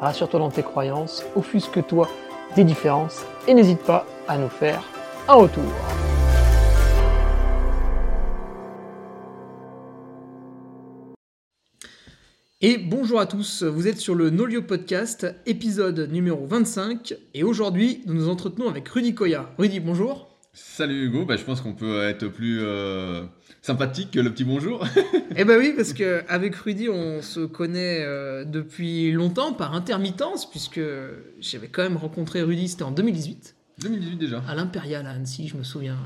rassure-toi dans tes croyances, offusque-toi des différences et n'hésite pas à nous faire un retour. Et bonjour à tous, vous êtes sur le Nolio Podcast, épisode numéro 25, et aujourd'hui nous nous entretenons avec Rudy Koya. Rudy, bonjour. Salut Hugo, bah, je pense qu'on peut être plus euh, sympathique que le petit bonjour. eh ben oui, parce qu'avec Rudy, on se connaît euh, depuis longtemps par intermittence, puisque j'avais quand même rencontré Rudy, c'était en 2018. 2018 déjà. À l'Impérial à Annecy, je me souviens.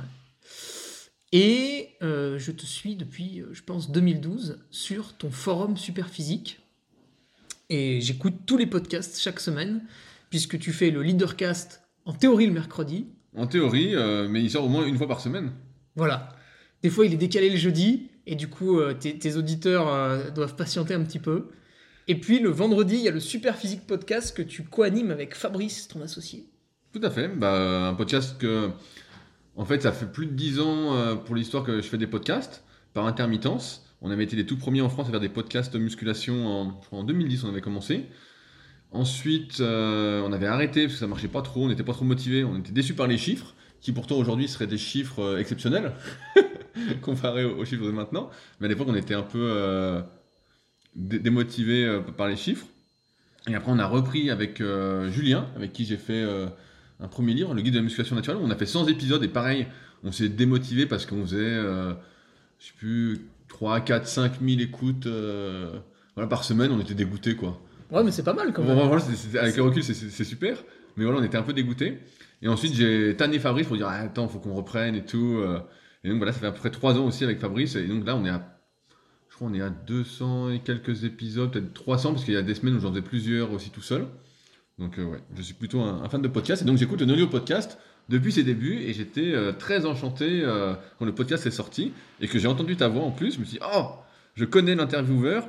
Et euh, je te suis depuis, je pense, 2012 sur ton forum Superphysique. Et j'écoute tous les podcasts chaque semaine, puisque tu fais le Leadercast en théorie le mercredi en théorie, euh, mais il sort au moins une fois par semaine. Voilà. Des fois, il est décalé le jeudi, et du coup, euh, tes, auditeurs euh, doivent patienter un petit peu. Et puis, le vendredi, il y a le Super Physique Podcast que tu co-animes avec Fabrice, ton associé. Tout à fait. Bah, un podcast que, en fait, ça fait plus de 10 ans pour l'histoire que je fais des podcasts, par intermittence. On avait été les tout premiers en France à faire des podcasts de musculation en, en 2010, on avait commencé. Ensuite, euh, on avait arrêté parce que ça marchait pas trop, on n'était pas trop motivé, on était déçu par les chiffres, qui pourtant aujourd'hui seraient des chiffres euh, exceptionnels comparés aux, chiffres de maintenant. Mais à l'époque, on était un peu euh, démotivé par les chiffres. Et après, on a repris avec Julien, avec qui j'ai fait un premier livre, le guide de la musculation naturelle. On a fait 100 épisodes et pareil, on s'est démotivé parce qu'on faisait, je sais plus, 3, 4, 5 000 écoutes voilà, par semaine, on était dégoûté quoi. Ouais, mais c'est pas mal quand même. avec le recul, c'est super. Mais voilà, on était un peu dégoûté. Et ensuite, j'ai tanné Fabrice pour dire ah, Attends, faut qu'on reprenne et tout. Euh. Et donc voilà, ça fait à peu près 3 ans aussi avec Fabrice. Et donc là, on est à. Je crois on est à 200 et quelques épisodes, peut-être 300, parce qu'il y a des semaines où j'en faisais plusieurs aussi tout seul. Donc euh, ouais, je suis plutôt un, fan de podcast. Et donc j'écoute le Nolio Podcast depuis ses débuts. Et j'étais euh, très enchanté quand le podcast est sorti. Et que j'ai entendu ta voix en plus. Je me suis dit Oh, je connais l'intervieweur.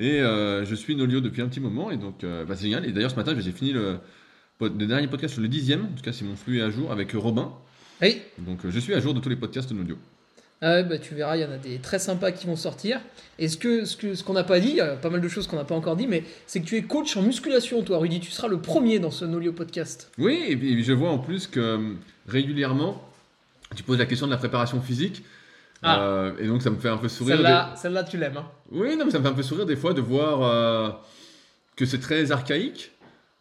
Et euh, je suis Nolio depuis un petit moment, et donc euh, bah, c'est génial. Et d'ailleurs, ce matin, j'ai fini le, dernier podcast sur le dixième, en tout cas, si mon flux est à jour, avec Robin. Oui. Donc je suis à jour de tous les podcasts de Nolio. Ah bah, tu verras, il y en a des très sympas qui vont sortir. Et ce qu'on ce que, ce qu'on n'a pas dit, il y a pas mal de choses qu'on n'a pas encore dit, mais c'est que tu es coach en musculation, toi, Rudy. Tu seras le premier dans ce Nolio podcast. Oui, et puis je vois en plus que régulièrement, tu poses la question de la préparation physique. Ah. Euh, et donc ça me fait un peu sourire. Celle-là, celle tu l'aimes. Hein. Oui, non, mais ça me fait un peu sourire des fois de voir euh, que c'est très archaïque.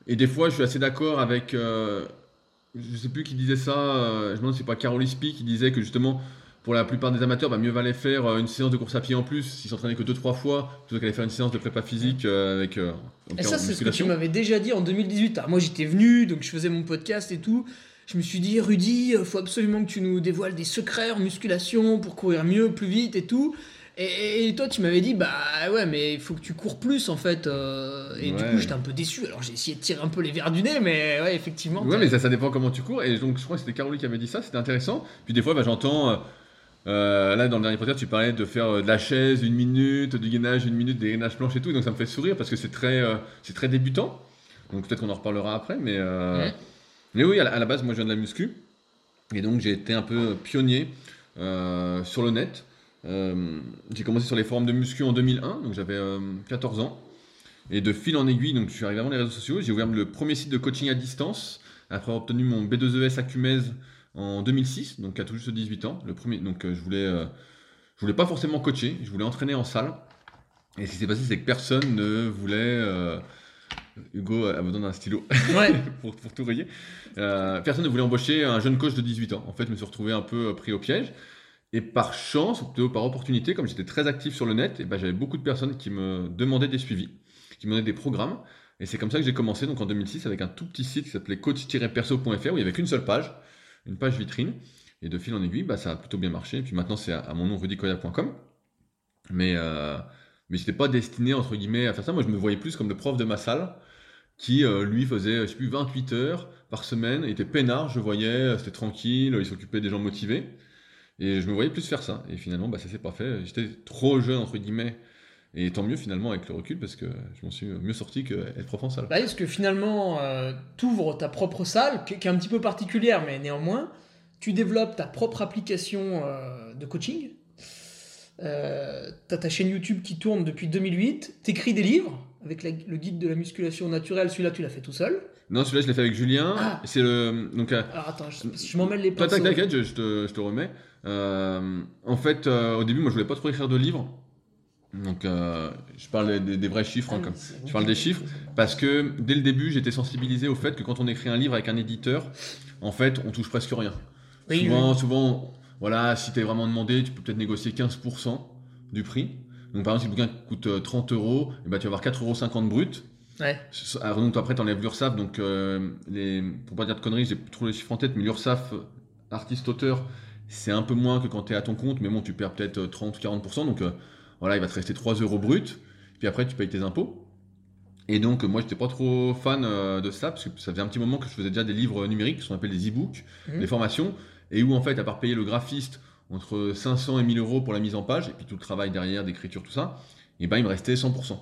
Et des fois, je suis assez d'accord avec. Euh, je sais plus qui disait ça. je me demande si c'est pas Carol Ispi qui disait que justement, pour la plupart des amateurs, bah, mieux valait faire une séance de course à pied en plus s'ils s'entraînaient que 2-3 fois plutôt qu'aller faire une séance de prépa physique avec. et ça, c'est ce que tu m'avais déjà dit en 2018. moi, j'étais venu, donc je faisais mon podcast et tout je me suis dit, Rudy, faut absolument que tu nous dévoiles des secrets en musculation pour courir mieux, plus vite et tout. Et, toi, tu m'avais dit, bah ouais, mais il faut que tu cours plus en fait. Euh, et du coup, j'étais un peu déçu. Alors j'ai essayé de tirer un peu les verres du nez, mais ouais, effectivement. Ouais, mais ça, ça dépend comment tu cours. Et donc, je crois que c'était Caroline qui avait dit ça, c'était intéressant. Puis des fois, bah, j'entends. Euh, euh, là, dans le dernier podcast, tu parlais de faire de la chaise une minute, du gainage une minute, des gainages planches et tout. donc, ça me fait sourire parce que c'est très, c'est très débutant. Donc, peut-être qu'on en reparlera après. Mais, mais oui, à la, base, moi je viens de la muscu. Et donc j'ai été un peu pionnier euh, sur le net. Euh, j'ai commencé sur les forums de muscu en 2001, donc j'avais 14 euh, ans. Et de fil en aiguille, donc je suis arrivé avant les réseaux sociaux, j'ai ouvert le premier site de coaching à distance après avoir obtenu mon B2ES à Cumez en 2006, donc à tout juste 18 ans. Le premier, donc je voulais, je voulais pas forcément coacher, je voulais entraîner en salle. Et ce qui s'est passé, c'est que personne ne voulait Hugo a besoin d'un stylo pour, pour, tout rayer. Euh, personne ne voulait embaucher un jeune coach de 18 ans. En fait, je me suis retrouvé un peu euh, pris au piège. Et par chance, ou par opportunité, comme j'étais très actif sur le net, et ben, j'avais beaucoup de personnes qui me demandaient des suivis, qui me demandaient des programmes. Et c'est comme ça que j'ai commencé donc en 2006 avec un tout petit site qui s'appelait coach-perso.fr où il n'y avait qu'une seule page, une page vitrine. Et de fil en aiguille, bah, ça a plutôt bien marché. Et puis maintenant, c'est à, mon nom rudicoya.com. Mais, euh, mais je n'étais pas destiné, entre guillemets, à faire ça. Moi, je me voyais plus comme le prof de ma salle qui euh, lui faisait, je sais plus, 28 heures par semaine, il était peinard, je voyais, c'était tranquille, il s'occupait des gens motivés. Et je me voyais plus faire ça. Et finalement, bah, ça s'est pas fait. J'étais trop jeune, entre guillemets. Et tant mieux finalement avec le recul parce que je m'en suis mieux sorti qu'être prof en salle. Bah, est-ce que finalement, euh, tu ouvres ta propre salle, qui, est un petit peu particulière, mais néanmoins, tu développes ta propre application euh, de coaching. Euh, tu as ta chaîne YouTube qui tourne depuis 2008. Tu écris des livres avec le guide de la musculation naturelle. Celui-là, tu l'as fait tout seul. Non, celui-là, je l'ai fait avec Julien. Ah. C'est le. Donc, euh, Alors attends, je, je m'en mêle les pinceaux. T'inquiète, je, je, te, je te remets. Euh, en fait, au début, moi, je voulais pas trop écrire de livres. Donc, je parle des, des, vrais chiffres, hein, ah, comme, je parle des chiffres, parce que dès le début, j'étais sensibilisé au fait que quand on écrit un livre avec un éditeur, en fait, on touche presque rien souvent, souvent, voilà, si tu es vraiment demandé, tu peux peut-être négocier 15% du prix. Donc par exemple, si le bouquin coûte 30 euh, euros, et eh ben, tu vas avoir 4,50 euros brut. Ouais. Alors, donc après, tu enlèves l'URSAF. Donc, euh, les, pour pas dire de conneries, j'ai trop les chiffres en tête, mais l'URSAF, artiste-auteur, c'est un peu moins que quand tu es à ton compte, mais bon, tu perds peut-être 30 ou 40%. Donc euh, voilà, il va te rester 3 euros brut. Puis après, tu payes tes impôts. Et donc, moi, j'étais pas trop fan de ça, parce que ça faisait un petit moment que je faisais déjà des livres numériques, ce qu'on appelle des e-books, mmh. des formations et où en fait, à part payer le graphiste entre 500 et 1000 euros pour la mise en page, et puis tout le travail derrière, d'écriture, tout ça, et ben il me restait 100%.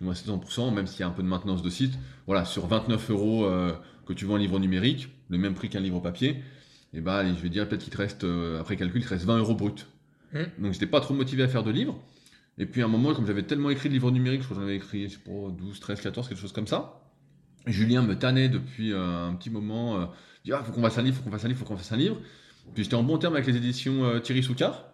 Il me restait 100%, même s'il y a un peu de maintenance de site. Voilà, sur 29 euros euh, que tu vends un livre numérique, le même prix qu'un livre papier, et ben je vais dire peut-être qu'il te reste, euh, après calcul, il te reste 20 euros brut. Mmh. Donc j'étais pas trop motivé à faire de livres. Et puis à un moment, comme j'avais tellement écrit de livres numériques, je crois que j'en avais écrit, je sais pas, 12, 13, 14, quelque chose comme ça. Julien me tannait depuis euh, un petit moment dit ah, faut qu'on fasse un livre, faut qu'on fasse un livre, faut qu'on fasse un livre. Puis j'étais en bon terme avec les éditions euh, Thierry Soucard.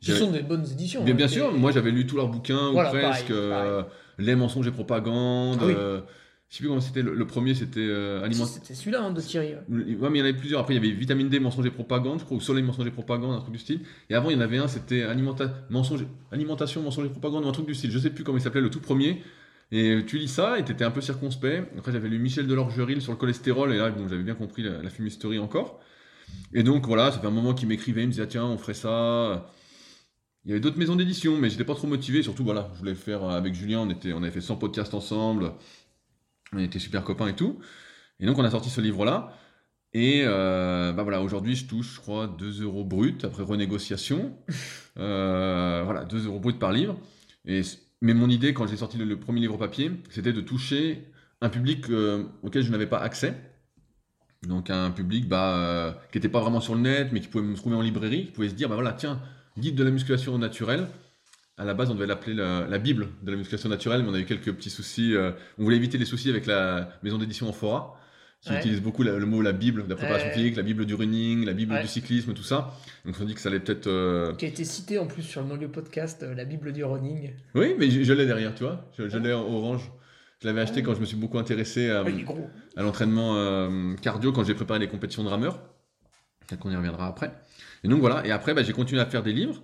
Qui sont des bonnes éditions. Bien, hein, bien sûr, moi j'avais lu tous leurs bouquins, ou presque. Euh, les mensonges et propagande. Ah, oui. euh, je sais plus comment c'était. Le, premier, c'était euh, C'était celui-là hein, de Thierry. Ouais. mais il y en avait plusieurs. Après, il y avait Vitamine D, mensonges et propagande, je crois, ou Soleil, mensonges et propagande, un truc du style. Et avant, il y en avait un, c'était alimenta mensonge... Alimentation, mensonges et propagande, ou un truc du style. Je sais plus comment il s'appelait, le tout premier. Et tu lis ça et tu étais un peu circonspect. Après, j'avais lu Michel Delorgeril sur le cholestérol, et là, bon, j'avais bien compris la, la fumisterie encore. Et donc, voilà, ça fait un moment qu'il m'écrivait, il me disait, ah, tiens, on ferait ça. Il y avait d'autres maisons d'édition, mais j'étais pas trop motivé. Surtout, voilà, je voulais le faire avec Julien. On, était, on avait fait 100 podcasts ensemble. On était super copains et tout. Et donc, on a sorti ce livre-là. Et euh, bah voilà, aujourd'hui, je touche, je crois, 2 euros brut après renégociation. euh, voilà, 2 euros brut par livre. Et mais mon idée, quand j'ai sorti le, premier livre papier, c'était de toucher un public euh, auquel je n'avais pas accès. Donc un public bah, euh, qui n'était pas vraiment sur le net, mais qui pouvait me trouver en librairie, qui pouvait se dire, bah voilà, tiens, guide de la musculation naturelle. À la base, on devait l'appeler la, Bible de la musculation naturelle, mais on a eu quelques petits soucis. Euh, on voulait éviter les soucis avec la maison d'édition Amphora qui utilise beaucoup le mot la Bible de la préparation physique, la Bible du running, la Bible du cyclisme, tout ça. Donc on dit que ça allait peut-être. Euh, qui a été cité en plus sur le Nolio Podcast, euh, la Bible du running. Oui, mais je, l'ai derrière, tu vois. Je, l'ai en orange. Je l'avais acheté quand je me suis beaucoup intéressé à, à l'entraînement euh, cardio, quand j'ai préparé les compétitions de rameurs. Peut-être qu'on y reviendra après. Et donc voilà. Et après, bah, j'ai continué à faire des livres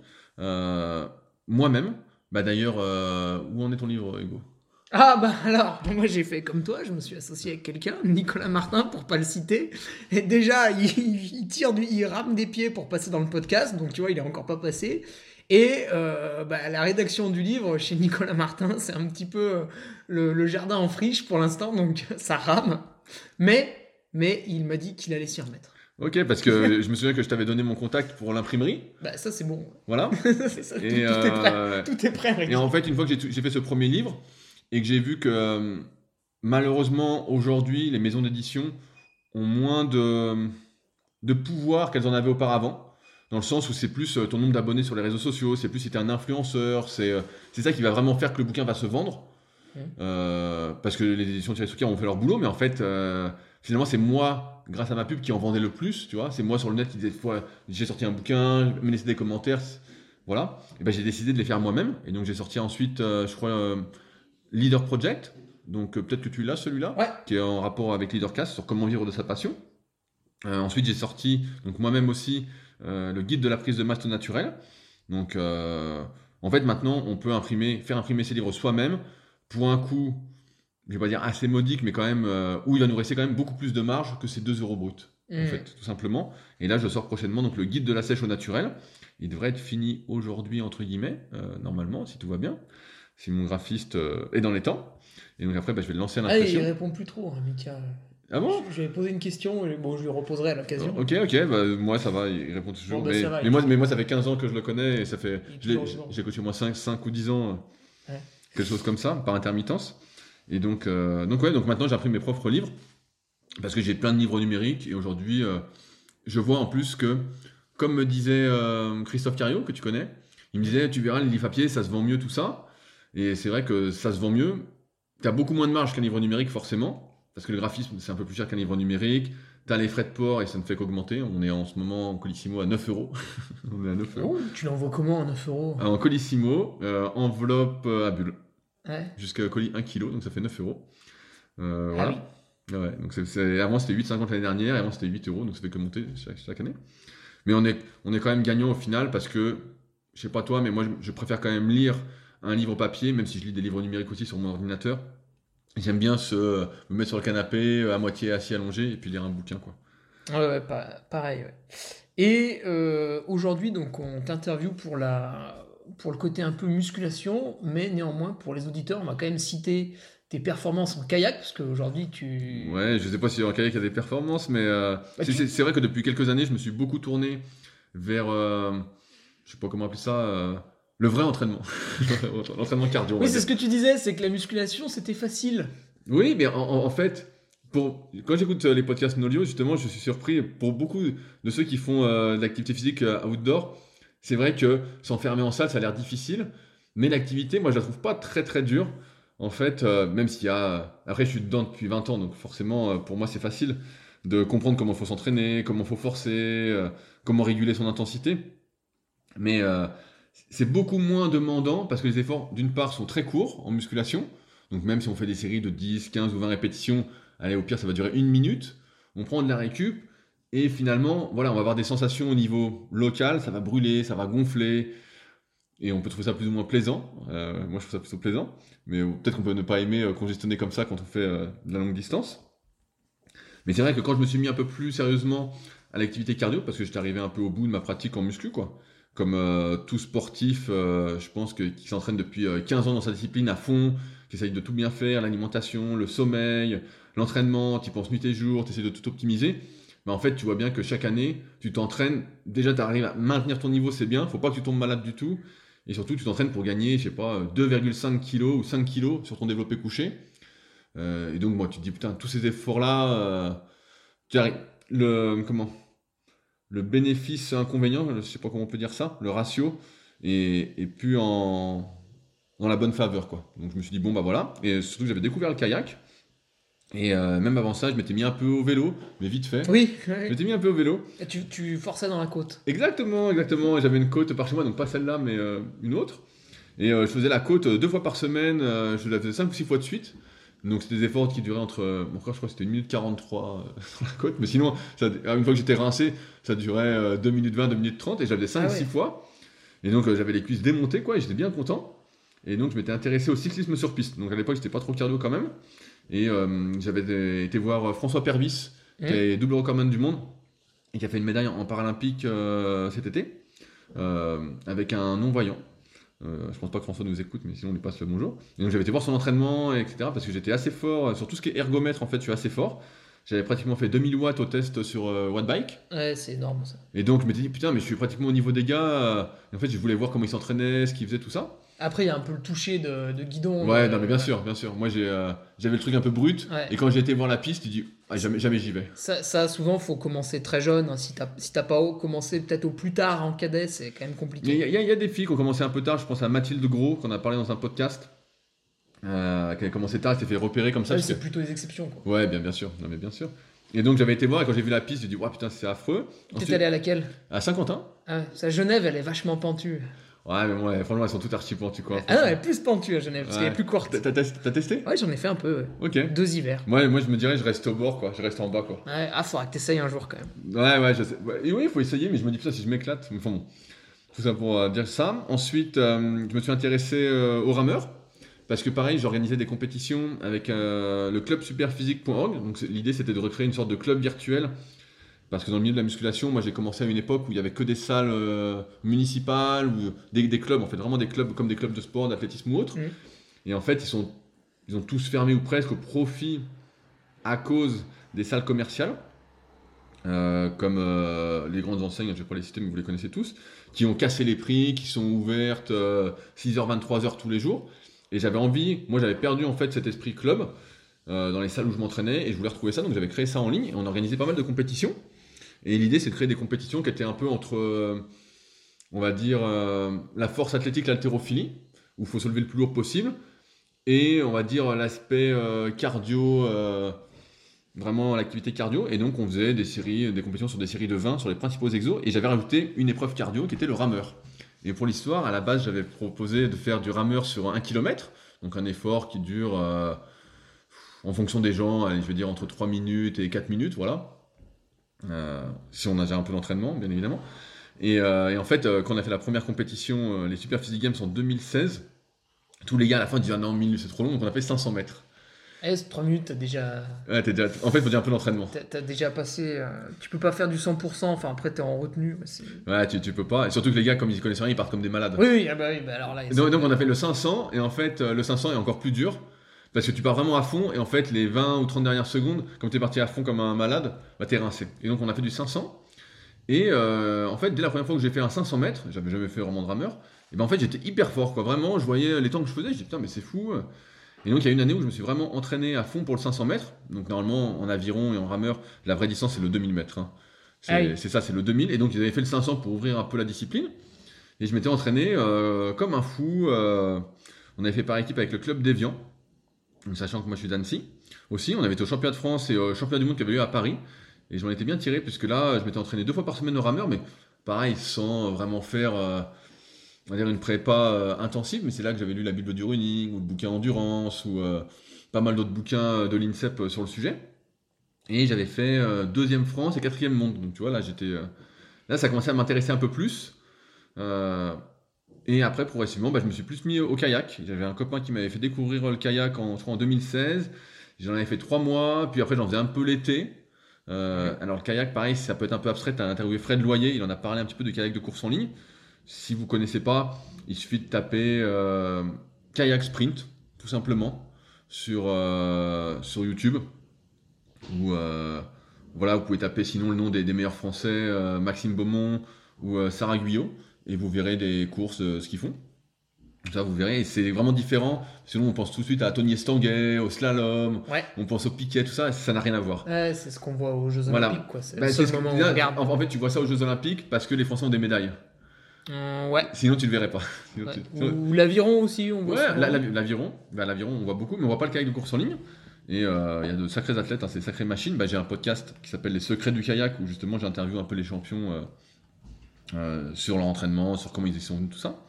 moi-même. Bah, D'ailleurs, où en est ton livre, Hugo? Ah bah alors, moi j'ai fait comme toi, je me suis associé avec quelqu'un, Nicolas Martin pour pas le citer. Et déjà, il, tire du, il rame des pieds pour passer dans le podcast, donc tu vois, il est encore pas passé. Et euh, bah, la rédaction du livre chez Nicolas Martin, c'est un petit peu euh, le, jardin en friche pour l'instant, donc ça rame. Mais, mais il m'a dit qu'il allait s'y remettre. Ok, parce que je me souviens que je t'avais donné mon contact pour l'imprimerie. Bah ça c'est bon. Voilà. ça, et tout, est prêt. Euh, tout est prêt. Et en fait, une fois que j'ai fait ce premier livre, et que j'ai vu que malheureusement aujourd'hui les maisons d'édition ont moins de, de pouvoir qu'elles en avaient auparavant. Dans le sens où c'est plus euh, ton nombre d'abonnés sur les réseaux sociaux, c'est plus si tu es un influenceur, euh, c'est ça qui va vraiment faire que le bouquin va se vendre. Mmh. parce que les éditions de Thierry ont fait leur boulot, mais en fait, finalement, c'est moi, grâce à ma pub, qui en vendait le plus, tu vois. C'est moi sur le net qui disais, j'ai sorti un bouquin, me laisser des commentaires, voilà. Et ben j'ai décidé de les faire moi-même. Et donc j'ai sorti ensuite, je crois, Leader Project, donc euh, peut-être que tu l'as celui-là, qui est en rapport avec Leadercast sur comment vivre de sa passion. Euh, ensuite, j'ai sorti, donc moi-même aussi, euh, le guide de la prise de masse naturelle. Donc, en fait, maintenant, on peut imprimer, faire imprimer ses livres soi-même pour un coût, je vais pas dire assez modique, mais quand même, où il va nous rester quand même beaucoup plus de marge que ces 2 euros bruts, en mm. fait, tout simplement. Et là, je sors prochainement donc le guide de la sèche au naturel. Il devrait être fini aujourd'hui, entre guillemets, normalement, si tout va bien si mon graphiste euh, est dans les temps. Et donc après, bah, je vais le lancer à Ah, il l'impression. répond plus trop, hein, Mika. Ah bon? Je vais poser une question, et bon, je lui reposerai à l'occasion. Ok, ok, bah, moi ça va, il répond toujours. Bon, bah, mais, va, moi, mais moi, ça fait 15 ans que je le connais et ça fait. J'ai coaché au moins 5, 5 ou 10 ans, Ouais. quelque chose comme ça, par intermittence. Et donc, euh, donc, ouais, donc maintenant j'ai appris mes propres livres parce que j'ai plein de livres numériques et aujourd'hui, euh, je vois en plus que, comme me disait euh, Christophe Cario, que tu connais, il me disait Tu verras, les livres papier, ça se vend mieux, tout ça. Et c'est vrai que ça se vend mieux. Tu as beaucoup moins de marge qu'un livre numérique, forcément, parce que le graphisme, c'est un peu plus cher qu'un livre numérique. Tu as les frais de port et ça ne fait qu'augmenter. On est en ce moment en Colissimo à 9 euros. On est à 9 euros. Oh, tu l'envoies comment à 9 euros? En Colissimo, euh, enveloppe euh, à bulle, Ouais. jusqu'à colis 1 kg, donc ça fait 9 euros. Euh, Ah voilà. oui. Ah ouais, donc avant c'était 8,50 l'année dernière, et avant c'était 8 euros, donc ça fait que monter chaque, chaque année. Mais on est, on est quand même gagnant au final parce que, je sais pas toi, mais moi je, je préfère quand même lire un livre papier, même si je lis des livres numériques aussi sur mon ordinateur. J'aime bien se, me mettre sur le canapé, à moitié assis allongé, et puis lire un bouquin. quoi. Ouais, ouais, pa- pareil, ouais. Et euh, aujourd'hui, donc, on t'interviewe pour la, pour le côté un peu musculation, mais néanmoins, pour les auditeurs, on va quand même citer tes performances en kayak, parce qu'aujourd'hui, tu... Ouais, je sais pas si en kayak il y a des performances, mais euh, Bah, c'est- tu- vrai que depuis quelques années, je me suis beaucoup tourné vers, euh, je sais pas comment appeler ça, euh, le vrai entraînement. L'entraînement cardio. Oui, c'est ce que tu disais, c'est que la musculation, c'était facile. Oui, mais en, fait, pour, quand j'écoute euh, les podcasts Nolio, justement, je suis surpris. Pour beaucoup de ceux qui font euh, de l'activité physique euh, outdoor, c'est vrai que s'enfermer en salle, ça a l'air difficile. Mais l'activité, moi, je la trouve pas très très dure. En fait, euh, même s'il y a. Après, je suis dedans depuis 20 ans, donc forcément, pour moi, c'est facile de comprendre comment il faut s'entraîner, comment il faut forcer, euh, comment réguler son intensité. Mais c'est beaucoup moins demandant parce que les efforts, d'une part, sont très courts en musculation. Donc même si on fait des séries de 10, 15 ou 20 répétitions, allez, au pire, ça va durer une minute. On prend de la récup et finalement, voilà, on va avoir des sensations au niveau local, ça va brûler, ça va gonfler. Et on peut trouver ça plus ou moins plaisant. Euh, moi, je trouve ça plutôt plaisant. Mais euh, peut-être qu'on peut ne pas aimer euh, congestionner comme ça quand on fait de la longue distance. Mais c'est vrai que quand je me suis mis un peu plus sérieusement à l'activité cardio, parce que j'étais arrivé un peu au bout de ma pratique en muscu, quoi. Comme euh, tout sportif, euh, je pense que qui s'entraîne depuis euh, 15 ans dans sa discipline à fond, qui essaye de tout bien faire, l'alimentation, le sommeil, l'entraînement, tu penses nuit et jour, tu essaies de tout optimiser. Mais en fait, tu vois bien que chaque année, tu t'entraînes, déjà tu arrives à maintenir ton niveau, c'est bien, faut pas que tu tombes malade du tout. Et surtout, tu t'entraînes pour gagner, je sais pas, 2,5 kg ou 5 kg sur ton développé couché. Euh, et donc, moi, tu te dis, putain, tous ces efforts-là, euh, tu arrives. Le, comment? Le bénéfice-inconvénient, je sais pas comment on peut dire ça, le ratio, est, est plus en, dans la bonne faveur, quoi. Donc, je me suis dit, bon, bah voilà. Et surtout, que j'avais découvert le kayak. Et euh, même avant ça, je m'étais mis un peu au vélo, mais vite fait. Oui, Je m'étais mis un peu au vélo. Et tu, tu forçais dans la côte. Exactement, exactement. J'avais une côte par chez moi, donc pas celle-là, mais euh, une autre. Et euh, je faisais la côte deux fois par semaine, je la faisais 5 ou 6 fois de suite. Donc c'était des efforts qui duraient entre. euh, Bon, encore, je crois que c'était 1 minute 43 euh, sur la côte, mais sinon, ça, une fois que j'étais rincé, ça durait euh, 2 minutes 20, 2 minutes 30, et j'avais 5 Ah ou ouais. 6 fois. Et donc euh, j'avais les cuisses démontées, quoi, et j'étais bien content. Et donc je m'étais intéressé au cyclisme sur piste. Donc à l'époque, j'étais pas trop cardio quand même. Et euh, j'avais été voir euh, François Pervis, qui Mmh. est double recordman du monde, et qui a fait une médaille en paralympique euh, cet été, euh, avec un non-voyant. Euh, je pense pas que François nous écoute, mais sinon on lui passe le bonjour. Et donc j'avais été voir son entraînement, etc., parce que j'étais assez fort, euh, sur tout ce qui est ergomètre, en fait, je suis assez fort. J'avais pratiquement fait 2000 watts au test sur euh, Wattbike. Ouais, c'est énorme ça. Et donc je m'étais dit, putain, mais je suis pratiquement au niveau des gars. euh, et en fait, je voulais voir comment ils s'entraînaient, ce qu'ils faisaient, tout ça. Après, il y a un peu le toucher de, de guidon. Ouais, euh, non, mais bien sûr, bien sûr. Moi, euh, j'avais le truc un peu brut. Ouais. Et quand j'ai été voir la piste, tu dis, ah, jamais, jamais j'y vais. Ça, ça, souvent, faut commencer très jeune. hein. Si t'as si pas commencé peut-être au plus tard en cadet, c'est quand même compliqué. il y y a des filles qui ont commencé un peu tard. Je pense à Mathilde Gros, qu'on a parlé dans un podcast. Euh, qui a commencé tard, elle s'est fait repérer comme ça. C'est que- plutôt les exceptions. quoi. Ouais, bien, bien sûr. Non, mais bien sûr. Et donc j'avais été voir et quand j'ai vu la piste, j'ai dit, ouais, putain, c'est affreux. T'es allé à laquelle? À Saint-Quentin. ah. Sa Genève, elle est vachement pentue. Ouais, mais moi, franchement, elles sont toutes archi pentues, quoi. Ah non, elle est plus pentue à Genève, parce qu'elle est Ouais. plus courte. T'as, testé Ouais, j'en ai fait un peu. ouais. Ok. Deux hivers. Moi, moi, je me dirais, je reste au bord, quoi. Je reste en bas, quoi. Ouais, ah, faudra que t'essayes un jour quand même. Ouais, ouais, je sais. Ouais, et oui, il faut essayer, mais je me dis, putain, si je m'éclate. Enfin bon. Tout ça pour euh, dire ça. Ensuite, euh, je me suis intéressé euh, aux rameurs. Parce que pareil, j'organisais des compétitions avec euh, le club superphysique.org. Donc l'idée c'était de recréer une sorte de club virtuel. Parce que dans le milieu de la musculation, moi j'ai commencé à une époque où il y avait que des salles euh, municipales ou des, des clubs, en fait vraiment des clubs comme des clubs de sport, d'athlétisme ou autre. Mhm. Et en fait, ils sont ils ont tous fermé ou presque au profit à cause des salles commerciales. Euh, comme euh, les grandes enseignes, je ne vais pas les citer, mais vous les connaissez tous, qui ont cassé les prix, qui sont ouvertes 6h, 23h tous les jours. Et j'avais envie, moi j'avais perdu en fait cet esprit club dans les salles où je m'entraînais, et je voulais retrouver ça, donc j'avais créé ça en ligne, et on organisait pas mal de compétitions. Et l'idée c'est de créer des compétitions qui étaient un peu entre, on va dire, la force athlétique, l'haltérophilie, où il faut se lever le plus lourd possible, et on va dire l'aspect euh, cardio, euh, vraiment l'activité cardio. Et donc on faisait des séries, des compétitions sur des séries de 20 sur les principaux exos, et j'avais rajouté une épreuve cardio qui était le rameur. Et pour l'histoire, à la base, j'avais proposé de faire du rameur sur 1 km, donc un effort qui dure euh, en fonction des gens, je veux dire entre 3 minutes et 4 minutes, voilà. Si on a déjà un peu d'entraînement, bien évidemment. Et, et, en fait, quand on a fait la première compétition, les Super Physique Games en 2016, tous les gars à la fin disent ah non, 1000 c'est trop long, donc on a fait 500 mètres. Eh, 3 minutes, t'as déjà. Ouais, déjà... En fait, il faut dire un peu d'entraînement. T'as déjà passé. Euh, tu peux pas faire du 100%, enfin après t'es en retenue. Ouais, tu, tu peux pas. Et surtout que les gars, comme ils connaissent rien, ils partent comme des malades. Oui, oui, ah bah oui bah alors là. Donc, donc, on a fait le 500, et en fait, euh, le 500 est encore plus dur. Parce que tu pars vraiment à fond, et en fait, les 20 ou 30 dernières secondes, comme tu es parti à fond comme un malade, bah t'es rincé. Et donc on a fait du 500. Et euh, en fait, dès la première fois que j'ai fait un 500 mètres, j'avais jamais fait vraiment de rameur, et ben en fait j'étais hyper fort quoi. Vraiment, je voyais les temps que je faisais, je disais putain mais c'est fou. Et donc il y a une année où je me suis vraiment entraîné à fond pour le 500 mètres. Donc normalement en aviron et en rameur, la vraie distance c'est le 2000 mètres. Hein. C'est ça, c'est le 2000. Et donc ils avaient fait le 500 pour ouvrir un peu la discipline. Et je m'étais entraîné euh, comme un fou. Euh, on avait fait par équipe avec le club d'Evian, sachant que moi je suis d'Annecy. Aussi, on avait été au championnat de France et au championnat du monde qui avait lieu à Paris. Et je m'en étais bien tiré, puisque là, je m'étais entraîné deux fois par semaine au rameur, mais pareil, sans vraiment faire euh, une prépa euh, intensive, mais c'est là que j'avais lu la Bible du running, ou le bouquin Endurance, ou euh, pas mal d'autres bouquins de l'INSEP sur le sujet. Et j'avais fait deuxième France et quatrième monde. Donc tu vois, là, j'étais. là, ça commençait à m'intéresser un peu plus. Et après, progressivement, bah, je me suis plus mis au kayak. J'avais un copain qui m'avait fait découvrir le kayak en, en 2016. J'en avais fait trois mois, puis après, j'en faisais un peu l'été. alors le kayak, pareil, ça peut être un peu abstrait. Tu as interviewé Fred Loyer, il en a parlé un petit peu de kayak de course en ligne. Si vous connaissez pas, il suffit de taper euh, kayak sprint, tout simplement, sur, euh, sur YouTube. Ou euh, voilà, vous pouvez taper sinon le nom des, meilleurs Français, Maxime Beaumont ou Sarah Guyot, et vous verrez des courses, ce qu'ils font. Ça, vous verrez, c'est vraiment différent. Sinon, on pense tout de suite à Tony Estanguet, au slalom, on pense au piquet, tout ça, ça n'a rien à voir. c'est ce qu'on voit aux Jeux Olympiques. Quoi. Bah, en, fait, tu vois ça aux Jeux Olympiques parce que les Français ont des médailles. Euh, ouais. Sinon, tu le verrais pas. Ou l'aviron aussi, on voit. Ouais, l'aviron. Bah, l'aviron, on voit beaucoup, mais on voit pas le kayak de course en ligne. Et euh, il y a de sacrés athlètes, hein, c'est sacrées machines. Bah, j'ai un podcast qui s'appelle Les Secrets du kayak où justement j'interviewe un peu les champions euh, sur leur entraînement, sur comment ils y sont venus, tout ça.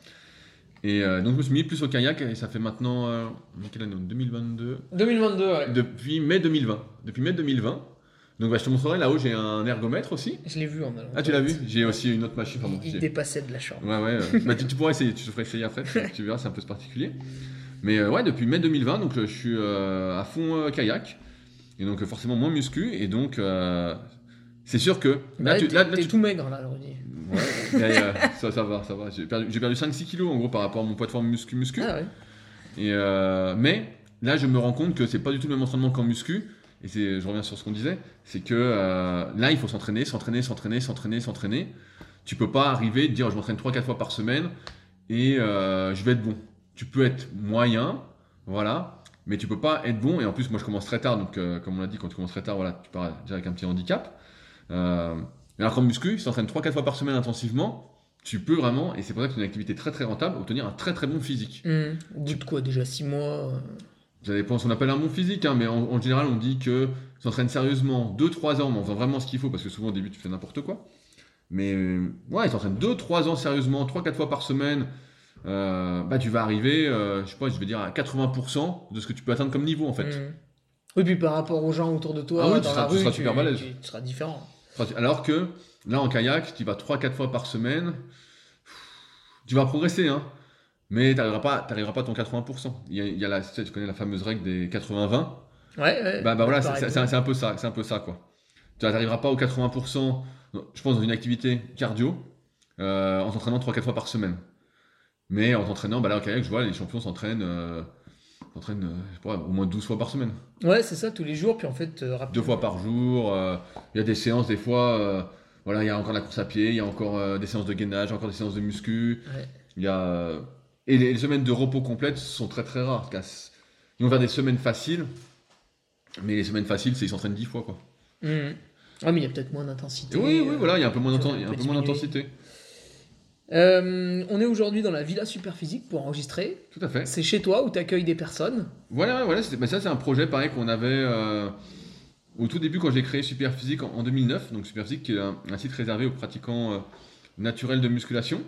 Et donc je me suis mis plus au kayak et ça fait maintenant, quelle année? 2022 2022, ouais. Depuis mai 2020. Depuis mai 2020. Donc bah, je te montrerai là-haut, j'ai un ergomètre aussi. Je l'ai vu en allant. Ah, tu l'as vu? J'ai aussi une autre machine. Pardon, il, dépassait de la chambre. Ouais, ouais. Euh, bah, tu, pourrais essayer, tu te ferais essayer après, tu, verras, c'est un peu particulier. Mais euh, ouais, depuis mai 2020, donc je suis euh, à fond kayak. Et donc forcément moins muscu. Et donc c'est sûr que. Là, tu es tout maigre là, Ouais, ça, ça va, ça va. J'ai perdu, perdu 5-6 kilos en gros par rapport à mon poids de forme muscu-muscu. Ah ouais. Et, mais là, je me rends compte que c'est pas du tout le même entraînement qu'en muscu et je reviens sur ce qu'on disait, c'est que euh, là, il faut s'entraîner, s'entraîner, s'entraîner, s'entraîner, s'entraîner. Tu peux pas arriver dire je m'entraîne 3-4 fois par semaine et euh, je vais être bon. Tu peux être moyen, voilà, mais tu peux pas être bon. Et en plus, moi, je commence très tard, donc euh, comme on l'a dit, quand tu commences très tard, voilà, tu pars déjà avec un petit handicap. Alors qu'en muscu, si tu entraînes 3-4 fois par semaine intensivement, tu peux vraiment, et c'est pour ça que c'est une activité très très rentable, obtenir un très très bon physique. Mmh. Au de quoi Déjà 6 mois ça dépend, on appelle un bon physique, hein, mais en, général, on dit que s'entraîne sérieusement 2-3 ans, mais en faisant vraiment ce qu'il faut, parce que souvent au début, tu fais n'importe quoi. Mais euh, ouais, s'entraîne 2-3 ans sérieusement, 3-4 fois par semaine, euh, bah, tu vas arriver, euh, je sais pas, je vais dire à 80% de ce que tu peux atteindre comme niveau en fait. Mmh. Oui, puis par rapport aux gens autour de toi, ah oui, tu, seras, tu super balèze. Tu, seras différent. Alors que là, en kayak, tu vas 3-4 fois par semaine, tu vas progresser, hein. Mais tu n'arriveras pas, pas à ton 80%. Il y a, il y a la, tu connais la fameuse règle des 80-20 Ouais, ouais. Bah, bah voilà, c'est un peu ça, c'est un peu ça quoi. Tu n'arriveras pas aux 80%, je pense, dans une activité cardio, euh, en s'entraînant 3-4 fois par semaine. Mais en t'entraînant, bah là au kayak, je vois, les champions s'entraînent euh, j'entraîne euh, au moins 12 fois par semaine. Ouais, c'est ça, tous les jours. Puis en fait, euh, rapidement- Deux fois par jour. euh, Il y a des séances, des fois, euh, voilà, il y a encore la course à pied, il y a encore des séances de gainage, encore des séances de muscu. Ouais. Y a... Et les, les semaines de repos complètes sont très très rares. Ils vont faire des semaines faciles, mais les semaines faciles, c'est ils s'entraînent 10 fois. Quoi. Mhm. Ah, mais il y a peut-être moins d'intensité. oui, oui, voilà, il y a un peu moins d'intensité. Euh, on est aujourd'hui dans la Villa Superphysique pour enregistrer. Tout à fait. C'est chez toi où tu accueilles des personnes. Voilà, voilà, bah, ça c'est un projet pareil qu'on avait euh, au tout début quand j'ai créé Superphysique en, en 2009. Donc Superphysique qui est un, un site réservé aux pratiquants euh, naturels de musculation.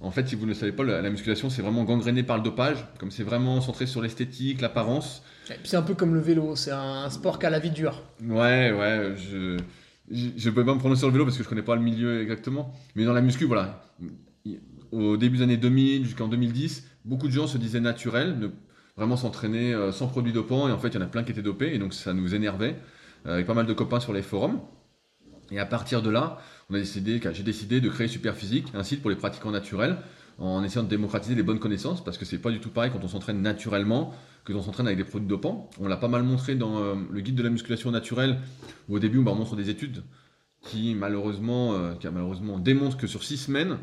En fait, si vous ne le savez pas, la, la musculation c'est vraiment gangréné par le dopage. Comme c'est vraiment centré sur l'esthétique, l'apparence. C'est un peu comme le vélo, c'est un sport qu'à la vie dure. Ouais, ouais, je je je peux pas me prononcer sur le vélo parce que je connais pas le milieu exactement. Mais dans la muscu, voilà. Au début des années 2000 jusqu'en 2010, beaucoup de gens se disaient naturels, ne vraiment s'entraîner euh, sans produits dopants. Et en fait, il y en a plein qui étaient dopés et donc ça nous énervait. euh, avec pas mal de copains sur les forums. Et à partir de là, on a décidé, j'ai décidé de créer Superphysique, un site pour les pratiquants naturels, en essayant de démocratiser les bonnes connaissances, parce que c'est pas du tout pareil quand on s'entraîne naturellement que quand on s'entraîne avec des produits dopants. On l'a pas mal montré dans euh, le guide de la musculation naturelle, où au début on montre des études qui malheureusement, qui malheureusement démontrent que sur 6 semaines,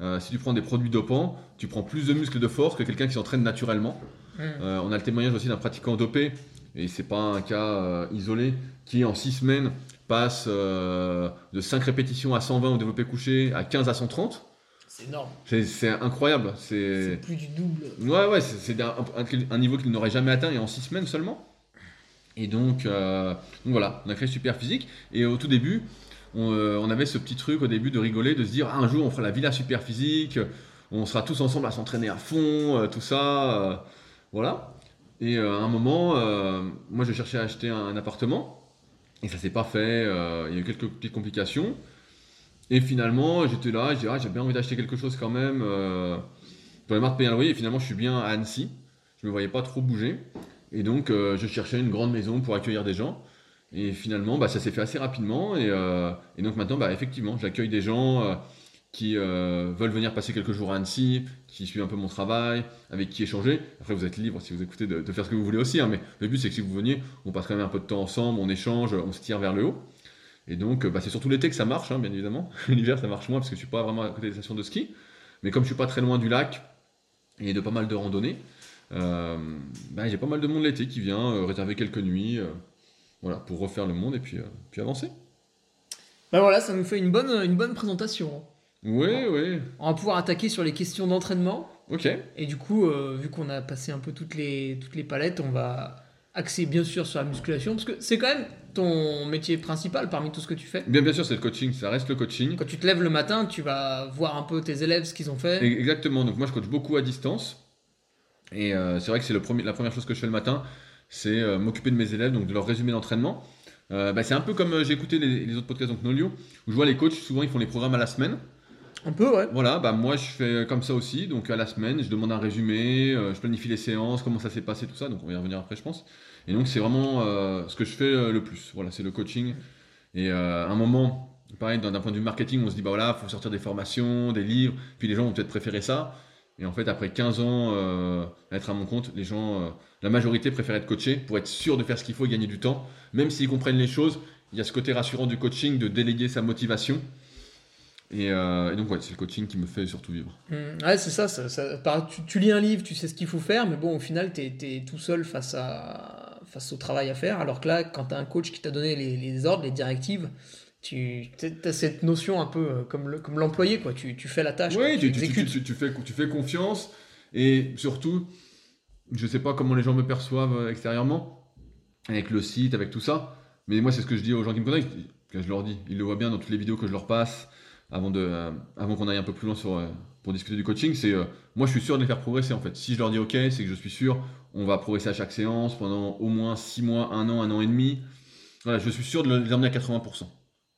euh, si tu prends des produits dopants, tu prends plus de muscles de force que quelqu'un qui s'entraîne naturellement. Mhm. Euh, on a le témoignage aussi d'un pratiquant dopé, et c'est pas un cas euh, isolé, qui en 6 semaines passe de 5 répétitions à 120 au développé couché à 15 à 130. C'est énorme. C'est- incroyable. C'est plus du double. ouais, ouais, c'est un, niveau qu'il n'aurait jamais atteint et en 6 semaines seulement. Et donc, donc voilà, on a créé Super Physique. Et au tout début, on, euh, on avait ce petit truc au début de rigoler, de se dire ah, un jour on fera la villa Super Physique, on sera tous ensemble à s'entraîner à fond, euh, tout ça. euh, voilà. Et à un moment, moi je cherchais à acheter un, appartement. Et ça s'est pas fait. il y a eu quelques petites complications. Et finalement, j'étais là, ah, j'ai bien envie d'acheter quelque chose quand même. J'en ai marre de payer un loyer. Et finalement, je suis bien à Annecy. Je me voyais pas trop bouger. Et donc, je cherchais une grande maison pour accueillir des gens. Et finalement, bah, ça s'est fait assez rapidement. Et, euh, donc maintenant, bah, effectivement, j'accueille des gens euh, qui euh, veulent venir passer quelques jours à Annecy, qui suivent un peu mon travail, avec qui échanger. Après, vous êtes libre, si vous écoutez, de, faire ce que vous voulez aussi. hein, mais le but, c'est que si vous veniez, on passe quand même un peu de temps ensemble, on échange, on se tire vers le haut. Et donc, bah, c'est surtout l'été que ça marche, hein, bien évidemment. L'hiver, ça marche moins parce que je suis pas vraiment à côté des stations de ski. Mais comme je suis pas très loin du lac et de pas mal de randonnées, bah, j'ai pas mal de monde l'été qui vient réserver quelques nuits, voilà, pour refaire le monde et puis, euh, puis avancer. Ben voilà, ça nous fait une bonne, une bonne présentation. Oui, oui. On va pouvoir attaquer sur les questions d'entraînement. Ok. Et du coup, euh, vu qu'on a passé un peu toutes les, toutes les palettes, on va axer bien sûr sur la musculation, parce que c'est quand même ton métier principal parmi tout ce que tu fais. Bien, bien sûr, c'est le coaching, ça reste le coaching. Quand tu te lèves le matin, tu vas voir un peu tes élèves, ce qu'ils ont fait. Exactement. Donc moi, je coach beaucoup à distance. Et euh, c'est vrai que c'est la première chose que je fais le matin, c'est euh, m'occuper de mes élèves, donc de leur résumé d'entraînement. Euh, bah, c'est un peu comme euh, j'ai écouté les, les autres podcasts, donc Nolio, où je vois les coachs, souvent ils font les programmes à la semaine. Un peu, ouais. Voilà, bah moi je fais comme ça aussi, donc à la semaine, je demande un résumé, euh, je planifie les séances, comment ça s'est passé, tout ça, donc on va y revenir après, je pense. Et donc c'est vraiment euh, ce que je fais le plus, voilà, c'est le coaching. Et euh, à un moment, pareil, d'un point de vue marketing, on se dit, bah voilà, faut sortir des formations, des livres, puis les gens vont peut-être préférer ça. Et en fait, après 15 ans à être à mon compte, les gens, la majorité préfèrent être coachés pour être sûr de faire ce qu'il faut et gagner du temps. Même s'ils comprennent les choses, il y a ce côté rassurant du coaching, de déléguer sa motivation. Et, euh, et donc, ouais, c'est le coaching qui me fait surtout vivre. Mm, Ouais, c'est ça. ça, ça- par- tu, tu lis un livre, tu sais ce qu'il faut faire, mais bon, au final, tu es, tout seul face, à, face au travail à faire. Alors que là, quand tu as un coach qui t'a donné les, les ordres, les directives, tu as cette notion un peu euh, comme le- comme l'employé, quoi. Tu, tu fais la tâche, Oui, tu, fais, tu fais confiance. Et surtout, je sais pas comment les gens me perçoivent euh, extérieurement, avec le site, avec tout ça. Mais moi, c'est ce que je dis aux gens qui me connaissent. que Je leur dis, ils le voient bien dans toutes les vidéos que je leur passe, avant, de, euh, avant qu'on aille un peu plus loin sur, euh, pour discuter du coaching. C'est euh, moi, je suis sûr de les faire progresser en fait. Si je leur dis OK, c'est que je suis sûr, on va progresser à chaque séance pendant au moins 6 mois, 1 an, 1 an et demi. Voilà, je suis sûr de les emmener à 80%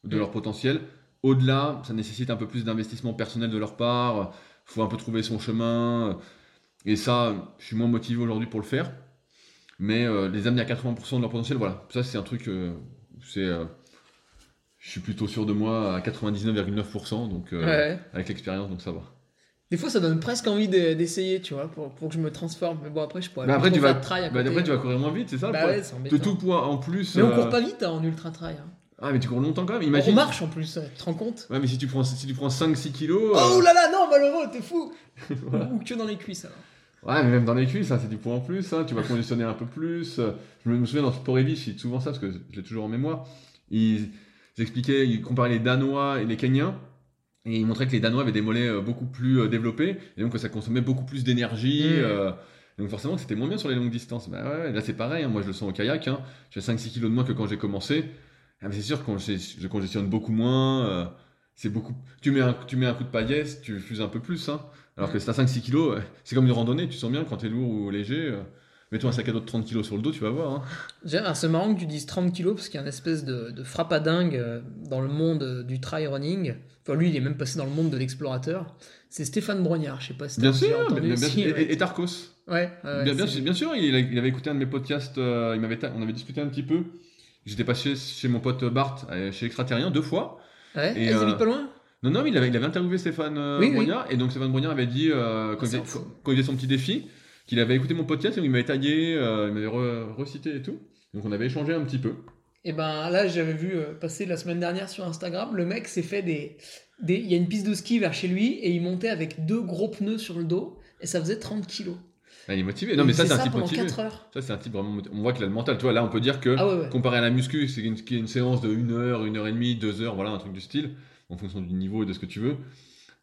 de Mm. leur potentiel. Au-delà, ça nécessite un peu plus d'investissement personnel de leur part. Il faut un peu trouver son chemin. Et ça, je suis moins motivé aujourd'hui pour le faire. Mais euh, les amener à 80% de leur potentiel, voilà. Ça, c'est un truc. euh, c'est, euh, je suis plutôt sûr de moi à 99,9%. Donc, euh, Ouais. avec l'expérience, donc ça va. Des fois, ça donne presque envie de- d'essayer, tu vois, pour, pour que je me transforme. Mais bon, après, je pourrais Bah pas après, tu vas, bah, après, tu vas courir moins vite, c'est ça Bah ouais, c'est De tout point en plus. Mais on court pas vite hein, en ultra trail. hein. Ah, mais tu cours longtemps quand même, On imagine. marche en plus, tu te rends compte Ouais, mais si tu prends, si tu prends 5-6 kilos. Oh là là, non, malheureux, t'es fou Voilà. Ou que dans les cuisses alors. Ouais, mais même dans les cuisses, hein, c'est du poids en plus, hein, tu vas conditionner un peu plus. Je me souviens dans Sport Heavy, je cite souvent ça parce que je l'ai toujours en mémoire. Ils, ils expliquaient, ils comparaient les Danois et les Kenyans. Et ils montraient que les Danois avaient des mollets euh, beaucoup plus euh, développés. Et donc que ça consommait beaucoup plus d'énergie. Mm. euh, donc forcément que c'était moins bien sur les longues distances. Bah ouais, là c'est pareil, hein, moi je le sens au kayak. Hein, j'ai 5-6 kilos de moins que quand j'ai commencé. Ah, c'est sûr que j'ai- je congestionne beaucoup moins. euh, c'est beaucoup. Tu mets, un, tu mets un coup de paillesse, tu fuses un peu plus. Hein. Alors que si t'as 5-6 kilos, ouais, c'est comme une randonnée, tu sens bien quand t'es lourd ou léger. euh, Mets-toi un sac à dos de 30 kilos sur le dos, tu vas voir. Hein. C'est marrant que tu dises 30 kilos parce qu'il y a une espèce de, de frappadingue euh, dans le monde euh, du trail running. Enfin, lui, il est même passé dans le monde de l'explorateur. C'est Stéphane Brognard, je sais pas si Bien sûr, entendu bien- et, ouais. et- et Tarkos. Ouais, bien, bien, c'est- sûr- bien sûr, il, avait écouté un de mes podcasts, euh, il m'avait on avait discuté un petit peu. J'étais passé chez mon pote Bart, euh, chez Extraterrien, deux fois. Ouais, Et, Ah, ils euh, habitent pas loin Non, non, mais il avait, il avait interviewé Stéphane euh, Oui, oui. Brognard, et donc Stéphane Brognard avait dit, euh, quand, Ah, il quand il faisait son petit défi, qu'il avait écouté mon podcast, et il m'avait tagué, euh, il m'avait re- recité et tout. Donc on avait échangé un petit peu. Et ben là, j'avais vu euh, passer la semaine dernière sur Instagram, le mec s'est fait des, des. Il y a une piste de ski vers chez lui et il montait avec deux gros pneus sur le dos et ça faisait 30 kilos. Ah, il est motivé. Non, mais ça, c'est un type motivé. 4 heures. Ça, c'est un type vraiment motivé. On voit qu'il a le mental. Tu vois, là, on peut dire que, Ah ouais, ouais. comparé à la muscu, c'est une, qui est une séance de 1 heure, 1 heure et demie, 2 heures, voilà, un truc du style, en fonction du niveau et de ce que tu veux.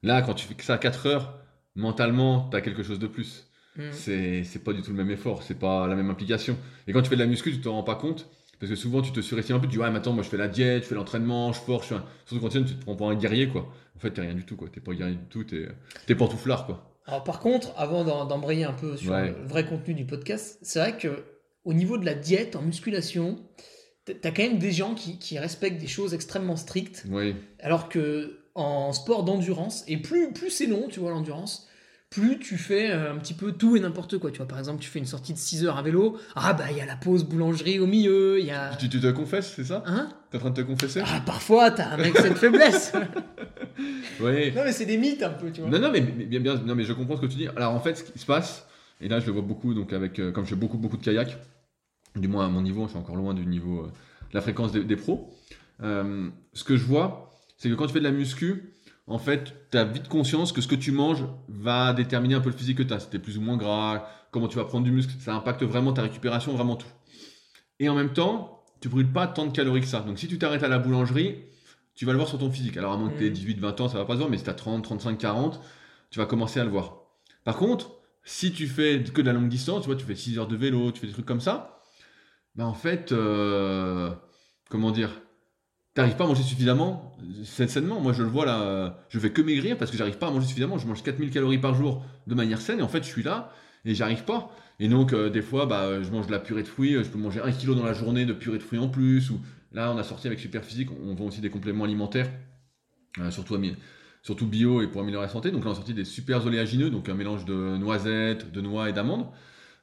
Là, quand tu fais ça à 4 heures, mentalement, tu as quelque chose de plus. Mm. C'est pas du tout le même effort, c'est pas la même implication. Et quand tu fais de la muscu, tu te rends pas compte. Parce que souvent, tu te surestimes un peu, tu dis, ouais, mais attends, moi, je fais la diète, je fais l'entraînement, je force, je fais un... Surtout quand tu te prends pour un guerrier, quoi. En fait, t'es rien du tout, quoi. T'es pas guerrier du tout, t'es t'es pantouflard, quoi. Alors par contre, avant d'embrayer un peu sur Ouais. le vrai contenu du podcast, c'est vrai que au niveau de la diète en musculation, t'as quand même des gens qui, qui respectent des choses extrêmement strictes, Oui. alors que en sport d'endurance, et plus, plus c'est long, tu vois, l'endurance, plus tu fais euh, un petit peu tout et n'importe quoi. Tu vois, par exemple, tu fais une sortie de 6 heures à vélo, ah bah il y a la pause boulangerie au milieu, il y a... Tu, tu te confesses, c'est ça Hein T'es en train de te confesser Ah parfois, t'as un mec cette faiblesse Oui. Non mais c'est des mythes un peu, tu vois. Non, non, mais, mais bien, bien, non, mais je comprends ce que tu dis. Alors en fait, ce qui se passe, et là je le vois beaucoup, donc avec, euh, comme je fais beaucoup, beaucoup de kayak, du moins à mon niveau, je suis encore loin du niveau euh, de la fréquence des, des pros. euh, ce que je vois, c'est que quand tu fais de la muscu, en fait, tu as vite conscience que ce que tu manges va déterminer un peu le physique que tu as. Si t'es plus ou moins gras, comment tu vas prendre du muscle, ça impacte vraiment ta récupération, vraiment tout. Et en même temps, tu brûles pas tant de calories que ça. Donc si tu t'arrêtes à la boulangerie, tu vas le voir sur ton physique. Alors à moins que tu aies Mhm. 18-20 ans, ça va pas se voir, mais si tu as 30, 35, 40, tu vas commencer à le voir. Par contre, si tu fais que de la longue distance, tu vois, tu fais 6 heures de vélo, tu fais des trucs comme ça, bah en fait, euh, comment dire, t'arrives pas à manger suffisamment sa- sainement. Moi, je le vois là, euh, je fais que maigrir parce que j'arrive pas à manger suffisamment. Je mange 4000 calories par jour de manière saine et en fait, je suis là et j'arrive pas. Et donc, euh, des fois, bah, je mange de la purée de fruits, euh, je peux manger 1 kg dans la journée de purée de fruits en plus. Ou là, on a sorti avec Super Physique, on vend aussi des compléments alimentaires, surtout, bio et pour améliorer la santé. Donc là, on a sorti des super oléagineux, donc un mélange de noisettes, de noix et d'amandes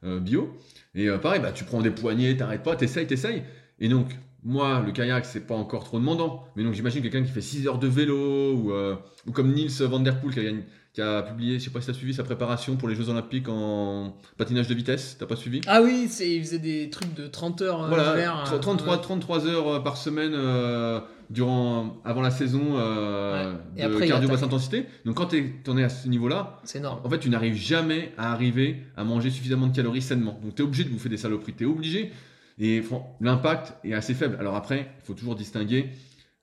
bio. Et pareil, bah, tu prends des poignées, t'arrêtes pas, t'essayes, t'essayes. Et donc, moi, le kayak, c'est pas encore trop demandant. Mais donc, j'imagine quelqu'un qui fait 6 heures de vélo, ou, euh, ou comme Niels Van Der Poel qui a, qui a publié, je sais pas si t'as suivi sa préparation pour les Jeux Olympiques en patinage de vitesse, t'as pas suivi? Ah oui, il faisait des trucs de 30 heures euh, Voilà, l'hiver, euh, 33, ouais. 33 heures euh, par semaine euh, durant, avant la saison euh, Ouais. De après, cardio basse intensité. Donc, quand tu en es à ce niveau-là, en fait, tu n'arrives jamais à arriver à manger suffisamment de calories sainement. Donc, tu es obligé de bouffer des saloperies. Tu es obligé. Et l'impact est assez faible. Alors après, il faut toujours distinguer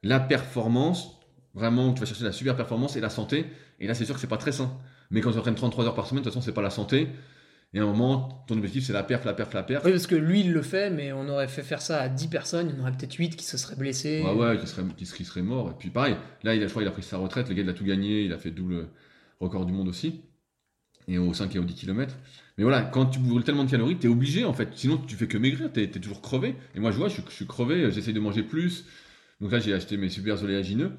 la performance, vraiment, où tu vas chercher la super performance et la santé. Et là, c'est sûr que c'est pas très sain. Mais quand tu entraînes 33 heures par semaine, de toute façon, c'est pas la santé. Et à un moment, ton objectif, c'est la perf, la perf, la perf. Oui, parce que lui, il le fait, mais on aurait fait faire ça à 10 personnes, il y en aurait peut-être 8 qui se seraient blessés. Ouais, ouais, qui serait, qui, serait- qui serait mort. Et puis pareil, là, il a, je crois qu'il a pris sa retraite. Le gars, il a tout gagné. Il a fait double record du monde aussi. Et au 5 et au 10 km. Mais voilà, quand tu brûles tellement de calories, t'es obligé en fait. Sinon, tu fais que maigrir. T'es es toujours crevé. Et moi, je vois, je, suis- crevé. J'essaye de manger plus. Donc là, j'ai acheté mes super oléagineux.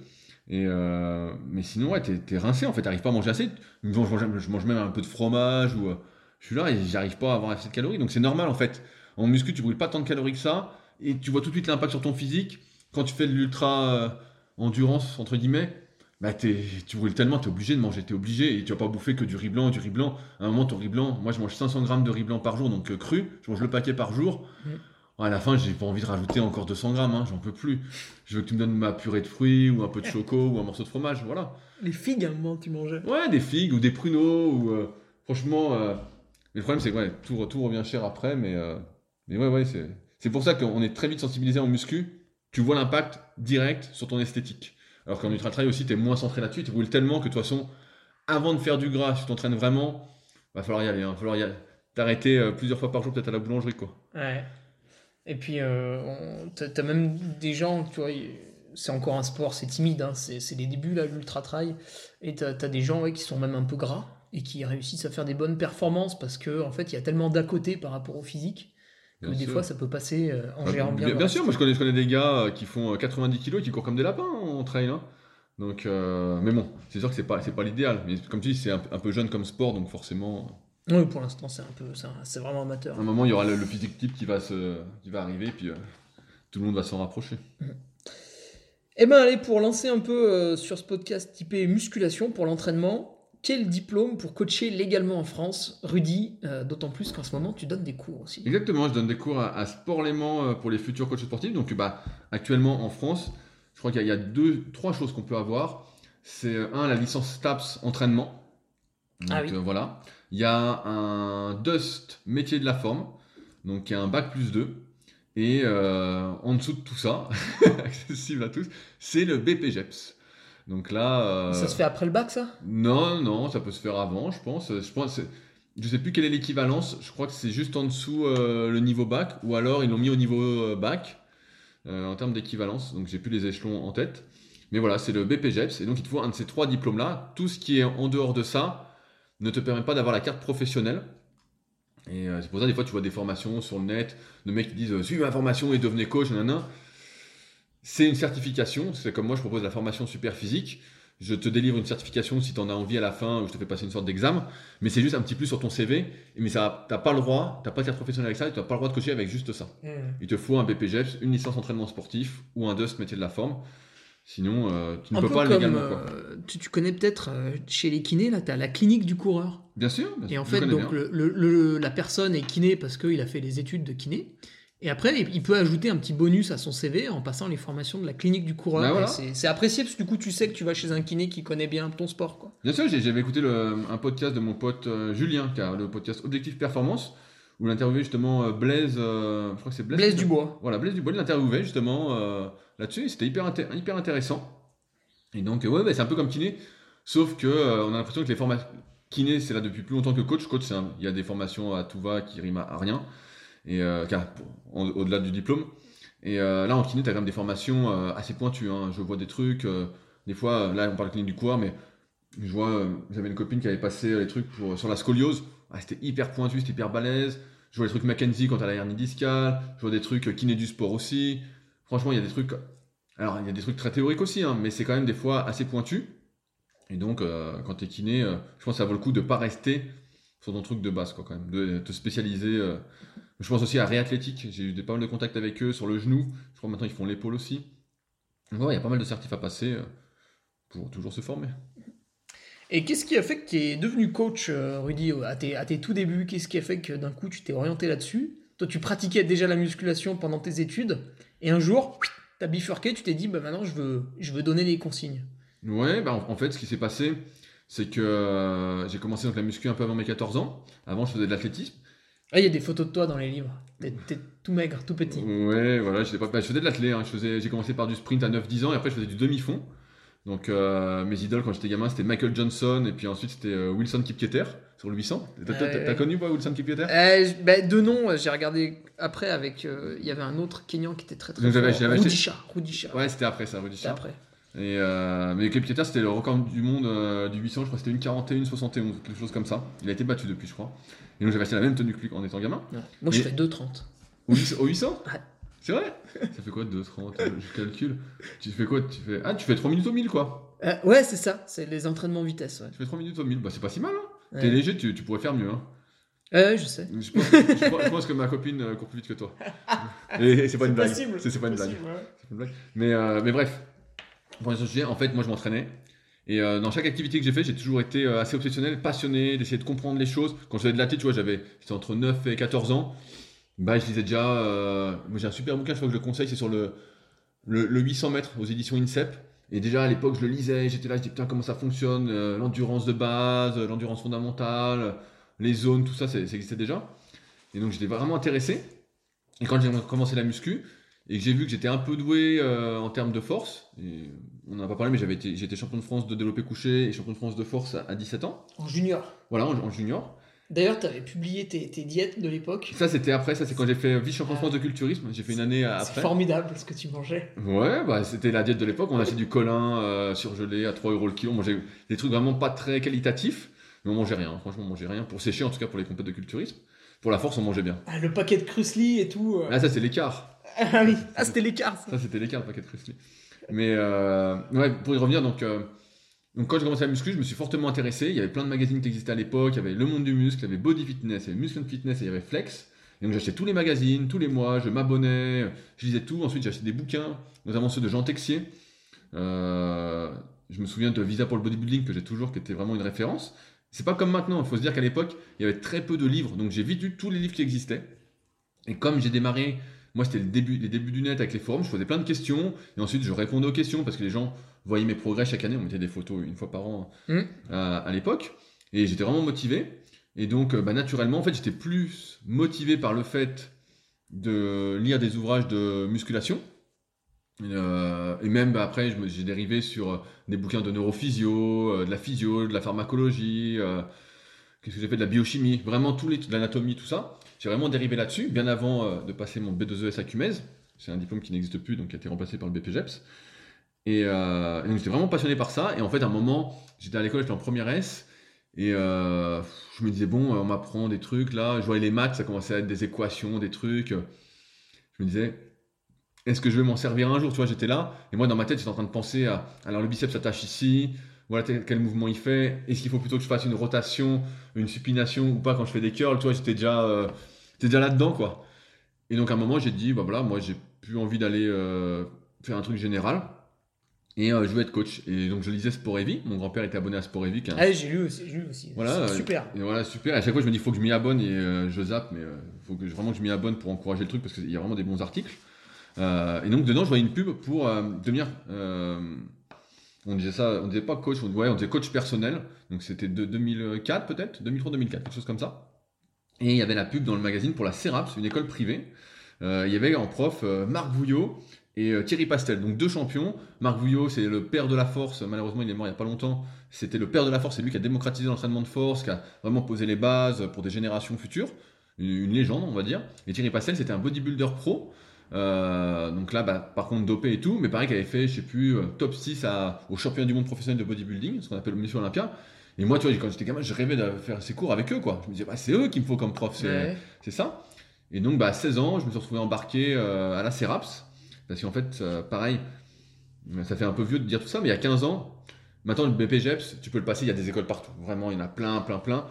Et euh, mais sinon, ouais, t'es rincé en fait. T'arrives pas à manger assez. Je mange même un peu de fromage. ou euh, Je suis là et j'arrive pas à avoir assez de calories. Donc c'est normal en fait. En muscu, tu brûles pas tant de calories que ça. Et tu vois tout de suite l'impact sur ton physique quand tu fais de l'ultra euh, endurance entre guillemets, bah tu brûles tellement, tu es obligé de manger, tu es obligé, et tu vas pas bouffer que du riz blanc, du riz blanc. À un moment, ton riz blanc, moi je mange 500 grammes de riz blanc par jour, donc euh, cru, je mange le paquet par jour. Mm. À la fin, j'ai pas envie de rajouter encore 200 grammes, hein, j'en peux plus. Je veux que tu me donnes ma purée de fruits, ou un peu de choco, ou un morceau de fromage, voilà. Les figues, à un moment, tu mangeais. Ouais, des figues, ou des pruneaux, ou euh, franchement. euh, mais le problème, c'est que ouais, tout, tout revient cher après, mais, euh, mais ouais, ouais, c'est c'est pour ça qu'on est très vite sensibilisé en muscu. Tu vois l'impact direct sur ton esthétique. Alors qu'en ultra trail aussi, tu es moins centré là-dessus, tu brûles tellement que de toute façon, avant de faire du gras, si tu t'entraînes vraiment, va falloir y aller. Hein, va falloir y aller. T'arrêter euh, plusieurs fois par jour, peut-être à la boulangerie, quoi. Ouais. Et puis, euh, t'as même des gens, tu vois, c'est encore un sport, c'est timide, hein, c'est les débuts, là, l'ultra trail. Et t'as as des gens qui sont même un peu gras et qui réussissent à faire des bonnes performances parce que, en fait, il y a tellement d'à côté par rapport au physique Bien des sûr. fois, ça peut passer euh, en Ah, gérant bien. bien, bien sûr, moi je connais, je connais des gars euh, qui font euh, 90 kilos et qui courent comme des lapins en trail. hein. Donc, euh, mais bon, c'est sûr que c'est pas, c'est pas l'idéal. Mais comme tu dis, c'est un, un peu jeune comme sport, donc forcément, Oui, pour l'instant, c'est un peu, c'est vraiment amateur. à un moment, il y aura le, le physique type qui va, se, qui va arriver, puis euh, tout le monde va s'en rapprocher. Eh ben allez, pour lancer un peu euh, sur ce podcast typé musculation pour l'entraînement, quel diplôme pour coacher légalement en France, Rudy euh, D'autant plus qu'en ce moment, tu donnes des cours aussi. Exactement, je donne des cours à, à Sport Léman euh, pour les futurs coachs sportifs. Donc, bah, actuellement en France, je crois qu'il y, a- il y a deux, trois choses qu'on peut avoir. C'est euh, un, la licence STAPS entraînement. Donc, Ah oui. euh, voilà. Il y a un DUST métier de la forme, donc qui a un bac plus 2. Et euh, en dessous de tout ça, accessible à tous, c'est le BPGEPS. Donc là. euh, Ça se fait après le bac, ça? Non, non, ça peut se faire avant, je pense. Je pense, je sais plus quelle est l'équivalence. Je crois que c'est juste en dessous euh, le niveau bac, ou alors ils l'ont mis au niveau euh, bac en termes d'équivalence. Donc j'ai plus les échelons en tête. Mais voilà, c'est le BPGEPS, et donc il te faut un de ces trois diplômes-là. Tout ce qui est en dehors de ça ne te permet pas d'avoir la carte professionnelle. Et c'est pour ça des fois tu vois des formations sur le net de mecs qui disent suivez ma formation et devenez coach, nanana. C'est une certification, c'est comme moi je propose la formation super physique. Je te délivre une certification si tu en as envie à la fin, ou je te fais passer une sorte d'examen, mais c'est juste un petit plus sur ton CV, mais ça t'as pas le droit, t'as pas de carte professionnelle avec ça, et tu n'as pas le droit de coacher avec juste ça. Il te faut un BPGEPS, une licence entraînement sportif, ou un DUST métier de la forme, sinon euh, tu ne Un peux peu pas comme, légalement. Quoi. euh, tu, tu connais peut-être euh, chez les kinés, là, tu as la clinique du coureur. Bien sûr, bien Et sûr, en je fait, donc, bien. le, le- le- la personne est kiné parce qu'il a fait les études de kiné. Et après, il peut ajouter un petit bonus à son CV en passant les formations de la clinique du coureur. Bah voilà. C'est- apprécié parce que du coup, tu sais que tu vas chez un kiné qui connaît bien ton sport. Quoi. Bien sûr, j'avais écouté le- un podcast de mon pote euh, Julien, qui a le podcast Objectif Performance, où il interviewait justement euh, Blaise, euh, je crois que c'est Blaise, Blaise Dubois. Voilà, Blaise Dubois, il l'interviewait justement là-dessus, c'était hyper, inté- hyper intéressant. Et donc, ouais, bah, c'est un peu comme kiné, sauf que euh, on a l'impression que les formations. Kiné, c'est là depuis plus longtemps que coach. Coach, un- il y a des formations à tout va qui riment à rien, et euh, au-delà du diplôme. Et euh, là, en kiné, tu as quand même des formations euh, assez pointues. hein. Je vois des trucs, des fois, là, on parle de clinique du coureur, mais je vois, j'avais une copine qui avait passé les trucs pour, sur la scoliose. Ah, c'était hyper pointu, c'était hyper balèze. Je vois les trucs Mackenzie quand t'as la hernie discale. Je vois des trucs kiné du sport aussi. Franchement, il y a des trucs. Alors, il y a des trucs très théoriques aussi, hein, mais c'est quand même des fois assez pointu. Et donc, quand t'es kiné, euh, je pense que ça vaut le coup de pas rester sur ton truc de base, quoi, quand même. De te spécialiser. Je pense aussi à réathlétique. J'ai eu des, pas mal de contacts avec eux sur le genou. Je crois maintenant ils font l'épaule aussi. Donc, ouais, il y a pas mal de certifs à passer euh, pour toujours se former. Et qu'est-ce qui a fait que tu es devenu coach, euh, Rudy, à tes, à tes tout débuts? Qu'est-ce qui a fait que d'un coup tu t'es orienté là-dessus? Toi, tu pratiquais déjà la musculation pendant tes études, et un jour, tu as bifurqué, tu t'es dit, bah, maintenant je veux, je veux donner les consignes. Ouais, bah en, en fait, ce qui s'est passé, c'est que euh, j'ai commencé donc la muscu un peu avant mes 14 ans. Avant, je faisais de l'athlétisme. Ah, il y a des photos de toi dans les livres. T'es tout maigre, tout petit. Ouais, voilà, j'étais pas, bah, je faisais de l'athlé. hein. J'ai commencé par du sprint à 9-10 ans et après, je faisais du demi-fond. Donc, euh, mes idoles quand j'étais gamin, c'était Michael Johnson et puis ensuite, c'était euh, Wilson Kipketer sur le 800. T'as- connu, quoi, Wilson Kipketer? Euh, bah, de nom, j'ai regardé après avec. Il y avait un autre Kenyan qui était très très Donc, fort. Rudisha. Rudisha. Ouais, c'était après ça, C'était après. Et euh, mais Kipketer, c'était le record du monde euh, du 800, je crois que c'était une 41, 71, quelque chose comme ça. Il a été battu depuis, je crois. Et donc, j'avais acheté la même tenue que lui en étant gamin. Ouais. Moi, je fais 2,30. Au 800, au 800 Ouais. C'est vrai Ça fait quoi 2,30 Je calcule. Tu fais quoi tu fais... Ah, tu fais 3 minutes au 1000 quoi. Euh, ouais, c'est ça. C'est les entraînements vitesse. Ouais, Tu fais 3 minutes au 1000. Bah, c'est pas si mal. Hein. T'es léger, tu, tu pourrais faire mieux. Hein. Ouais, je sais. Je, pense, je pense- je pense que ma copine euh, court plus vite que toi. Et c'est pas une blague. C'est pas une blague. Possible, ouais. C'est pas une blague. Mais, euh, mais bref, pour en fait, moi je m'entraînais. Et euh, dans chaque activité que j'ai fait, j'ai toujours été euh, assez obsessionnel, passionné, d'essayer de comprendre les choses. Quand je faisais de la tu vois, j'avais, entre 9 et 14 ans. Bah, je lisais déjà. Euh, moi, j'ai un super bouquin, je crois que je le conseille, c'est sur le, le, le 800 mètres aux éditions INSEP. Et déjà à l'époque, je le lisais, j'étais là, je disais putain, comment ça fonctionne, l'endurance de base, l'endurance fondamentale, les zones, tout ça, ça, ça existait déjà. Et donc j'étais vraiment intéressé. Et quand j'ai commencé la muscu, et que j'ai vu que j'étais un peu doué euh, en termes de force, et on n'en a pas parlé, mais j'avais été, j'étais champion de France de développé couché et champion de France de force à, à 17 ans. En junior. Voilà, en, en junior. D'ailleurs, tu avais publié tes, tes diètes de l'époque. Ça, c'était après, ça, c'est quand j'ai fait vice-champion de France de culturisme. J'ai fait une année C'est après. formidable ce que tu mangeais. Ouais, bah, c'était la diète de l'époque. On achetait du colin euh, surgelé à 3 euros le kilo. On mangeait des trucs vraiment pas très qualitatifs, mais on mangeait rien. Franchement, on mangeait rien. Pour sécher, en tout cas, pour les compètes de culturisme. Pour la force, on mangeait bien. Ah, le paquet de Krusli et tout. euh. Là, ça, c'est l'écart. Ah oui, ah, c'était l'écart. ça. Ça, c'était l'écart, paquet de Chrisley. Mais, euh, ouais, pour y revenir, donc, euh, donc, quand j'ai commencé la muscu, je me suis fortement intéressé. Il y avait plein de magazines qui existaient à l'époque. Il y avait Le Monde du Muscle, il y avait Body Fitness, il y avait Muscle Fitness et il y avait Flex. Et donc, j'achetais tous les magazines, tous les mois, je m'abonnais, je lisais tout. Ensuite, acheté des bouquins, notamment ceux de Jean Texier. Euh, je me souviens de Visa pour le bodybuilding que j'ai toujours, qui était vraiment une référence. C'est pas comme maintenant. Il faut se dire qu'à l'époque, il y avait très peu de livres. Donc, j'ai vite lu tous les livres qui existaient. Et comme j'ai démarré, moi, c'était le début, les débuts du net avec les forums, je posais plein de questions. Et ensuite, je répondais aux questions parce que les gens voyaient mes progrès chaque année. On mettait des photos une fois par an Mm. à, à l'époque. Et j'étais vraiment motivé. Et donc, euh, bah, naturellement, en fait, j'étais plus motivé par le fait de lire des ouvrages de musculation. Euh, et même bah, après, j'ai dérivé sur euh, des bouquins de neurophysio, euh, de la physio, de la pharmacologie, euh, qu'est-ce que j'ai fait, de la biochimie, vraiment tout l'anatomie, tout ça. J'ai vraiment dérivé là-dessus, bien avant euh, de passer mon B2ES à Cumez. C'est un diplôme qui n'existe plus, donc qui a été remplacé par le BPGEPS. Et, euh, et donc j'étais vraiment passionné par ça. Et en fait, à un moment, j'étais à l'école, j'étais en première S. Et euh, je me disais, bon, on m'apprend des trucs là. Je voyais les maths, ça commençait à être des équations, des trucs. Je me disais, est-ce que je vais m'en servir un jour? Tu vois, j'étais là. Et moi, dans ma tête, j'étais en train de penser à, alors le biceps s'attache ici. Voilà quel mouvement il fait. Est-ce qu'il faut plutôt que je fasse une rotation, une supination ou pas quand je fais des curls? Tu vois, j'étais déjà, euh, déjà là-dedans, quoi. Et donc à un moment, j'ai dit, bah voilà, moi, j'ai plus envie d'aller euh, faire un truc général. Et euh, je veux être coach. Et donc je lisais Sport Heavy. Mon grand-père était abonné à Sport Heavy, un Ah, j'ai lu aussi. J'ai lu aussi. Voilà, euh, super. et voilà, super. À chaque fois, je me dis, il faut que je m'y abonne et euh, je zappe, mais il faut que vraiment que je m'y abonne pour encourager le truc parce qu'il y a vraiment des bons articles. Et donc, dedans, je voyais une pub pour devenir. On disait ça, on disait pas coach, on, on disait coach personnel. Donc, c'était de 2004 peut-être, 2003-2004, quelque chose comme ça. Et il y avait la pub dans le magazine pour la CERAPS, une école privée. Euh, il y avait en prof euh, Marc Vouillot et euh, Thierry Pastel, donc deux champions. Marc Vouillot, c'est le père de la force. Malheureusement, il est mort il y a pas longtemps. C'était le père de la force. C'est lui qui a démocratisé l'entraînement de force, qui a vraiment posé les bases pour des générations futures. Une, une légende, on va dire. Et Thierry Pastel, c'était un bodybuilder pro. Euh, donc là, bah, par contre, dopé et tout, mais pareil, qui avait fait, je sais plus, euh, top 6 à, au championnat du monde professionnel de bodybuilding, ce qu'on appelle le Monsieur Olympia. Et moi, tu vois, quand j'étais gamin, je rêvais de faire ces cours avec eux, quoi. Je me disais, bah, c'est eux qu'il me faut comme prof. C'est, Ouais. ça. Et donc, bah, à 16 ans, je me suis retrouvé embarqué euh, à la CERAPS. Parce qu'en fait, euh, pareil, ça fait un peu vieux de dire tout ça, mais il y a 15 ans, maintenant le BPGEPS, tu peux le passer, il y a des écoles partout. Vraiment, il y en a plein, plein, plein.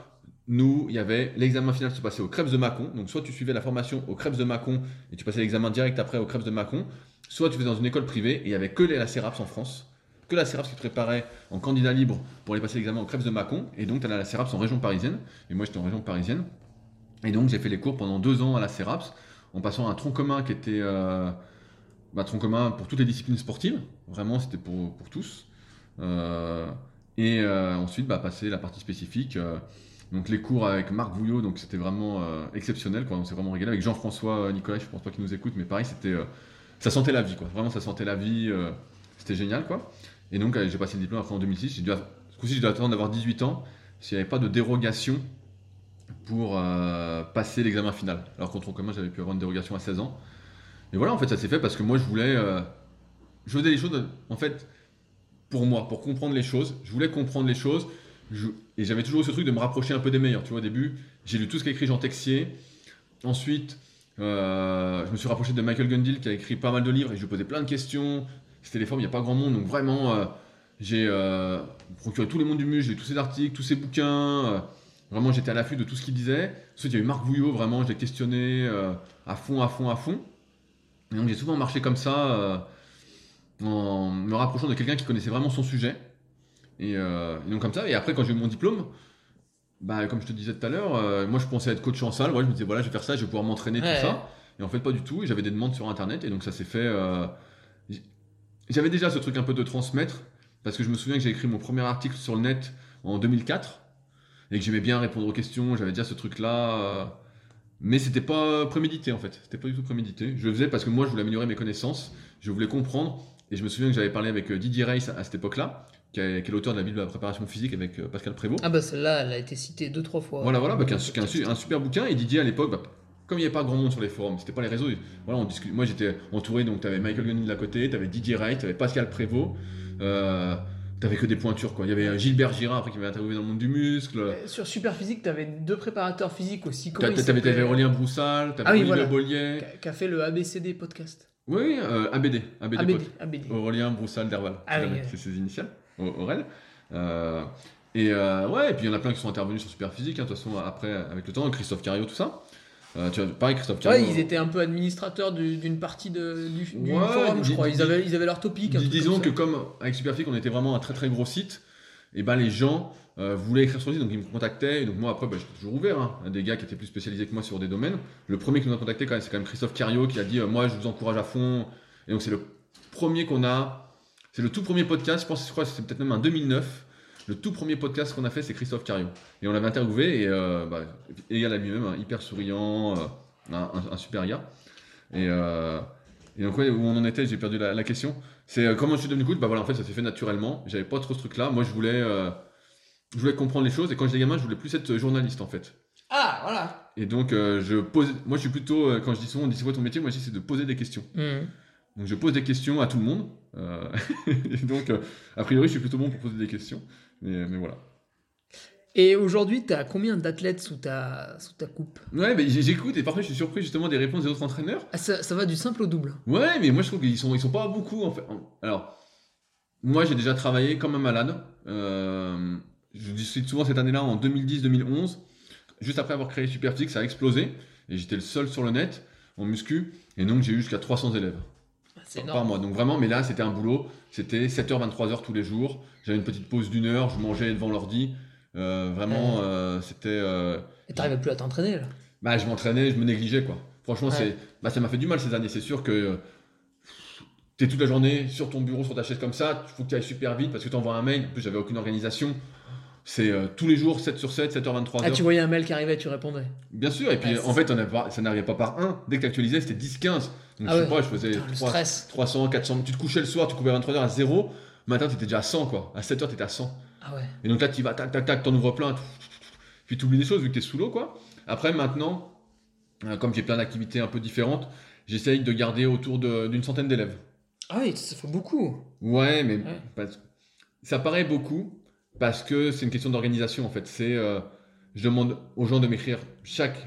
Nous, il y avait l'examen final se passait au Krebs de Mâcon. Donc, soit tu suivais la formation au Krebs de Mâcon et tu passais l'examen direct après au Krebs de Mâcon, soit tu faisais dans une école privée et il y avait que la CERAPS en France. Que la CERAPS qui te préparait en candidat libre pour aller passer l'examen au Krebs de Mâcon. Et donc, tu allais à la CERAPS en région parisienne. Et moi, j'étais en région parisienne. Et donc, j'ai fait les cours pendant deux ans à la CERAPS, en passant à un tronc commun qui était euh, bah, tronc commun pour toutes les disciplines sportives. Vraiment, c'était pour, pour tous. Euh, et euh, ensuite, bah, passer la partie spécifique. Donc, les cours avec Marc Vouillot, donc c'était vraiment euh, exceptionnel. Quoi. On s'est vraiment régalé. Avec Jean-François euh, Nicolas, je pense pas qu'il nous écoute, mais pareil, c'était, euh, ça sentait la vie. Quoi. Vraiment, ça sentait la vie. c'était génial. Quoi. Et donc, j'ai passé le diplôme après en 2006. J'ai dû, ce coup-ci, je dois attendre d'avoir 18 ans s'il n'y avait pas de dérogation pour passer l'examen final. Alors tronc commun, j'avais pu avoir une dérogation à 16 ans. Et voilà, en fait, ça s'est fait parce que moi, je voulais. je faisais les choses, en fait, pour moi, pour comprendre les choses. Je voulais comprendre les choses. Et j'avais toujours eu ce truc de me rapprocher un peu des meilleurs. Tu vois, au début, j'ai lu tout ce qu'a écrit Jean Texier. Ensuite, euh, je me suis rapproché de Michael Gundil qui a écrit pas mal de livres et je lui posais plein de questions. C'était les formes, il n'y a pas grand monde. Donc, vraiment, euh, j'ai euh, procuré tous les mondes du muscle, j'ai tous ses articles, tous ses bouquins. Vraiment, j'étais à l'affût de tout ce qu'il disait. Ensuite, il y a eu Marc Vouillot, vraiment, je l'ai questionné à fond, à fond, à fond. Et donc, j'ai souvent marché comme ça, en me rapprochant de quelqu'un qui connaissait vraiment son sujet. Et, euh, et donc comme ça. Et après, quand j'ai eu mon diplôme, bah, comme je te disais tout à l'heure, euh, moi je pensais être coach en salle. Ouais, je me disais, voilà, je vais faire ça, je vais pouvoir m'entraîner, Ouais. tout ça. Et en fait, pas du tout. J'avais des demandes sur Internet. Et donc ça s'est fait. euh, J'avais déjà ce truc un peu de transmettre. Parce que je me souviens que j'ai écrit mon premier article sur le net en 2004. Et que j'aimais bien répondre aux questions. J'avais déjà ce truc-là. mais c'était pas prémédité en fait. C'était pas du tout prémédité. Je le faisais parce que moi je voulais améliorer mes connaissances. Je voulais comprendre. Et je me souviens que j'avais parlé avec euh, Didier Reiss à cette époque-là, qui est, l'auteur de la Bible de la préparation physique avec euh, Pascal Prévost. Ah bah celle-là, elle a été citée deux, trois fois. Voilà, voilà, bah, un, super bouquin. Et Didier, à l'époque, bah, comme il n'y avait pas grand monde sur les forums, c'était pas les réseaux, voilà, on discute. Moi, j'étais entouré, donc tu avais Michael Gunning de la côté, tu avais Didier Wright, tu avais Pascal Prévost, euh, tu que des pointures, quoi. Il y avait Gilbert Girard, après, qui m'avait interviewé dans le monde du muscle. Euh, Sur Superphysique, t'avais deux préparateurs physiques aussi. Comment Tu il avais s'appelait Aurélien Broussal, tu avais Ah oui, Olivier voilà. Bollier. Qui a fait le ABCD podcast. Oui, euh, ABD. ABD, ABD. pote. ABD. Aurélien Broussal Derval. Ah c'est oui, ses initiales, Au- Aurel. Euh, et euh, ouais, et puis il y en a plein qui sont intervenus sur Superphysique, hein, de toute façon, après, avec le temps, Christophe Cario, tout ça. Euh, tu vois, pareil, Christophe Cario. Ouais, ils étaient un peu administrateurs du- d'une partie de- du, du Ouais, forum, je crois. Ils avaient, ils avaient leur topic. Dis- disons comme que comme avec Superphysique, on était vraiment un très très gros site, et ben les gens euh, voulaient écrire sur le site, donc ils me contactaient, et donc moi après, bah, j'étais toujours ouvert, hein, à des gars qui étaient plus spécialisés que moi sur des domaines. Le premier qui nous a contacté, quand même, c'est quand même Christophe Cario qui a dit, euh, moi je vous encourage à fond, et donc c'est le premier qu'on a, c'est le tout premier podcast, je pense, je crois que c'est peut-être même un 2009. Le tout premier podcast qu'on a fait, c'est Christophe Cario. Et on l'avait interviewé, et euh, bah, égal à lui-même, hein, hyper souriant, euh, un, super gars. Et, donc, ouais, où on en était, j'ai perdu la, question. C'est euh, comment je suis devenu coach? Bah voilà, en fait, ça s'est fait naturellement. J'avais pas trop ce truc-là. Moi, je voulais, je voulais comprendre les choses. Et quand j'étais gamin, je voulais plus être journaliste, en fait. Ah, voilà. Et donc, euh, je pose. Moi, je suis plutôt. euh, quand je dis souvent, on dit c'est quoi ton métier? Moi, je dis c'est de poser des questions. Mhm. Donc, je pose des questions à tout le monde. Euh, et donc, euh, a priori, je suis plutôt bon pour poser des questions. Mais, mais voilà. Et aujourd'hui, t'as combien d'athlètes sous ta, sous ta coupe? Ouais, j'écoute et parfois, je suis surpris justement des réponses des autres entraîneurs. ah, ça, ça va du simple au double. Ouais, mais moi je trouve qu'ils sont, ils sont pas beaucoup en fait. Alors, moi j'ai déjà travaillé comme un malade. Euh, je dis souvent cette année-là, en 2010-2011, juste après avoir créé Superphysique, ça a explosé. Et j'étais le seul sur le net en muscu. Et donc j'ai eu jusqu'à 300 élèves Ah, par énorme. mois. Donc vraiment, mais là c'était un boulot. C'était 7h, 23h tous les jours. J'avais une petite pause d'une heure, je mangeais devant l'ordi. Euh, vraiment, euh, c'était. euh, Et t'arrivais plus à t'entraîner là? bah, je m'entraînais, je me négligeais, quoi. Franchement, Ouais. c'est, bah, ça m'a fait du mal ces années. C'est sûr que euh, t'es toute la journée sur ton bureau, sur ta chaise comme ça, il faut que tu ailles super vite parce que t'envoies un mail. En plus, j'avais aucune organisation. C'est euh, tous les jours, 7 sur 7, 7h23. Ah, tu voyais un mail qui arrivait, tu répondais. Bien sûr, et puis Ouais, en fait, on pas- ça n'arrivait pas par 1. Dès que t'actualisais, c'était 10, 15. Donc Ah je sais ouais. pas, je faisais Putain, le 3 stress. 300, 400. Tu te couchais le soir, tu coupais à 23h à 0. Le matin, t'étais déjà à 100, quoi. À 7h, t'étais à 100. Ah ouais. Et donc là, tu vas, tac, tac, tac, t'en ouvres plein, puis tu oublies des choses vu que t'es sous l'eau, quoi. Après, maintenant, euh, comme j'ai plein d'activités un peu différentes, j'essaye de garder autour d'une centaine d'élèves. Ah oui, ça fait beaucoup. Ouais, mais Ouais. ça paraît beaucoup parce que c'est une question d'organisation, en fait. C'est, euh, je demande aux gens de m'écrire chaque,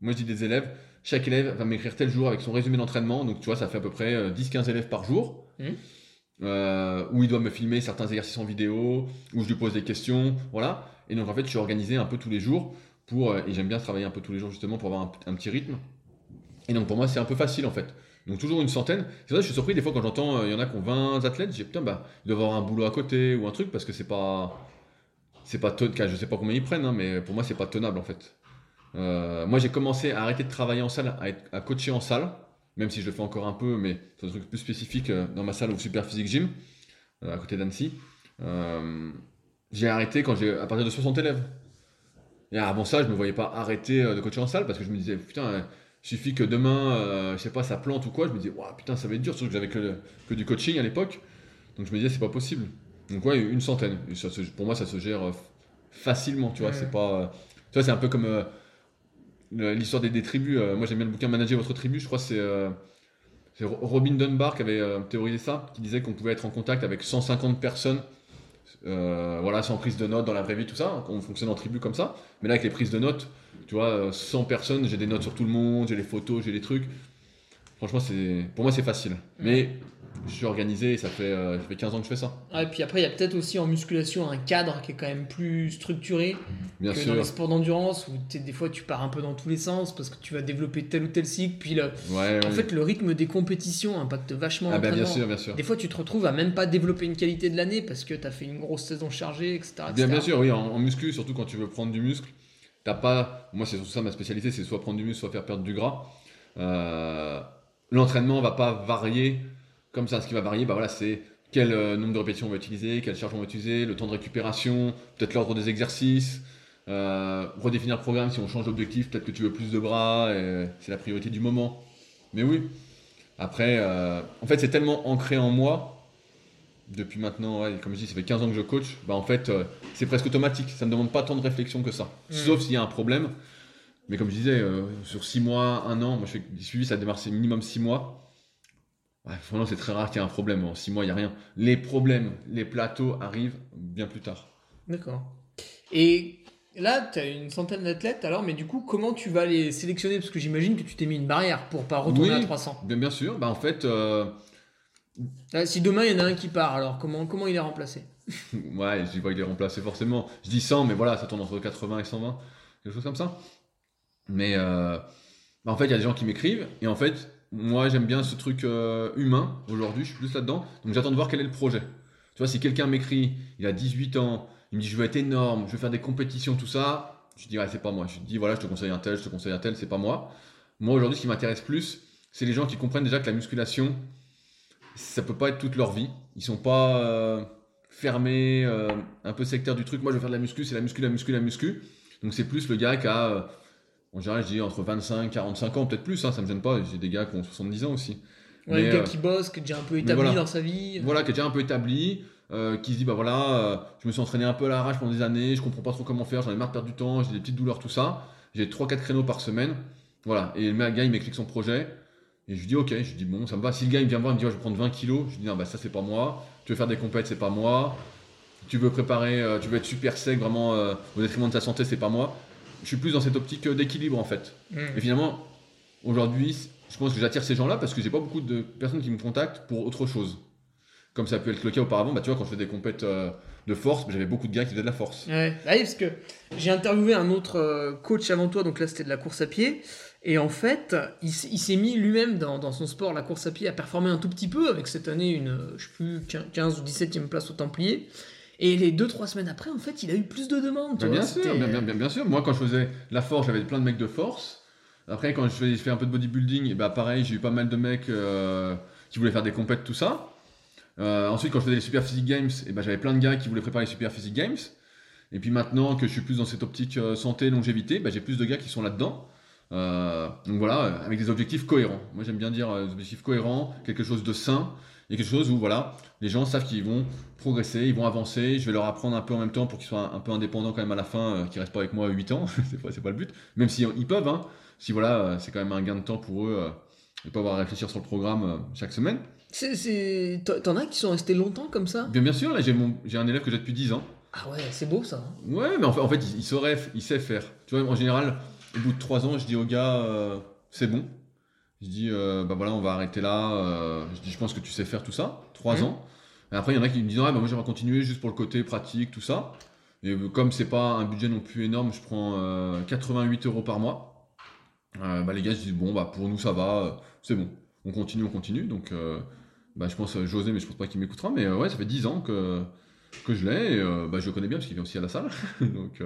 moi je dis des élèves, chaque élève va m'écrire tel jour avec son résumé d'entraînement, donc tu vois, ça fait à peu près euh, 10-15 élèves par jour. Mhm. Euh, où il doit me filmer certains exercices en vidéo, où je lui pose des questions, voilà. Et donc en fait, je suis organisé un peu tous les jours pour, euh, et j'aime bien travailler un peu tous les jours justement pour avoir un, un petit rythme. Et donc pour moi, c'est un peu facile en fait. Donc toujours une centaine. C'est vrai, je suis surpris des fois quand j'entends, euh, il y en a qui ont 20 athlètes, j'ai putain, bah, ils doivent avoir un boulot à côté ou un truc parce que c'est pas, c'est pas tenable. Je sais pas combien ils prennent, hein, mais pour moi, c'est pas tenable en fait. Euh, moi, j'ai commencé à arrêter de travailler en salle, à, être, à coacher en salle, même si je le fais encore un peu, mais c'est un truc plus spécifique euh, dans ma salle au Super Physique Gym, à côté d'Annecy. J'ai arrêté quand j'ai à partir de 60 élèves. Et avant ça, je me voyais pas arrêter de coacher en salle parce que je me disais, putain, suffit que demain, euh, je sais pas, ça plante ou quoi, je me disais, Ouah, putain, ça va être dur, surtout que j'avais que, que du coaching à l'époque. Donc je me disais, c'est pas possible. Donc ouais, une centaine. Et ça se- pour moi, ça se gère euh, facilement, tu vois, Ouais. c'est pas... euh, tu vois, c'est un peu comme euh, l'histoire des, des tribus. moi, j'aime bien le bouquin Manager votre tribu, je crois que c'est... euh, c'est Ro- Robin Dunbar qui avait théorisé ça, qui disait qu'on pouvait être en contact avec 150 personnes, euh, voilà, sans prise de notes dans la vraie vie, tout ça. On fonctionne en tribu comme ça. Mais là, avec les prises de notes, tu vois, euh, 100 personnes, j'ai des notes sur tout le monde, j'ai les photos, j'ai les trucs. Franchement, pour moi, c'est facile. Mais je suis organisé et ça fait, euh, ça fait 15 ans que je fais ça. et puis après, il y a peut-être aussi en musculation un cadre qui est quand même plus structuré Bien que sûr. dans les sports d'endurance où des fois tu pars un peu dans tous les sens parce que tu vas développer tel ou tel cycle. Puis le- Ouais, en fait, le rythme des compétitions impacte vachement ah bah bien sûr, bien sûr. Des fois, tu te retrouves à même pas développer une qualité de l'année parce que tu as fait une grosse saison chargée, etc. Bien, etc. bien sûr, oui, en, en muscu, surtout quand tu veux prendre du muscle, t'as pas. Moi, c'est surtout ça ma spécialité, c'est soit prendre du muscle, soit faire perdre du gras. Euh, L'entraînement va pas varier comme ça. Ce qui va varier, bah voilà, c'est quel euh, nombre de répétitions on va utiliser, quelle charge on va utiliser, le temps de récupération, peut-être l'ordre des exercices. euh, redéfinir le programme si on change d'objectif, peut-être que tu veux plus de bras, et c'est la priorité du moment. Mais oui. Après, euh, en fait, c'est tellement ancré en moi depuis maintenant, ouais, comme je dis, ça fait 15 ans que je coach, bah en fait, c'est presque automatique. Ça ne demande pas tant de réflexion que ça. Mm. Sauf s'il y a un problème. Mais comme je disais, sur 6 mois, 1 an, moi je fais du suivi, ça démarre c'est minimum 6 mois. C'est très rare qu'il y ait un problème. En 6 mois, il n'y a rien. Les problèmes, les plateaux arrivent bien plus tard. D'accord. Et là, tu as une centaine d'athlètes, alors, mais du coup, comment tu vas les sélectionner? Parce que j'imagine que tu t'es mis une barrière pour pas retourner Oui. à 300. Bien, bien sûr, bah en fait, euh, Là, si demain il y en a un qui part, alors comment, comment il est remplacé? Ouais, je dis pas qu'il est remplacé forcément. Je dis 100, mais voilà, ça tourne entre 80 et 120, quelque chose comme ça. Mais euh, bah, en fait, il y a des gens qui m'écrivent, et en fait, moi j'aime bien ce truc euh, humain aujourd'hui, je suis plus là-dedans, donc j'attends de voir quel est le projet. Tu vois, si quelqu'un m'écrit, il a 18 ans, il me dit je veux être énorme, je veux faire des compétitions, tout ça, je dis ouais, c'est pas moi. Je dis voilà, je te conseille un tel, je te conseille un tel, c'est pas moi. Moi aujourd'hui, ce qui m'intéresse plus, c'est les gens qui comprennent déjà que la musculation, ça peut pas être toute leur vie. Ils sont pas euh, fermés, euh, un peu sectaires du truc. Moi, je veux faire de la muscu, c'est la muscu, la muscu, la muscu. Donc c'est plus le gars qui a, en général, je dis entre 25 45 ans, peut-être plus, hein, ça me gêne pas. J'ai des gars qui ont 70 ans aussi. Ouais, le gars euh, qui bosse, qui est déjà un peu établi voilà. dans sa vie. Voilà, qui est déjà un peu établi, euh, qui se dit bah voilà, euh, je me suis entraîné un peu à l'arrache pendant des années, je comprends pas trop comment faire, j'en ai marre de perdre du temps, j'ai des petites douleurs, tout ça. J'ai 3-4 créneaux par semaine. Voilà, et le gars il m'explique son projet. Et je lui dis ok, je lui dis bon, ça me va. Si le gars il vient me voir, il me dit je vais prendre 20 kilos, je lui dis non, bah ça c'est pas moi. Tu veux faire des compètes, c'est pas moi. Tu veux préparer, tu veux être super sec vraiment au détriment de ta santé, c'est pas moi. Je suis plus dans cette optique euh, d'équilibre en fait. Mm. Et finalement, aujourd'hui, je pense que j'attire ces gens-là parce que j'ai pas beaucoup de personnes qui me contactent pour autre chose. Comme ça peut être le cas auparavant, bah tu vois, quand je fais des compètes euh, de force, bah, j'avais beaucoup de gars qui faisaient de la force. Ouais, Ah oui, parce que j'ai interviewé un autre euh, coach avant toi, donc là c'était de la course à pied, et en fait, il, s'est mis lui-même dans, dans son sport, la course à pied, à performer un tout petit peu, avec cette année une, je sais plus, 15 ou 17e place au Templier. Et les 2-3 semaines après, en fait, il a eu plus de demandes. bien sûr, bien, bien, sûr. Moi, quand je faisais la force, j'avais plein de mecs de force. Après, quand je fais, je fais un peu de bodybuilding, et bah pareil, j'ai eu pas mal de mecs euh, qui voulaient faire des compètes, tout ça. Euh, ensuite, quand je faisais les Super Physique Games, et bah, j'avais plein de gars qui voulaient préparer les Super Physique Games. Et puis maintenant que je suis plus dans cette optique euh, santé, longévité, bah, j'ai plus de gars qui sont là-dedans. Euh, donc voilà, euh, avec des objectifs cohérents. Moi, j'aime bien dire euh, des objectifs cohérents, quelque chose de sain, et quelque chose où voilà, les gens savent qu'ils vont progresser, ils vont avancer. Je vais leur apprendre un peu en même temps pour qu'ils soient un, un peu indépendants quand même à la fin, euh, qu'ils restent pas avec moi 8 ans. c'est pas, pas le but. Même si ils peuvent, hein. Si voilà, c'est quand même un gain de temps pour eux de pas avoir à réfléchir sur le programme chaque semaine. T'en as qui sont restés longtemps comme ça? Bien, bien sûr, là j'ai un élève que j'ai depuis 10 ans. Ah ouais, c'est beau ça. hein. Ouais, mais en fait, en fait il, il saurait, il sait faire. Tu vois, en général, au bout de 3 ans, je dis au gars, euh, c'est bon. Je dis, euh, bah voilà, on va arrêter là. euh, je dis, je pense que tu sais faire tout ça. 3 Mhm. ans. Et après, il y en a qui me disent, ah, bah moi j'aimerais continuer juste pour le côté pratique, tout ça. Et euh, comme c'est pas un budget non plus énorme, je prends euh, 88 euros par mois. Bah les gars, je dis, bon, bah pour nous ça va, c'est bon. On continue, on continue. Donc, bah je pense José, mais je pense pas qu'il m'écoutera. Mais ouais, ça fait 10 ans que, que je l'ai. Et bah, je le connais bien parce qu'il vient aussi à la salle. donc,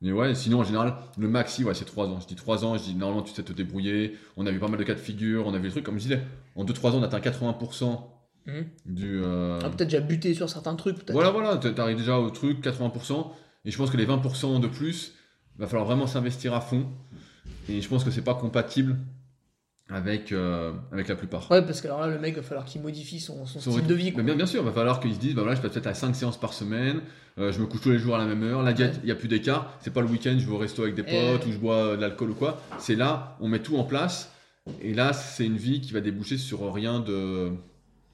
mais ouais, sinon en général, le maxi, ouais, c'est 3 ans. Je dis 3 ans, je dis normalement tu sais te débrouiller. On a vu pas mal de cas de figure, on a vu des trucs, comme je disais, en 2-3 ans, on atteint 80% Mhm. du. euh, Ah, peut-être déjà buté sur certains trucs, voilà, voilà, t'arrives déjà au truc, 80%. Et je pense que les 20% de plus, va falloir vraiment s'investir à fond. Et je pense que c'est pas compatible avec, euh, avec la plupart. Ouais, parce que alors là, le mec va falloir qu'il modifie son, son Son style rythme. de vie. quoi. Bien, bien sûr, il va falloir qu'ils se disent, bah voilà, je passe peut-être à 5 séances par semaine, euh, je me couche tous les jours à la même heure, la diète, il n'y a plus d'écart, c'est pas le week-end, je vais au resto avec des potes ou je bois euh, de l'alcool ou quoi. C'est là, on met tout en place, et là, c'est une vie qui va déboucher sur rien de.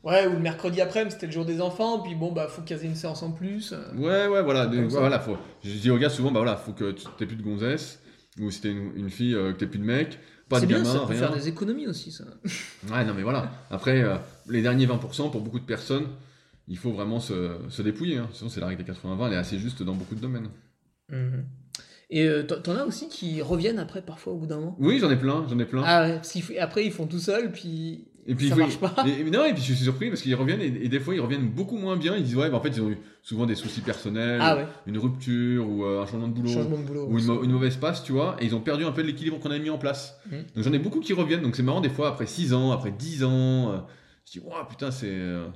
Ouais, ou le mercredi après, c'était le jour des enfants, puis bon, bah, faut caser une séance en plus. Ouais, ouais, voilà. Ça. voilà faut... Je dis aux gars souvent, bah voilà, faut que tu aies plus de gonzesse. ou si t'es une, une fille euh, que t'es plus de mec, pas de bien, gamin, ça peut rien. faire des économies aussi, ça. Ouais, non, mais voilà. Après, euh, les derniers 20%, pour beaucoup de personnes, il faut vraiment se, se dépouiller. Hein. Sinon, c'est la règle des 80-20, elle est assez juste dans beaucoup de domaines. Mhm. Et euh, t'en as aussi qui reviennent après, parfois, au bout d'un moment Oui, j'en ai plein, j'en ai plein. Ah ouais, parce qu'après, ils font tout seuls, puis et puis, ça oui, marche pas. Et, et non, et puis je suis surpris parce qu'ils reviennent et, et des fois, ils reviennent beaucoup moins bien. Ils disent, ouais, bah, en fait, ils ont eu souvent des soucis personnels, Ah ouais, une rupture ou euh, un changement de boulot. changement de boulot. ou une, mau- une mauvaise passe, tu vois, et ils ont perdu un peu de l'équilibre qu'on avait mis en place. Mhm. Donc j'en ai beaucoup qui reviennent, donc c'est marrant des fois après 6 ans, après 10 ans, euh, je dis waouh putain c'est euh,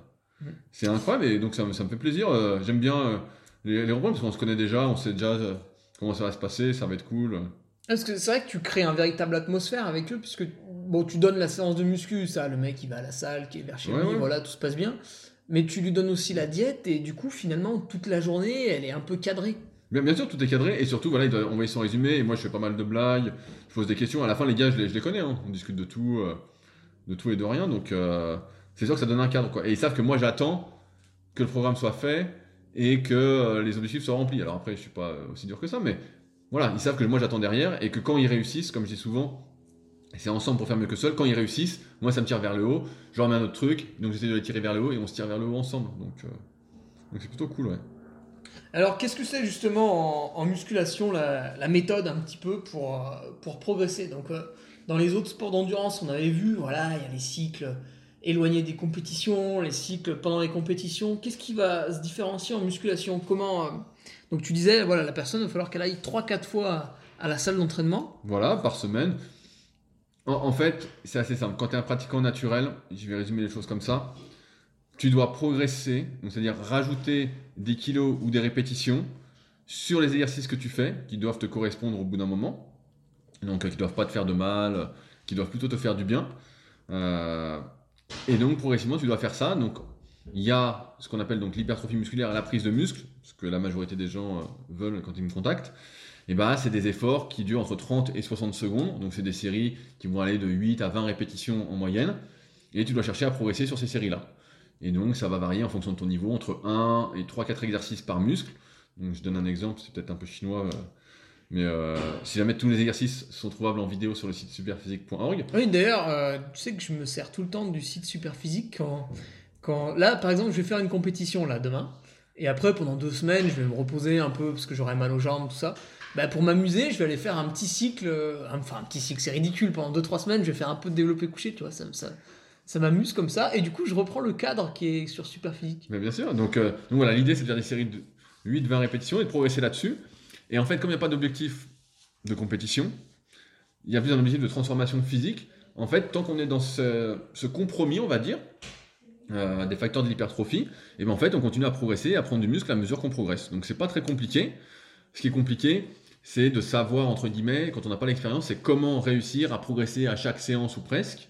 Mhm. c'est incroyable et donc ça, me- ça me fait plaisir. J'aime bien les, les reprendre parce qu'on se connaît déjà, on sait déjà comment ça va se passer, ça va être cool. Parce que c'est vrai que tu crées un véritable atmosphère avec eux, puisque bon, tu donnes la séance de muscu, ça, le mec il va à la salle, qui est vers chez Ouais, lui, ouais. voilà, tout se passe bien. Mais tu lui donnes aussi la diète, et du coup, finalement, toute la journée, elle est un peu cadrée. Bien, bien sûr, tout est cadré et surtout voilà, il doit envoyer son résumé et moi je fais pas mal de blagues, je pose des questions. À la fin, les gars, je les, je les connais, hein. on discute de tout, euh, de tout et de rien, donc euh, c'est sûr que ça donne un cadre quoi. Et ils savent que moi j'attends que le programme soit fait et que euh, les objectifs soient remplis. Alors après, je suis pas aussi dur que ça, mais voilà, ils savent que moi j'attends derrière et que quand ils réussissent, comme je dis souvent, c'est ensemble pour faire mieux que seul. Quand ils réussissent, moi ça me tire vers le haut, je leur mets un autre truc, donc j'essaie de les tirer vers le haut et on se tire vers le haut ensemble. Donc euh, donc c'est plutôt cool, ouais. Alors, qu'est-ce que c'est justement en, en musculation la, la méthode un petit peu pour, euh, pour progresser? Donc, euh, dans les autres sports d'endurance, on avait vu, voilà, il y a les cycles éloignés des compétitions, les cycles pendant les compétitions. Qu'est-ce qui va se différencier en musculation? Comment euh, Donc, tu disais, voilà, la personne, il va falloir qu'elle aille 3-4 fois à la salle d'entraînement. Voilà, par semaine. En, fait, c'est assez simple. Quand tu es un pratiquant naturel, je vais résumer les choses comme ça, tu dois progresser, c'est-à-dire rajouter des kilos ou des répétitions sur les exercices que tu fais, qui doivent te correspondre au bout d'un moment, donc euh, qui ne doivent pas te faire de mal, euh, qui doivent plutôt te faire du bien. Euh, et donc progressivement, tu dois faire ça. Donc il y a ce qu'on appelle donc l'hypertrophie musculaire la prise de muscle, ce que la majorité des gens veulent quand ils me contactent. Et ben, c'est des efforts qui durent entre 30 et 60 secondes. Donc, c'est des séries qui vont aller de 8 à 20 répétitions en moyenne. Et tu dois chercher à progresser sur ces séries-là. Et donc, ça va varier en fonction de ton niveau entre 1 et 3-4 exercices par muscle. Donc, je donne un exemple, c'est peut-être un peu chinois. euh, mais euh, si jamais tous les exercices sont trouvables en vidéo sur le site superphysique.org, Oui, d'ailleurs, euh, tu sais que je me sers tout le temps du site Superphysique quand, quand... Là, par exemple, je vais faire une compétition, là, demain. Et après, pendant deux semaines, je vais me reposer un peu parce que j'aurai mal aux jambes, tout ça. Bah, pour m'amuser, je vais aller faire un petit cycle. euh, Enfin, un petit cycle, c'est ridicule. Pendant deux, trois semaines, je vais faire un peu de développé couché, tu vois. Ça, ça, ça m'amuse comme ça. Et du coup, je reprends le cadre qui est sur Superphysique. Mais bien sûr. Donc, euh, voilà, l'idée c'est de faire des séries de 8-20 répétitions et de progresser là-dessus. Et en fait, comme il n'y a pas d'objectif de compétition, il y a plus un objectif de transformation physique. En fait, tant qu'on est dans ce, compromis, on va dire, euh, des facteurs de l'hypertrophie, et ben en fait, on continue à progresser à prendre du muscle à mesure qu'on progresse. Donc c'est pas très compliqué. Ce qui est compliqué, c'est de savoir, entre guillemets, quand on n'a pas l'expérience, c'est comment réussir à progresser à chaque séance ou presque,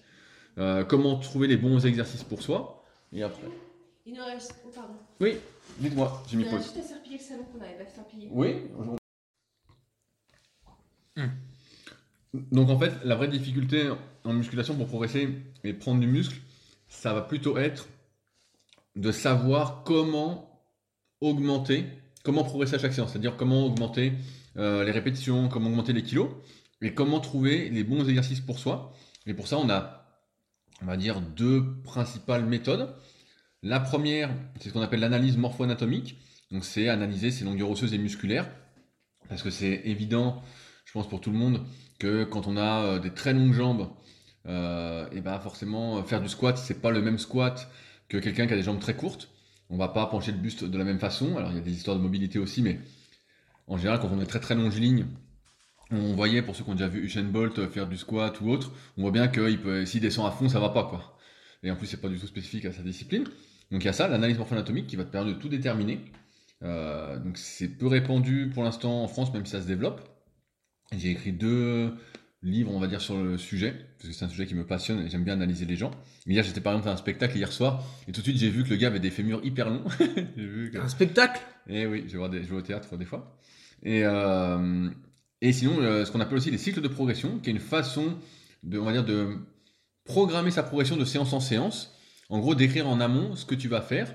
euh, comment trouver les bons exercices pour soi, et après. Il nous reste. Oh, pardon. Oui, dites-moi, j'ai mis pause. juste à serpiller le salon qu'on n'avait pas serpillé. Oui. Hmm. Donc en fait, la vraie difficulté en musculation pour progresser et prendre du muscle, ça va plutôt être de savoir comment augmenter, comment progresser à chaque séance, c'est-à-dire comment augmenter euh, les répétitions, comment augmenter les kilos, et comment trouver les bons exercices pour soi. Et pour ça, on a, on va dire, deux principales méthodes. La première, c'est ce qu'on appelle l'analyse morpho-anatomique. Donc c'est analyser ses longueurs osseuses et musculaires. Parce que c'est évident, je pense pour tout le monde, que quand on a euh, des très longues jambes, euh, et ben forcément faire du squat, c'est pas le même squat que quelqu'un qui a des jambes très courtes. On va pas pencher le buste de la même façon. Alors il y a des histoires de mobilité aussi, mais en général quand on est très très longiligne, on voyait pour ceux qui ont déjà vu Usain Bolt faire du squat ou autre, on voit bien qu'il peut, s'il descend à fond, ça va pas quoi. Et en plus c'est pas du tout spécifique à sa discipline. Donc il y a ça, l'analyse morpho-anatomique qui va te permettre de tout déterminer. Euh, donc c'est peu répandu pour l'instant en France, même si ça se développe. J'ai écrit deux livres, on va dire, sur le sujet, parce que c'est un sujet qui me passionne et j'aime bien analyser les gens. Hier, j'étais par exemple à un spectacle hier soir, et tout de suite j'ai vu que le gars avait des fémurs hyper longs. vu que... Un spectacle? Et oui, je vais, voir des, je vais au théâtre des fois. Et, euh, et sinon, euh, ce qu'on appelle aussi les cycles de progression, qui est une façon de, on va dire, de programmer sa progression de séance en séance. En gros, d'écrire en amont ce que tu vas faire.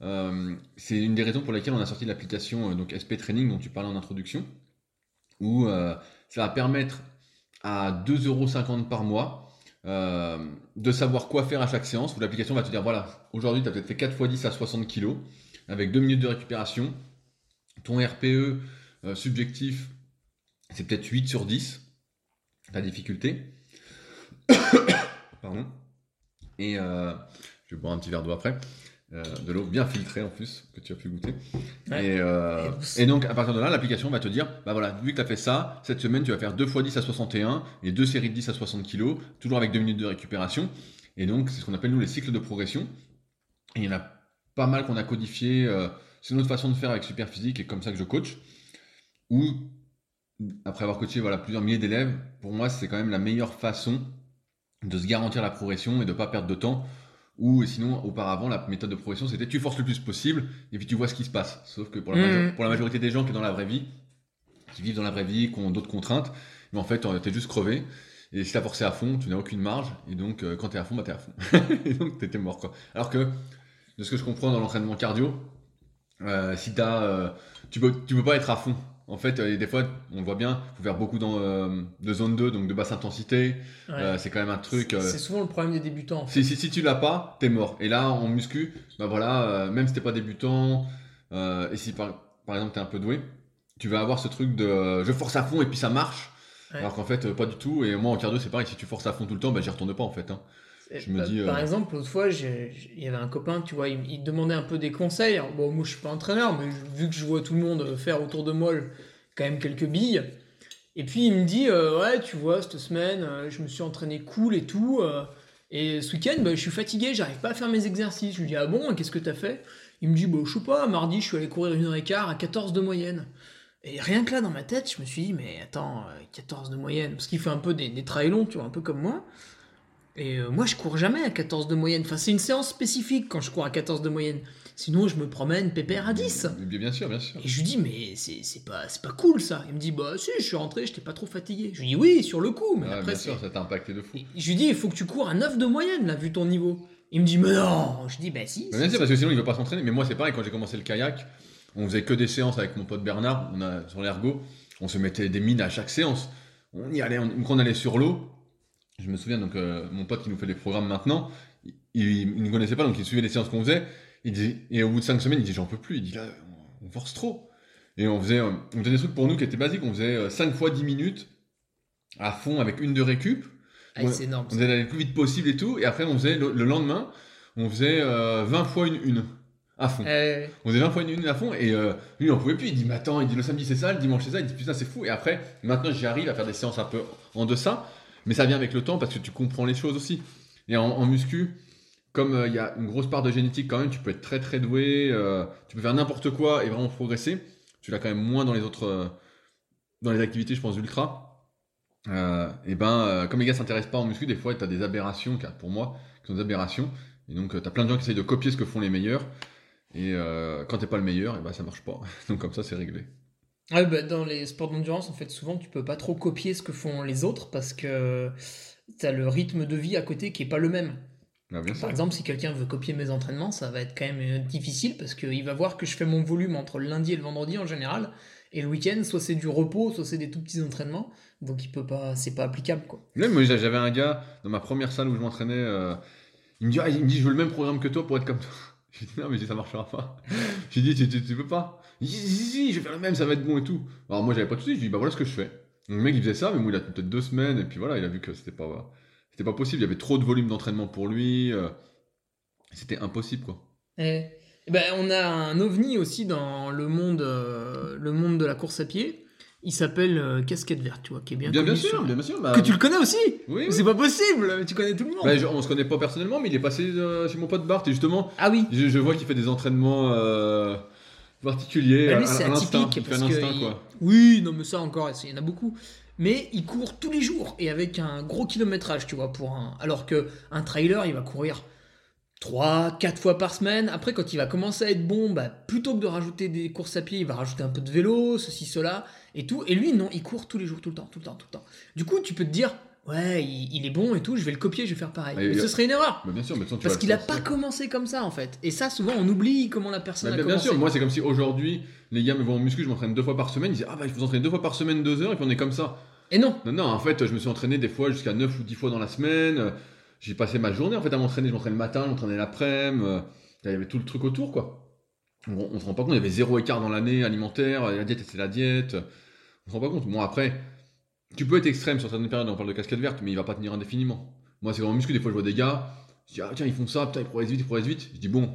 Euh, c'est une des raisons pour lesquelles on a sorti l'application donc SP Training dont tu parlais en introduction, où ça va permettre à 2,50€ par mois de savoir quoi faire à chaque séance, où l'application va te dire, voilà, aujourd'hui tu as peut-être fait 4 x 10 à 60 kg, avec 2 minutes de récupération, ton RPE euh, subjectif, c'est peut-être 8 sur 10, ta difficulté. Pardon. Et euh, je vais boire un petit verre d'eau après. Euh, de l'eau bien filtrée en plus, que tu as pu goûter. Ouais. Et, euh, donc à partir de là, l'application va te dire, bah voilà, vu que tu as fait ça, cette semaine tu vas faire 2 x 10 à 61 et deux séries de 10 à 60 kg, toujours avec 2 minutes de récupération. Et donc c'est ce qu'on appelle nous les cycles de progression. Et il y en a pas mal qu'on a codifié. euh, c'est une autre façon de faire avec Superphysique et comme ça que je coach. Ou après avoir coaché voilà, plusieurs milliers d'élèves, pour moi c'est quand même la meilleure façon de se garantir la progression et de ne pas perdre de temps. Ou sinon, auparavant, la méthode de progression, c'était tu forces le plus possible et puis tu vois ce qui se passe. Sauf que pour la, pour la majorité des gens qui sont dans la vraie vie, qui vivent dans la vraie vie, qui ont d'autres contraintes, mais en fait, t'es juste crevé. Et si t'as forcé à fond, tu n'as aucune marge. Et donc, euh, quand t'es à fond, bah t'es à fond. et donc, t'étais mort, quoi. Alors que, de ce que je comprends dans l'entraînement cardio, euh, si t'as, euh, tu peux, tu peux pas être à fond. En fait, euh, des fois, on le voit bien, faut faire beaucoup dans, euh, de zone 2, donc de basse intensité. Ouais. Euh, c'est quand même un truc. C'est souvent le problème des débutants. en fait. si, si, si tu l'as pas, t'es mort. Et là, en muscu, bah voilà, même si t'es pas débutant, et si par, par exemple t'es un peu doué, tu vas avoir ce truc de je force à fond et puis ça marche. Ouais. Alors qu'en fait, pas du tout. Et moi, en cardio, c'est pareil, si tu forces à fond tout le temps, bah j'y retourne pas en fait. hein. Et Je me bah, dis, Par euh, exemple, l'autre fois, il y avait un copain, tu vois, il, il demandait un peu des conseils. Alors, bon, moi, je suis pas entraîneur, mais je- vu que je vois tout le monde faire autour de moi quand même quelques billes. Et puis, il me dit, euh, ouais, tu vois, cette semaine, euh, je me suis entraîné cool et tout. euh, et ce week-end, bah, je suis fatigué, j'arrive pas à faire mes exercices. Je lui dis, ah bon, qu'est-ce que t'as fait? Il me dit, bah, je sais pas, mardi, je suis allé courir une heure et quart à 14 de moyenne. Et rien que là, dans ma tête, je me suis dit, mais attends, euh, 14 de moyenne. Parce qu'il fait un peu des, des trails longs, tu vois, un peu comme moi. Et euh, moi, je cours jamais à 14 de moyenne. Enfin, c'est une séance spécifique quand je cours à 14 de moyenne. Sinon, je me promène pépère à 10. Bien, sûr, bien sûr. Et je lui dis, mais c'est c'est pas, c'est pas cool ça. Il me dit, bah si, je suis rentré, j'étais pas trop fatigué. Je lui dis, oui, sur le coup, mais Ouais, après, bien sûr, ça t'a impacté de fou. Et Je lui dis, il faut que tu cours à 9 de moyenne, là, vu ton niveau. Il me dit, mais non Je dis, bah si. Bah, bien sûr, parce que sinon, il veut pas s'entraîner. Mais moi, c'est pareil, quand j'ai commencé le kayak, on faisait que des séances avec mon pote Bernard, on a, sur l'ergo, on se mettait des mines à chaque séance. On y allait, on, quand on allait sur l'eau, je me souviens, donc euh, mon pote qui nous fait les programmes maintenant, il, ne connaissait pas, donc il suivait les séances qu'on faisait. Il dit, et au bout de 5 semaines, il dit, j'en peux plus. Il dit, là, on, on force trop. Et on faisait, euh, on faisait des trucs pour nous qui étaient basiques. On faisait 5 fois 10 minutes à fond avec une de récup. Ah, Ouais. c'est énorme. On faisait aller le plus vite possible et tout. Et après, on faisait le, le lendemain, on faisait euh, 20 fois une une à fond. Euh, On faisait 20 fois une une à fond. Et euh, lui, en pouvait plus. Il dit, mais attends, il dit le samedi c'est ça, le dimanche c'est ça. Il dit, putain, c'est fou. Et après, maintenant, j'y arrive à faire des séances un peu en deçà. Mais ça vient avec le temps parce que tu comprends les choses aussi. Et en, muscu, comme euh, il y a une grosse part de génétique quand même, tu peux être très très doué. euh, tu peux faire n'importe quoi et vraiment progresser. Tu l'as quand même moins dans les autres. euh, dans les activités, je pense, ultra. Et ben, comme les gars s'intéressent pas en muscu, des fois, tu as des aberrations, car pour moi, qui sont des aberrations. Et donc, tu as plein de gens qui essayent de copier ce que font les meilleurs. Et quand t'es pas le meilleur, et ben, ça marche pas. Donc, comme ça, c'est réglé. Ouais, bah, dans les sports d'endurance, en fait, souvent, tu peux pas trop copier ce que font les autres parce que t'as le rythme de vie à côté qui est pas le même. Ah, bien sûr. Par exemple, si quelqu'un veut copier mes entraînements, ça va être quand même euh, difficile parce qu'il va voir que je fais mon volume entre le lundi et le vendredi en général. Et le week-end, soit c'est du repos, soit c'est des tout petits entraînements. Donc il peut pas, c'est pas applicable quoi. Même moi, j'avais un gars dans ma première salle où je m'entraînais. euh, il me dit, ah, il me dit, je veux le même programme que toi pour être comme toi. J'ai dit, non, mais ça marchera pas. J'ai dit, tu, tu, tu peux pas. Je vais faire le même, ça va être bon et tout. Alors moi, j'avais pas de soucis. Je dis, bah voilà ce que je fais. Donc, le mec, il faisait ça, mais moi, il a peut-être deux semaines. Et puis voilà, il a vu que c'était pas, c'était pas possible. Il y avait trop de volume d'entraînement pour lui. euh, c'était impossible, quoi. Et, et ben, on a un ovni aussi dans le monde, euh, le monde de la course à pied. Il s'appelle euh, Casquette Verte, tu vois, qui est bien Bien, bien sûr, sur- bien, bien sûr. bah, Que tu le connais aussi Oui, oui. C'est pas possible Tu connais tout le monde Bah, je- on se connaît pas personnellement, mais il est passé euh, chez mon pote Bart. Et justement, Ah oui je, je vois qu'il fait des entraînements euh, particuliers. Bah, lui, c'est atypique parce que instinct, il- quoi. Oui, non, mais ça encore, il y en a beaucoup. Mais il court tous les jours et avec un gros kilométrage, tu vois, pour un. Alors que un trailer, il va courir 3, 4 fois par semaine. Après, quand il va commencer à être bon, bah, plutôt que de rajouter des courses à pied, il va rajouter un peu de vélo, ceci, cela, et tout. Et lui, non, il court tous les jours, tout le temps, tout le temps, tout le temps. Du coup, tu peux te dire, ouais, il, il est bon et tout, je vais le copier, je vais faire pareil. Mais il- ce serait une erreur. Bien sûr, mais tu Parce qu'il le a pas commencé comme ça, en fait. Et ça, souvent, on oublie comment la personne Bah, a bien, bien commencé. sûr, moi c'est comme si aujourd'hui les gars me vont en muscu, je m'entraîne deux fois par semaine, ils disent ah bah je vous entraîne deux fois par semaine deux heures et puis on est comme ça. Et non. Non, non, en fait, je me suis entraîné des fois jusqu'à 9 ou 10 fois dans la semaine. J'ai passé ma journée en fait à m'entraîner. Je m'entraînais le matin, je m'entraînais l'après-midi. euh, Il y avait tout le truc autour, quoi. On, on se rend pas compte, il y avait zéro écart dans l'année alimentaire. La diète, c'est la diète. On se rend pas compte. Bon, après, tu peux être extrême sur certaines périodes. On parle de casquette verte, mais il va pas tenir indéfiniment. Moi, c'est vraiment muscu. Des fois, je vois des gars. Je dis, ah tiens, ils font ça, putain, ils progressent vite, ils progressent vite. Je dis, bon,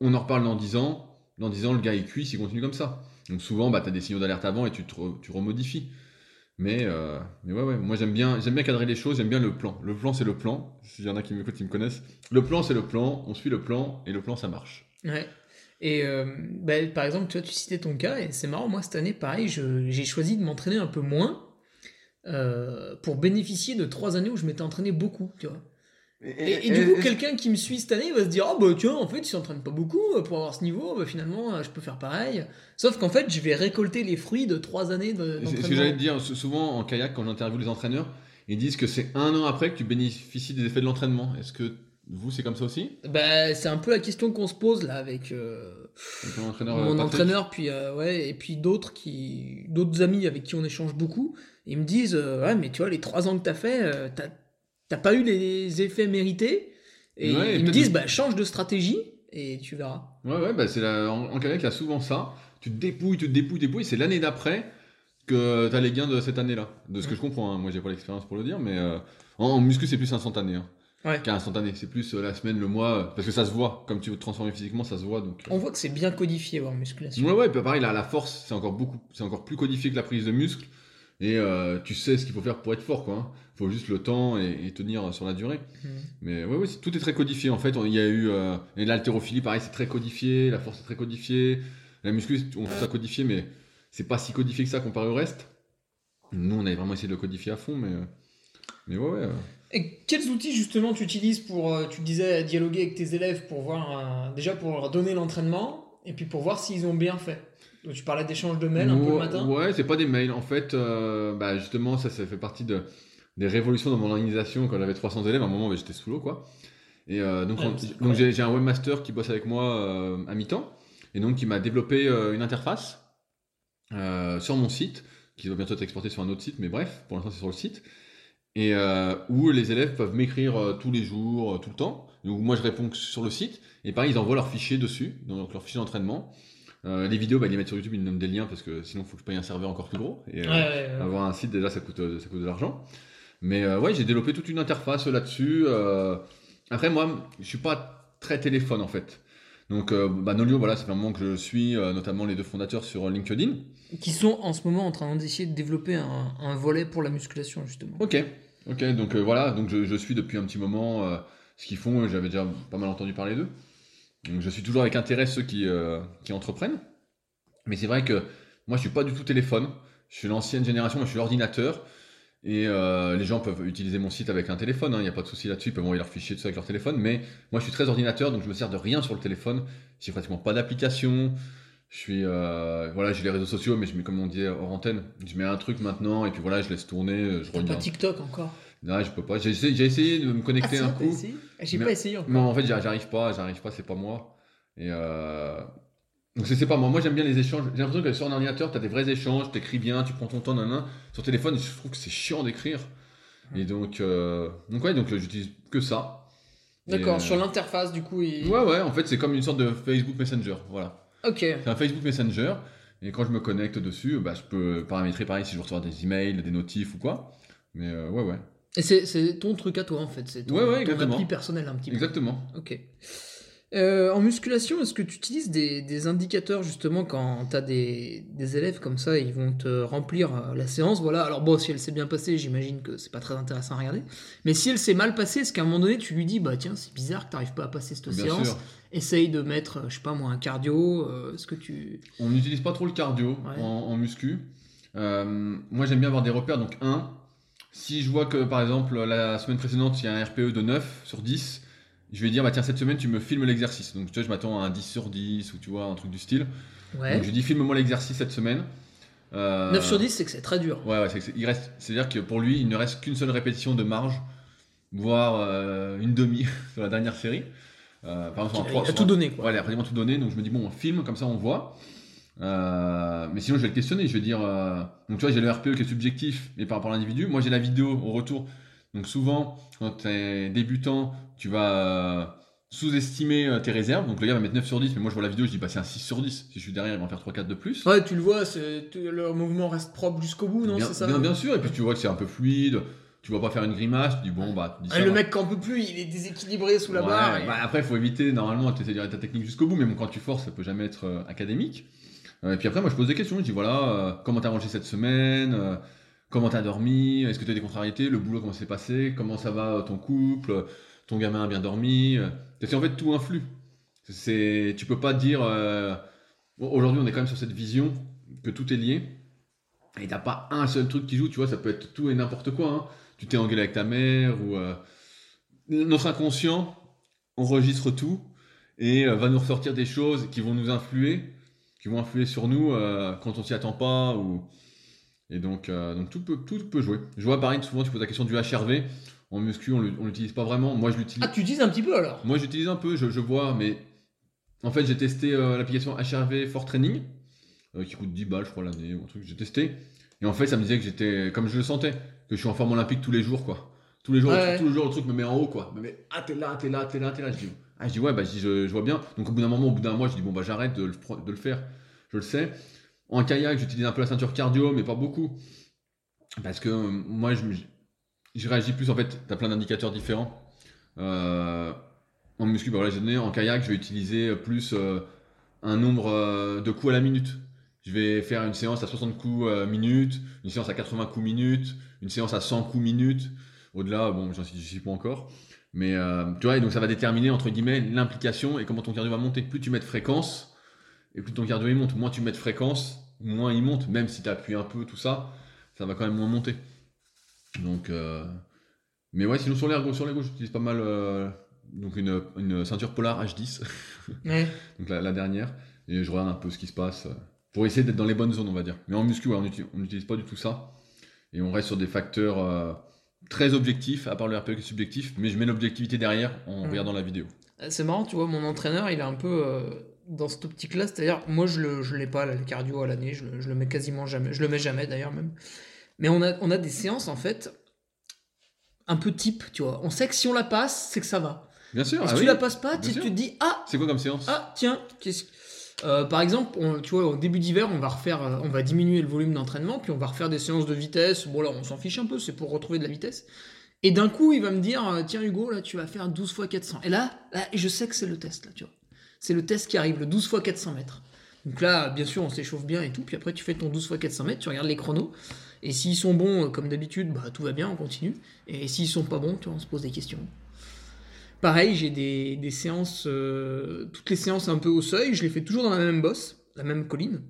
on en reparle dans 10 ans. Dans 10 ans, le gars, il cuit s'il continue comme ça. Donc souvent, bah, tu as des signaux d'alerte avant et tu, tu remodifies. Mais, euh, mais ouais, ouais, moi j'aime bien, j'aime bien cadrer les choses, j'aime bien le plan. Le plan, c'est le plan. S'il y en a qui m'écoutent, qui me connaissent. Le plan, c'est le plan, on suit le plan et le plan, ça marche. Ouais. Et euh, bah, par exemple, tu vois, tu citais ton cas, et c'est marrant, moi cette année, pareil, j'ai choisi de m'entraîner un peu moins euh, pour bénéficier de trois années où je m'étais entraîné beaucoup, tu vois. Et, et du coup, quelqu'un qui me suit cette année va se dire Ah bah tiens, en fait, il s'entraîne pas beaucoup euh, pour avoir ce niveau, bah, finalement, euh, je peux faire pareil. Sauf qu'en fait, je vais récolter les fruits de trois années de- C'est ce que d'entraînement. j'allais te dire, sou- souvent en kayak, quand j'interviewe les entraîneurs, ils disent que c'est un an après que tu bénéficies des effets de l'entraînement. Est-ce que vous, c'est comme ça aussi? Bah, c'est un peu la question qu'on se pose là avec euh, Avec ton entraîneur, mon Patrick entraîneur, puis euh, ouais, et puis d'autres qui, d'autres amis avec qui on échange beaucoup. Ils me disent euh, ouais, mais tu vois, les trois ans que t'as fait, euh, t'as, t'as pas eu les effets mérités. Et Ouais, ils me disent bah change de stratégie et tu verras. Ouais, ouais, bah c'est la- en, en kayak, il y a souvent ça. Tu te dépouilles, tu te dépouilles, dépouilles. C'est l'année d'après que tu as les gains de cette année-là. De ce que je comprends, hein. moi j'ai pas l'expérience pour le dire, mais euh, en, en muscu, c'est plus instantané. Hein. Ouais. Qu'un instantané, c'est plus euh, la semaine, le mois, euh, parce que ça se voit. Comme tu veux te transformer physiquement, ça se voit. Donc. On voit que c'est bien codifié en musculation. Ouais, ouais, pareil, là, la force, c'est encore beaucoup, c'est encore plus codifié que la prise de muscle. Et euh, tu sais ce qu'il faut faire pour être fort, quoi. hein. Faut juste le temps et, et tenir sur la durée. Mhm. Mais ouais, ouais, c'est- tout est très codifié. En fait, il y a eu euh, et l'haltérophilie, pareil, c'est très codifié. La force est très codifiée. La muscu, on trouve ça codifié, mais c'est pas si codifié que ça comparé au reste. Nous, on avait vraiment essayé de le codifier à fond, mais euh, mais ouais, ouais. Et quels outils justement tu utilises pour, tu disais, dialoguer avec tes élèves pour voir, déjà pour leur donner l'entraînement et puis pour voir s'ils ont bien fait? Donc tu parlais d'échange de mails un peu le matin Ouais, c'est pas des mails. En fait, euh, bah, justement, ça, ça fait partie de, des révolutions dans mon organisation. Quand j'avais 300 élèves, à un moment, bah, j'étais sous l'eau, quoi. Et euh, donc, Ouais, on- c'est donc incroyable. j'ai un webmaster qui bosse avec moi euh, à mi-temps. Et donc, il m'a développé une interface sur mon site, qui va bientôt être exportée sur un autre site, mais bref, pour l'instant, c'est sur le site. Et où les élèves peuvent m'écrire tous les jours, tout le temps. Donc, moi, je réponds sur le site. Et pareil, ils envoient leurs fichiers dessus, donc leur fichier d'entraînement. Euh, les vidéos, bah, les mettent sur YouTube, ils me donnent des liens parce que sinon, il faut que je paye un serveur encore plus gros. Et, euh, Ouais, ouais, ouais. avoir un site, déjà, ça coûte, euh, ça coûte de l'argent. Mais euh, ouais, j'ai développé toute une interface là-dessus. Après, moi, je suis pas très téléphone en fait. Donc, bah, Nolio, voilà, c'est un moment que je suis, notamment les deux fondateurs sur LinkedIn. Qui sont en ce moment en train d'essayer de développer un, un volet pour la musculation justement. Ok, ok, donc voilà, donc je, je suis depuis un petit moment ce qu'ils font, j'avais déjà pas mal entendu parler d'eux. Donc je suis toujours avec intérêt ceux qui, euh, qui entreprennent. Mais c'est vrai que moi je suis pas du tout téléphone, je suis l'ancienne génération, moi je suis l'ordinateur. Et euh, les gens peuvent utiliser mon site avec un téléphone, il n'y a pas de souci là-dessus, ils peuvent envoyer leurs fichiers tout ça avec leur téléphone. Mais moi je suis très ordinateur, donc je me sers de rien sur le téléphone. J'ai pratiquement pas d'application. Je suis euh, voilà, j'ai les réseaux sociaux, mais je mets comme on dit hors antenne, je mets un truc maintenant et puis voilà, je laisse tourner, je T'as pas regarde. TikTok encore? Non, je peux pas. J'ai essayé, j'ai essayé de me connecter Ah, un coup. Ah, J'ai pas essayé encore. Non, en fait, j'arrive pas, j'arrive pas, c'est pas moi. Et euh... Donc c'est pas moi. Moi j'aime bien les échanges. J'ai l'impression que sur un ordinateur, tu as des vrais échanges, t'écris bien, tu prends ton temps, nan, nan. Sur téléphone, je trouve que c'est chiant d'écrire. Et donc, euh... donc ouais, donc euh, j'utilise que ça. D'accord, Et, euh, sur l'interface du coup. il- Ouais, ouais, en fait, c'est comme une sorte de Facebook Messenger. Voilà. Ok. C'est un Facebook Messenger. Et quand je me connecte dessus, bah, je peux paramétrer pareil si je recevoir des emails, des notifs ou quoi. Mais euh, ouais, ouais. Et c'est ton truc à toi en fait, c'est ton, Ouais, ouais, ton appli personnel un petit peu. Exactement. Ok. Euh, en musculation, est-ce que tu utilises des, des indicateurs justement quand tu as des, des élèves comme ça, ils vont te remplir euh, la séance? Voilà, alors bon, si elle s'est bien passée, j'imagine que c'est pas très intéressant à regarder. Mais si elle s'est mal passée, est-ce qu'à un moment donné tu lui dis Bah tiens, c'est bizarre que t'arrives pas à passer cette Bien séance sûr. Essaye de mettre, euh, je sais pas moi, un cardio. euh, Est-ce que tu. On n'utilise pas trop le cardio Ouais. en, en muscu. Euh, moi, j'aime bien avoir des repères. Donc, un, si je vois que par exemple la semaine précédente il y a un RPE de 9 sur 10, je vais dire bah tiens cette semaine tu me filmes l'exercice. Donc tu vois je m'attends à un 10 sur 10 ou tu vois un truc du style. Ouais. Donc je dis filme-moi l'exercice cette semaine. Euh, 9 sur 10, c'est que c'est très dur. Ouais ouais c'est il reste c'est-à-dire que pour lui il ne reste qu'une seule répétition de marge, voire euh, une demi sur la dernière série. Euh, par exemple, Il a tout donné quoi. Ouais, il a pratiquement tout donné, donc je me dis, bon, on filme, comme ça on voit. Euh, mais sinon, je vais le questionner. Je vais dire. euh, donc, tu vois, j'ai le RPE qui est subjectif, mais par rapport à l'individu. Moi, j'ai la vidéo au retour. Donc, souvent, quand tu es débutant, tu vas euh, sous-estimer tes réserves. Donc, le gars va mettre 9 sur 10, mais moi, je vois la vidéo, je dis, bah, c'est un 6 sur 10. Si je suis derrière, il va en faire 3-4 de plus. Ouais, tu le vois, le mouvement reste propre jusqu'au bout, non bien, C'est ça? bien, bien sûr. Et puis, tu vois que c'est un peu fluide. Tu vois pas faire une grimace. Tu dis, bon, bah, tu dis Ah, ça le mec qui en peut plus, il est déséquilibré sous la Ouais, barre. et- bah, après, il faut éviter, normalement, de gérer ta technique jusqu'au bout, mais bon, quand tu forces, ça peut jamais être euh, académique. Euh, et puis après, moi, je pose des questions. Je dis, voilà, euh, comment t'as mangé cette semaine Euh, Comment t'as dormi Est-ce que tu as des contrariétés Le boulot, comment s'est passé Comment ça va ton couple Ton gamin a bien dormi Parce qu'en fait, tout influe. C'est, tu peux pas dire. Aujourd'hui, on est quand même sur cette vision que tout est lié. Et t'as pas un seul truc qui joue, tu vois, ça peut être tout et n'importe quoi. hein. Tu t'es engueulé avec ta mère ou. Notre inconscient enregistre tout et va nous ressortir des choses qui vont nous influer, qui vont influer sur nous euh, quand on s'y attend pas. Ou... Et donc, euh, donc tout, peut, tout peut jouer. Je vois pareil, souvent tu poses la question du HRV. En muscu, on l'u- on l'utilise pas vraiment. Moi, je l'utilise. Ah, tu utilises un petit peu alors? Moi, j'utilise un peu, je, je vois, mais en fait, j'ai testé euh, l'application HRV for Training, qui coûte 10 balles, je crois, l'année, ou un truc, j'ai testé. Et en fait, ça me disait que j'étais, comme je le sentais, que je suis en forme olympique tous les jours, quoi. Tous les jours, Ouais. tous les jours, le truc me met en haut, quoi. Me met, ah, t'es là, t'es là, t'es là, t'es là. Je dis, ah, je dis, ouais, bah, je, vois bien. Donc, au bout d'un moment, au bout d'un mois, je dis, bon, bah, j'arrête de, le faire. Je le sais. En kayak, j'utilise un peu la ceinture cardio, mais pas beaucoup. Parce que moi, je, réagis plus, en fait, t'as plein d'indicateurs différents. Euh, en muscu, bah voilà, donné. En kayak, je vais utiliser plus euh, un nombre euh, de coups à la minute. Je vais faire une séance à 60 coups minute, une séance à 80 coups minute, une séance à 100 coups minute. Au-delà, bon, j'en suis pas encore. Mais euh, tu vois, et donc ça va déterminer, entre guillemets, l'implication et comment ton cardio va monter. Plus tu mets de fréquence, et plus ton cardio il monte. Moins tu mets de fréquence, moins il monte. Même si tu appuies un peu, tout ça, ça va quand même moins monter. Donc, euh, mais ouais, sinon sur l'ergo, sur l'ergo, j'utilise pas mal euh, donc une, une ceinture Polar H10, Ouais. donc la, la dernière, et je regarde un peu ce qui se passe pour essayer d'être dans les bonnes zones, on va dire. Mais en muscu, ouais, on n'utilise pas du tout ça, et on reste sur des facteurs très objectifs, à part le RPE qui est subjectif, mais je mets l'objectivité derrière en Mm. regardant la vidéo. Euh, C'est marrant, tu vois, mon entraîneur, il est un peu euh, dans cette optique-là. C'est-à-dire, moi, je le, je l'ai pas, là, le cardio à l'année. Je, je le mets quasiment jamais. Je le mets jamais, d'ailleurs, même. Mais on a, on a des séances, en fait, un peu type, tu vois. On sait que si on la passe, c'est que ça va. Bien sûr, Et si ah tu oui. la passes pas, tu, tu te dis, ah, C'est quoi comme séance? Ah, tiens, qu'est-ce Euh, par exemple, tu vois, au début d'hiver, on va refaire, euh, on va diminuer le volume d'entraînement, puis on va refaire des séances de vitesse. Bon là, on s'en fiche un peu, c'est pour retrouver de la vitesse. Et d'un coup, il va me dire, euh, tiens Hugo, là, tu vas faire 12 x 400. Et là, je sais que c'est le test, là, tu vois. C'est le test qui arrive, le 12 x 400 mètres. Donc là, bien sûr, on s'échauffe bien et tout. Puis après, tu fais ton 12 x 400 mètres, tu regardes les chronos. Et s'ils sont bons, comme d'habitude, bah, tout va bien, on continue. Et s'ils sont pas bons, tu vois, on se pose des questions. Pareil, j'ai des, des séances, euh, toutes les séances un peu au seuil, je les fais toujours dans la même bosse, la même colline.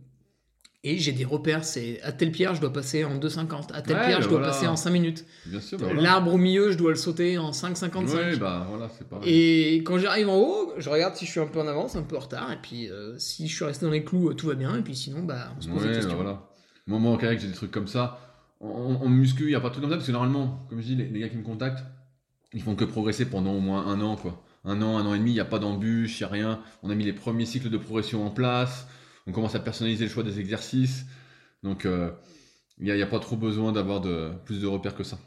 Et j'ai des repères, c'est à telle pierre, je dois passer en 2,50. À telle Ouais, pierre, je dois voilà. passer en 5 minutes. Bien sûr, bah voilà. L'arbre au milieu, je dois le sauter en 5,55. Ouais, bah voilà, c'est pareil. Et quand j'arrive en haut, je regarde si je suis un peu en avance, un peu en retard. Et puis euh, si je suis resté dans les clous, euh, tout va bien. Et puis sinon, bah, on se pose des Ouais, questions. bah voilà. Moi, moi, en kayak, j'ai des trucs comme ça. En, en- muscu, il n'y a pas de trucs comme ça, parce que normalement, comme je dis, les, les gars qui me contactent, ils font que progresser pendant au moins un an, quoi. Un an, un an et demi, il n'y a pas d'embûche, il n'y a rien. On a mis les premiers cycles de progression en place. On commence à personnaliser le choix des exercices. Donc, euh, il n'y a, il y a pas trop besoin d'avoir de, plus de repères que ça.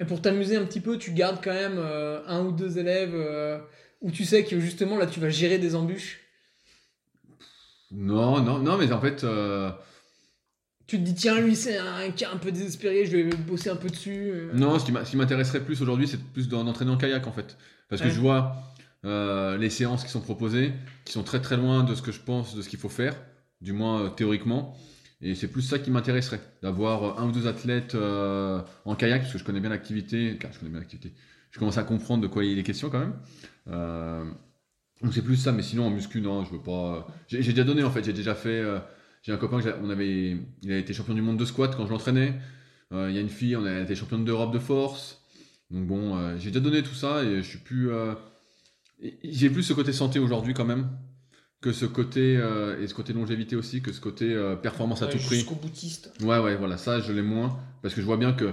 Et pour t'amuser un petit peu, tu gardes quand même euh, un ou deux élèves euh, où tu sais que justement là tu vas gérer des embûches? Non, non, non, mais en fait, Tu te dis tiens lui c'est un cas un peu désespéré, je vais bosser un peu dessus. euh. Non, ce qui m'intéresserait plus aujourd'hui, c'est plus d'en- d'entraîner en kayak en fait. Parce que je vois euh, les séances qui sont proposées, qui sont très très loin de ce que je pense, de ce qu'il faut faire, du moins euh, théoriquement. Et c'est plus ça qui m'intéresserait, d'avoir un ou deux athlètes euh, en kayak, parce que je connais bien l'activité. car Je connais bien l'activité. Je commence à comprendre de quoi il est question quand même. Donc c'est plus ça, mais sinon en muscu, non, je veux pas. J'ai déjà donné en fait, j'ai déjà fait. J'ai un copain, que on avait, il a été champion du monde de squat quand je l'entraînais. Euh, Il y a une fille, on a été championne d'Europe de force. Donc bon, euh, j'ai déjà donné tout ça et je suis plus. euh, j'ai plus ce côté santé aujourd'hui quand même que ce côté et ce côté longévité aussi que ce côté performance à Ouais, tout prix. Jusqu'au boutiste. Ouais, ouais, voilà, ça je l'ai moins parce que je vois bien que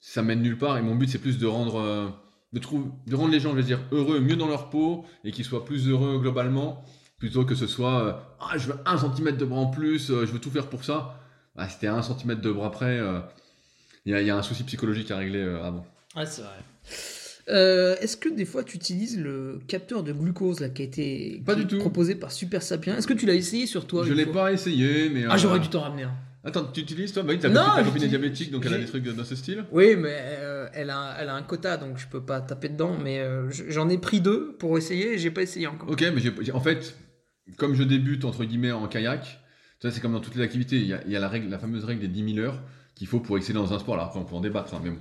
ça mène nulle part et mon but c'est plus de rendre, de, trouver, de rendre les gens, je veux dire, heureux, mieux dans leur peau et qu'ils soient plus heureux globalement plutôt que ce soit euh, ah je veux un centimètre de bras en plus, euh, je veux tout faire pour ça. Bah, c'était un centimètre de bras près. euh, Il y, a- il y a un souci psychologique à régler euh, avant. Ouais, c'est vrai. Euh, Est-ce que des fois tu utilises le capteur de glucose là, qui a été Pas qui du tout. proposé par Super Sapiens Est-ce que tu l'as essayé sur toi je l'ai pas essayé, mais. Ah, euh, j'aurais dû t'en ramener un. Attends, tu utilises toi? Bah oui, ta Non, copine, ta copine est diabétique, donc elle a des trucs dans ce style. Oui, mais euh, elle, a, elle a un quota donc je peux pas taper dedans. Mais euh, j'en ai pris deux pour essayer et j'ai pas essayé encore. Ok, mais en fait, comme je débute entre guillemets en kayak, c'est comme dans toutes les activités, il y a, il y a la, règle, la fameuse règle des 10 000 heures qu'il faut pour exceller dans un sport. Alors après, on peut en débattre, hein, mais bon,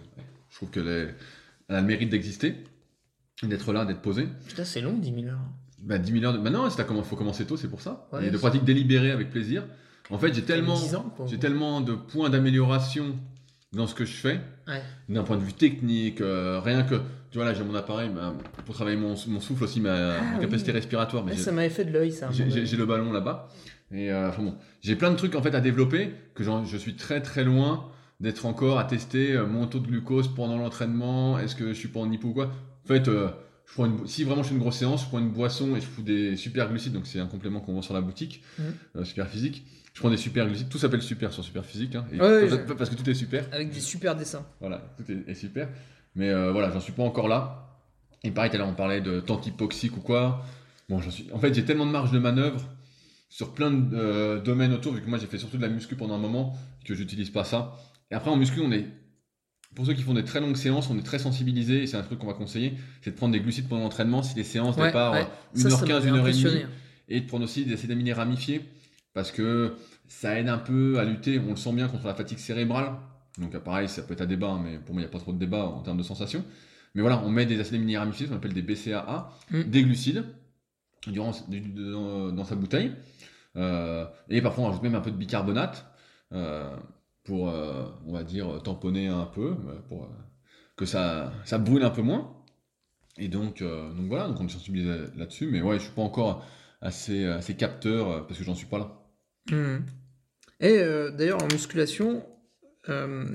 je trouve qu'elle elle a le mérite d'exister, d'être là, d'être posée. Putain, c'est long, 10 000 heures. Bah, 10 000 heures de. Bah non, il faut commencer tôt, c'est pour ça. Ouais, et de pratique délibérée avec plaisir. En fait, j'ai tellement, 10 ans, quoi. j'ai tellement de points d'amélioration dans ce que je fais, Ouais. d'un point de vue technique, euh, rien que. Tu vois, là, j'ai mon appareil bah, pour travailler mon, mon souffle aussi, ma, Ah, ma capacité oui. respiratoire. Mais Ouais, ça m'avait fait de l'œil, ça. j'ai le ballon là-bas. Et euh, enfin bon, j'ai plein de trucs en fait à développer que je suis très très loin d'être encore à tester euh, mon taux de glucose pendant l'entraînement. Est-ce que je suis pas en hypo ou quoi En fait, je prends une, si vraiment je fais une grosse séance, je prends une boisson et je fous des super glucides. Donc c'est un complément qu'on vend sur la boutique, euh, super physique. Je prends des super glucides. Tout s'appelle super sur super physique. Hein, et- Ouais, parce, que tout est super. Avec des super dessins. Voilà, tout est, est super. Mais euh, voilà, j'en suis pas encore là. Et pareil, tout à l'heure, on parlait de temps hypoxique ou quoi. Bon, j'en suis. En fait, j'ai tellement de marge de manœuvre sur plein de euh, domaines autour, vu que moi j'ai fait surtout de la muscu pendant un moment, que j'utilise pas ça. Et après, en muscu, on est. Pour ceux qui font des très longues séances, on est très sensibilisé, et c'est un truc qu'on va conseiller, c'est de prendre des glucides pendant l'entraînement, si les séances Ouais, départent ouais. euh, Ça, ça 1h15, m'avait 1h30, impressionné. et de prendre aussi des acides aminés ramifiés parce que ça aide un peu à lutter, on le sent bien, contre la fatigue cérébrale. Donc euh, pareil, ça peut être à débat, hein, mais pour moi il n'y a pas trop de débat en termes de sensations. Mais voilà, on met des acides aminés ramifiés, qu'on appelle des BCAA, Mm. des glucides, durant, du- du- dans, dans sa bouteille. Euh, et parfois on rajoute même un peu de bicarbonate euh, pour, euh, on va dire, tamponner un peu, pour que ça, ça brûle un peu moins. Et donc, donc voilà, donc on est sensibilisé là-dessus, mais ouais, je suis pas encore assez, assez capteur parce que j'en suis pas là. Mhm. Et euh, d'ailleurs, en musculation, euh,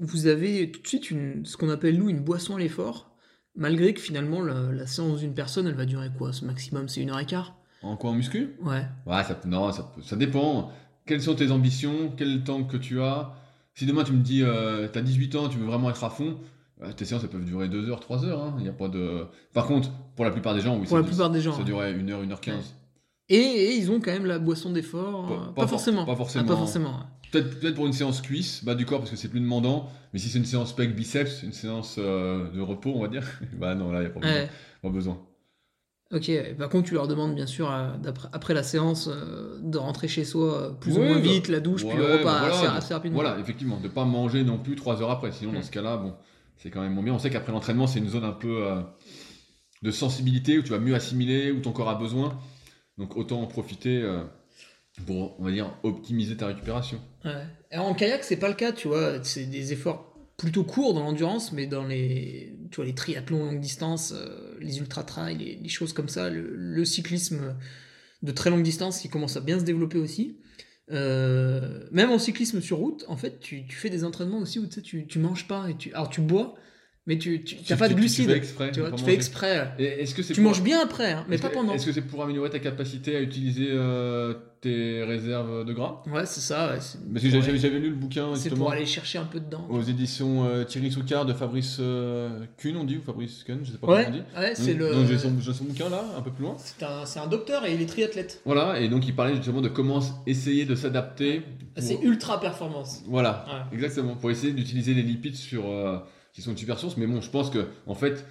vous avez tout de suite une, ce qu'on appelle nous une boisson à l'effort, malgré que finalement la, la séance d'une personne, elle va durer quoi? Ce maximum, c'est une heure et quart? En quoi en muscu? Ouais. Ouais, ça, non, ça, ça dépend. Quelles sont tes ambitions? Quel temps que tu as? Si demain tu me dis, euh, t'as 18 ans, tu veux vraiment être à fond, euh, tes séances elles peuvent durer 2 heures, 3 heures. hein. Il y a pas de... Par contre, pour la plupart des gens, oui, Pour ça, la plupart des gens. ça ouais. durait 1 heure, 1 heure 15. Et, et ils ont quand même la boisson d'effort. Pas- euh, pas Pas, for- forcément. pas Ah, forcément. pas forcément. Peut-être peut pour une séance cuisse, bas du corps parce que c'est plus demandant, mais si c'est une séance pec biceps, une séance euh, de repos, on va dire, bah non, là, il n'y a pas besoin. Ouais. Pas besoin. Ok, par contre, tu leur demandes bien sûr, euh, après la séance, euh, de rentrer chez soi plus ou moins bah, vite, la douche, puis le repas bah assez, voilà, assez rapidement. Voilà, effectivement, de pas manger non plus 3 heures après, sinon dans Mm. ce cas-là, bon, c'est quand même moins bien. On sait qu'après l'entraînement, c'est une zone un peu de sensibilité où tu vas mieux assimiler, où ton corps a besoin. Donc autant en profiter euh, pour, on va dire, optimiser ta récupération. En kayak, c'est pas le cas, tu vois. C'est des efforts plutôt courts dans l'endurance, mais dans les, tu vois, les triathlons longue distance, euh, les ultra trails, les, choses comme ça, le, le cyclisme de très longue distance qui commence à bien se développer aussi. Euh, même en cyclisme sur route, en fait, tu, tu fais des entraînements aussi où tu sais, tu, tu manges pas et tu, alors tu bois, mais tu, tu Tu- pas de tu- tu glucides. fais exprès Tu vois, tu fais exprès. Et est-ce que c'est Tu pour- manges bien après, hein, mais pas pendant. Est-ce que c'est pour améliorer ta capacité à utiliser euh, tes réserves de gras? Ouais, c'est ça. ouais, Parce que j'avais aller- lu le bouquin c'est pour aller chercher un peu dedans. aux éditions euh, Thierry Soucard de Fabrice euh, Kuhn, on dit, ou Fabrice Kuhn, je sais pas Ouais, comment on dit. ouais, c'est le. Donc j'ai son, bouquin là, un peu plus loin. C'est un, c'est un docteur et il est triathlète. Voilà, et donc il parlait justement de comment essayer de s'adapter. Ah, C'est ultra performance. Voilà, Ouais. exactement, pour essayer d'utiliser les lipides sur, euh, qui sont une super source. Mais bon, je pense que en fait,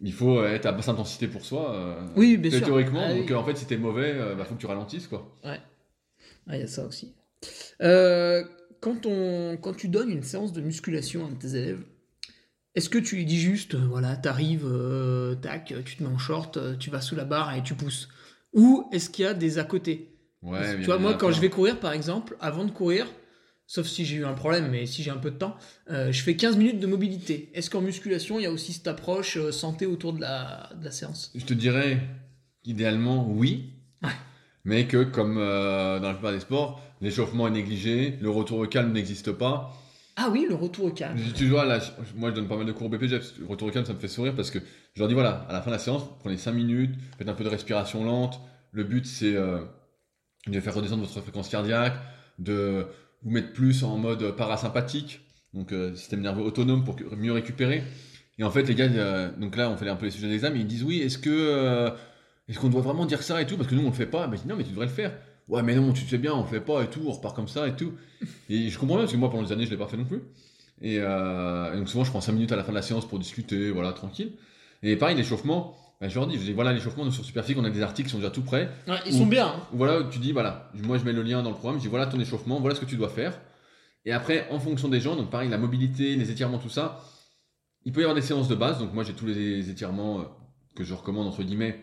il faut être à basse intensité pour soi. euh, Oui, bien sûr. Théoriquement, Ah, donc oui. euh, en fait, si t'es mauvais, euh, bah, faut que tu ralentisses quoi. Ah, il y a ça aussi. Euh, quand, on, quand tu donnes une séance de musculation à tes élèves, est-ce que tu lui dis juste, voilà, t'arrives, tac, tu te mets en short, tu vas sous la barre et tu pousses? Ou est-ce qu'il y a des à côté? Ouais, Tu vois, moi, quand je vais courir, par exemple, avant de courir, sauf si j'ai eu un problème, mais si j'ai un peu de temps, euh, je fais 15 minutes de mobilité. Est-ce qu'en musculation, il y a aussi cette approche euh, santé autour de la, de la séance? Je te dirais idéalement oui, Ouais. mais que comme euh, dans la plupart des sports, l'échauffement est négligé, le retour au calme n'existe pas. Ah oui, le retour au calme. Tu vois, là, je- moi je donne pas mal de cours au BPG, parce que le retour au calme ça me fait sourire parce que je leur dis voilà, à la fin de la séance, prenez 5 minutes, faites un peu de respiration lente, le but c'est de faire redescendre votre fréquence cardiaque, de vous mettre plus en mode parasympathique, donc euh, système nerveux autonome pour mieux récupérer. Et en fait, les gars, euh, donc là, on fait un peu les sujets d'examen, ils disent oui, est-ce que euh, est-ce qu'on doit vraiment dire ça et tout? Parce que nous, on le fait pas. Ben, je non, mais tu devrais le faire. Ouais, mais non, tu sais bien, on fait pas et tout, on repart comme ça et tout. Et je comprends bien, parce que moi, pendant des années, je l'ai pas fait non plus. Et, et donc souvent, je prends 5 minutes à la fin de la séance pour discuter, voilà, tranquille. Et pareil, l'échauffement, ben, je leur dis, je dis, voilà, l'échauffement, nous, sur Superphysique, on a des articles qui sont déjà tout prêts. Ouais, ils sont bien. hein. Voilà, tu dis, voilà, moi je mets le lien dans le programme, je dis, voilà ton échauffement, voilà ce que tu dois faire. Et après, en fonction des gens, donc pareil, la mobilité, les étirements, tout ça, il peut y avoir des séances de base. Donc moi, j'ai tous les étirements euh, que je recommande, entre guillemets,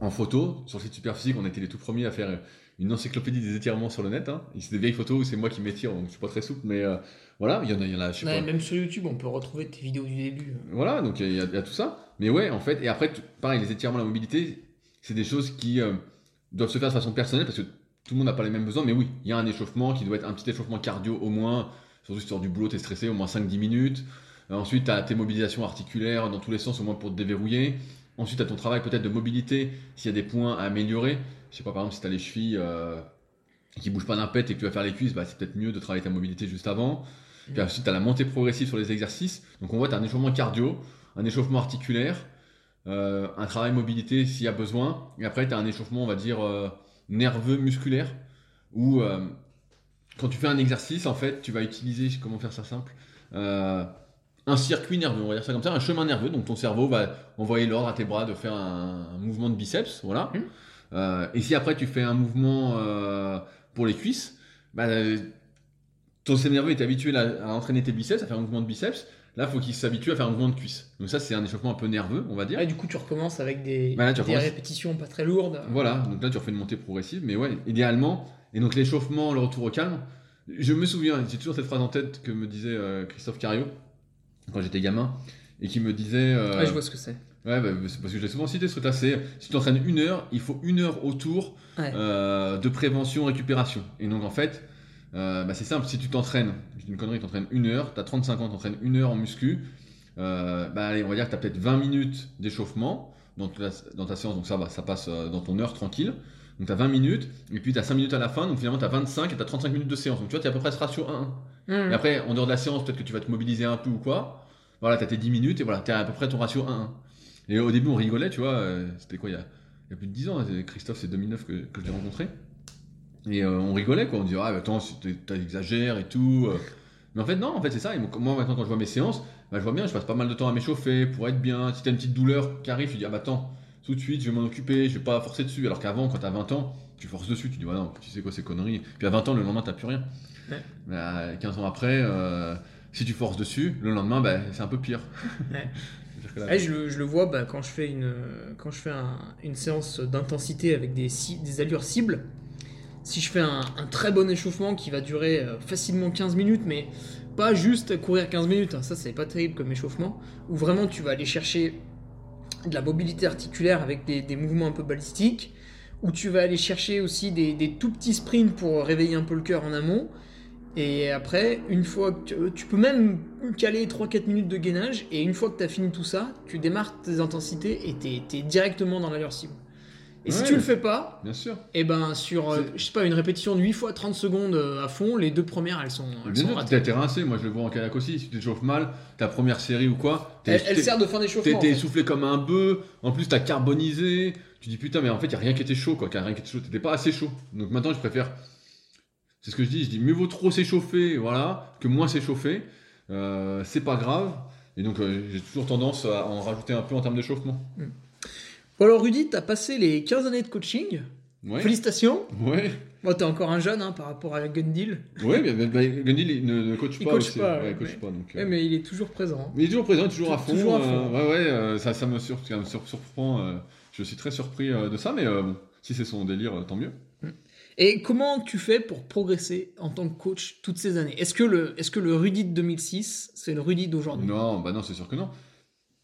en photo. Sur le site Superphysique, on a été les tout premiers à faire euh, une encyclopédie des étirements sur le net. Hein. C'est des vieilles photos où c'est moi qui m'étire, donc je suis pas très souple, mais euh, voilà, il y en a, il y en a, je sais Ouais, pas. même sur YouTube, on peut retrouver tes vidéos du début. Voilà, donc il y, a- il y a tout ça. Mais ouais, en fait, et après, pareil, les étirements, la mobilité, c'est des choses qui euh, doivent se faire de façon personnelle parce que tout le monde n'a pas les mêmes besoins. Mais oui, il y a un échauffement qui doit être un petit échauffement cardio au moins, surtout si tu sors du boulot, tu es stressé, au moins 5-10 minutes. Euh, ensuite, tu as tes mobilisations articulaires dans tous les sens, au moins pour te déverrouiller. Ensuite, tu as ton travail peut-être de mobilité, s'il y a des points à améliorer. Je sais pas, par exemple, si tu as les chevilles euh, qui bougent pas d'un pet et que tu vas faire les cuisses, bah, c'est peut-être mieux de travailler ta mobilité juste avant. Puis ensuite, tu as la montée progressive sur les exercices. Donc, on voit, tu as un échauffement cardio, un échauffement articulaire, euh, un travail mobilité s'il y a besoin. Et après, tu as un échauffement, on va dire, euh, nerveux, musculaire, où euh, quand tu fais un exercice, en fait, tu vas utiliser, comment faire ça simple, un circuit nerveux, on va dire ça comme ça, un chemin nerveux. Donc, ton cerveau va envoyer l'ordre à tes bras de faire un, un mouvement de biceps, voilà. Euh, et si après, tu fais un mouvement pour les cuisses, bah, ton système nerveux est habitué à, à entraîner tes biceps, à faire un mouvement de biceps. Là, il faut qu'il s'habitue à faire un mouvement de cuisse. Donc ça, c'est un échauffement un peu nerveux, on va dire. Ouais, du coup, tu recommences avec des, Bah là, des répétitions pas très lourdes. Voilà, donc là, tu refais une montée progressive. Mais ouais, idéalement, et donc l'échauffement, le retour au calme. Je me souviens, j'ai toujours cette phrase en tête que me disait euh, Christophe Cario quand j'étais gamin, et qui me disait... euh, Ouais, je vois ce que c'est. Ouais, bah, c'est parce que je l'ai souvent cité ce truc-là, c'est si tu t'entraînes une heure, il faut une heure autour Ouais. euh, de prévention, récupération. Et donc en fait, euh, bah, c'est simple, si tu t'entraînes, je dis une connerie, tu t'entraînes une heure, tu as 35 ans, tu t'entraînes une heure en muscu, euh, bah allez, on va dire que tu as peut-être 20 minutes d'échauffement dans, ta- dans ta séance, donc ça va, ça passe euh, dans ton heure tranquille. Donc tu as 20 minutes, et puis tu as 5 minutes à la fin, donc finalement tu as 25 et tu as 35 minutes de séance. Donc tu vois, tu à peu près ce ratio 1-1. Mmh. Et après, en dehors de la séance, peut-être que tu vas te mobiliser un peu ou quoi. Voilà, t'as tes 10 minutes et voilà, t'es à peu près ton ratio 1-1. Et au début, on rigolait, tu vois, euh, c'était quoi, il y, a, il y a plus de 10 ans, hein, Christophe, c'est 2009 que, que je l'ai rencontré. Et euh, on rigolait, quoi, on disait, ah, bah, attends, t'exagères et tout. euh. Mais en fait, non, en fait, c'est ça. Et moi, maintenant, quand je vois mes séances, bah, je vois bien, je passe pas mal de temps à m'échauffer pour être bien. Si t'as une petite douleur qui arrive, tu dis, ah, bah, attends, tout de suite, je vais m'en occuper, je vais pas forcer dessus. Alors qu'avant, quand t'as 20 ans, tu forces dessus, tu dis, bah, non, tu sais quoi, ces conneries. Puis à 20 ans, le lendemain, t'as plus rien. Ouais. Bah, 15 ans après, euh, si tu forces dessus, le lendemain, bah, c'est un peu pire. Ouais. Là- Ouais, je, le- je le vois bah, quand je fais une, quand je fais un- une séance d'intensité avec des allures cibles. Si je fais un, très bon échauffement qui va durer euh, facilement 15 minutes, mais pas juste courir 15 minutes, hein, ça c'est pas terrible comme échauffement, où vraiment tu vas aller chercher de la mobilité articulaire avec des, mouvements un peu balistiques, où tu vas aller chercher aussi des, tout petits sprints pour réveiller un peu le cœur en amont. Et après, une fois que tu, tu peux même caler 3-4 minutes de gainage, et une fois que tu as fini tout ça, tu démarres tes intensités et tu es, directement dans l'allure cible. Et si tu le fais pas, Bien sûr. et ben sur, euh, je sais pas, une répétition de 8 fois 30 secondes euh, à fond, les deux premières elles sont, elles Bien sont sûr, t'es rincé, moi je le vois en kayak aussi. Si tu t'échauffes mal, ta première série ou quoi, Elle, sert de fin d'échauffement. t'es en fait. essoufflé comme un bœuf. En plus, t'as carbonisé. Tu dis putain, mais en fait, y a rien qui était chaud, quoi. Y a rien qui était chaud. T'étais pas assez chaud. Donc maintenant, je préfère. C'est ce que je dis. Je dis mieux vaut trop s'échauffer, voilà, que moins s'échauffer. Euh, c'est pas grave. Et donc, euh, j'ai toujours tendance à en rajouter un peu en termes d'échauffement. Bon alors Rudy, t'as passé les 15 années de coaching. Ouais. Félicitations. Ouais. Bon, t'es encore un jeune hein, par rapport à Gundil. Ouais, mais, mais- mais Gundil, il ne, ne coach Il pas coach aussi. pas, Ouais, coach mais- pas. Donc, euh, mais il est toujours présent. Mais il est toujours présent, il est toujours à fond. toujours à euh, fond. ouais, ouais, euh, ça, ça me, sur, ça me sur- surprend. euh, je suis très surpris euh, de ça, mais euh, bon, si c'est son délire, euh, tant mieux. Et comment tu fais pour progresser en tant que coach toutes ces années? Est-ce que, le, est-ce que le Rudy de 2006, c'est le Rudy d'aujourd'hui? Non, bah non, c'est sûr que non.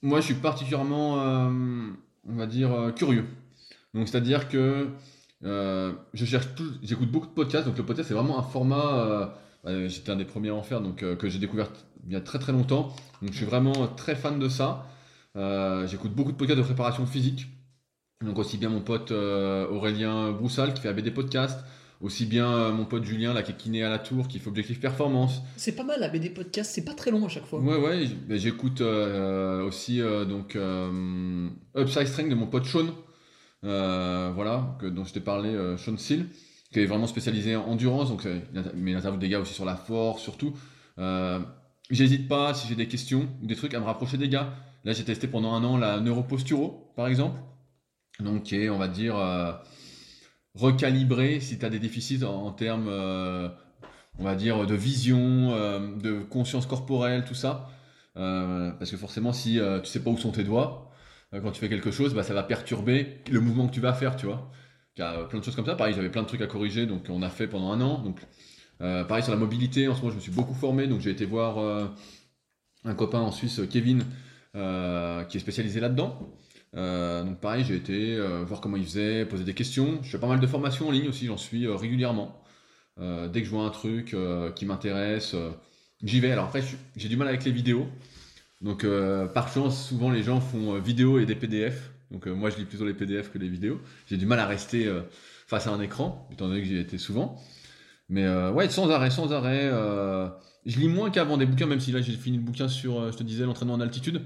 Moi, je suis particulièrement, euh, on va dire, euh, curieux. Donc, c'est-à-dire que euh, je cherche tout, j'écoute beaucoup de podcasts. Donc, le podcast, c'est vraiment un format. euh, euh, J'étais un des premiers à en faire, donc que j'ai découvert il y a très très longtemps. Donc, je suis vraiment très fan de ça. J'écoute beaucoup de podcasts de préparation physique. Donc aussi bien mon pote Aurélien Broussal qui fait ABD Podcast, aussi bien euh, mon pote Julien là qui est kiné à la tour, qui fait Objectif Performance. C'est pas mal la BD podcast, c'est pas très long à chaque fois. Ouais ouais, ben, j'écoute euh, aussi euh, donc euh, Upside Strength de mon pote Sean, voilà, que, dont je t'ai parlé, Sean Seal, qui est vraiment spécialisé en endurance, donc mais il interviewe des gars aussi sur la force surtout. J'hésite pas si j'ai des questions ou des trucs à me rapprocher des gars. Là j'ai testé pendant un an la neuroposturo par exemple, donc qui est on va dire recalibré si tu as des déficits en, termes euh, on va dire de vision, euh, de conscience corporelle, tout ça. Euh, parce que forcément, si tu sais pas où sont tes doigts, quand tu fais quelque chose, bah, ça va perturber le mouvement que tu vas faire, tu vois. Il y a plein de choses comme ça. Pareil, j'avais plein de trucs à corriger, donc on a fait pendant un an. Donc, pareil sur la mobilité, en ce moment, je me suis beaucoup formé, donc j'ai été voir un copain en Suisse, Kevin, qui est spécialisé là-dedans. Euh, donc pareil, j'ai été euh, voir comment il faisait, poser des questions. Je fais pas mal de formations en ligne aussi, j'en suis euh, régulièrement. Dès que je vois un truc qui m'intéresse, j'y vais. Alors après, j'ai du mal avec les vidéos. Donc par chance, souvent les gens font vidéo et des PDF. Donc moi, je lis plutôt les PDF que les vidéos. J'ai du mal à rester face à un écran, étant donné que j'y ai été souvent. Mais ouais, sans arrêt, sans arrêt. je lis moins qu'avant des bouquins, même si là j'ai fini le bouquin sur, je te disais, l'entraînement en altitude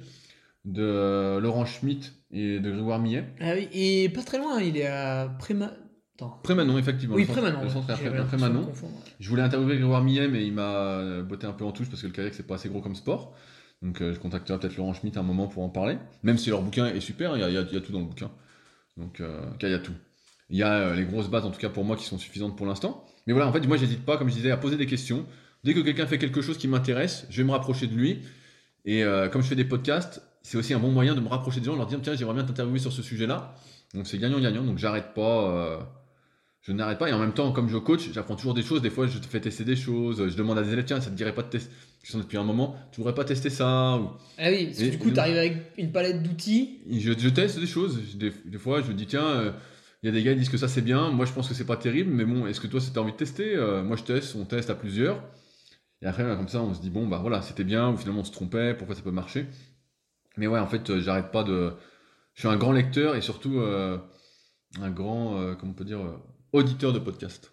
de euh, Laurent Schmitt et de Grégoire Millet. Ah oui, et pas très loin, il est à Préma. Attends. Prémanon, effectivement. Oui, le centre- Prémanon. Le centre. Je voulais interviewer Grégoire Millet, mais il m'a euh, botté un peu en touche parce que le kayak c'est pas assez gros comme sport. Donc euh, je contacterai peut-être Laurent Schmitt à un moment pour en parler. Même si leur bouquin est super, il y a, y a- il y a tout dans le bouquin. Donc euh, il y a tout. Il y a euh, les grosses bases en tout cas pour moi qui sont suffisantes pour l'instant. Mais voilà, en fait moi j'hésite pas, comme je disais, à poser des questions. Dès que quelqu'un fait quelque chose qui m'intéresse, je vais me rapprocher de lui. Et comme je fais des podcasts, c'est aussi un bon moyen de me rapprocher des gens, de leur dire tiens j'aimerais bien t'interviewer sur ce sujet-là. Donc c'est gagnant-gagnant, donc j'arrête pas. euh, je n'arrête pas et en même temps, comme je coach, j'apprends toujours des choses. Des fois, je te fais tester des choses. Je demande à des élèves, tiens, ça te dirait pas de tester. Qui sont depuis un moment, tu voudrais pas tester ça ou... Ah oui, parce que Et- du coup, t'arrives avec une palette d'outils. Je, je teste des choses. Des, des fois, je me dis, tiens, euh, il y a des gars qui disent que ça c'est bien. Moi, je pense que c'est pas terrible, mais bon, est-ce que toi, c'était envie de tester Euh, Moi, je teste, on teste à plusieurs. Et après, comme ça, on se dit, bon, bah voilà, c'était bien, ou finalement, on se trompait, pourquoi ça peut marcher? Mais ouais, en fait, euh, j'arrête pas de. Je suis un grand lecteur et surtout euh, un grand, euh, comment on peut dire, euh, auditeur de podcast.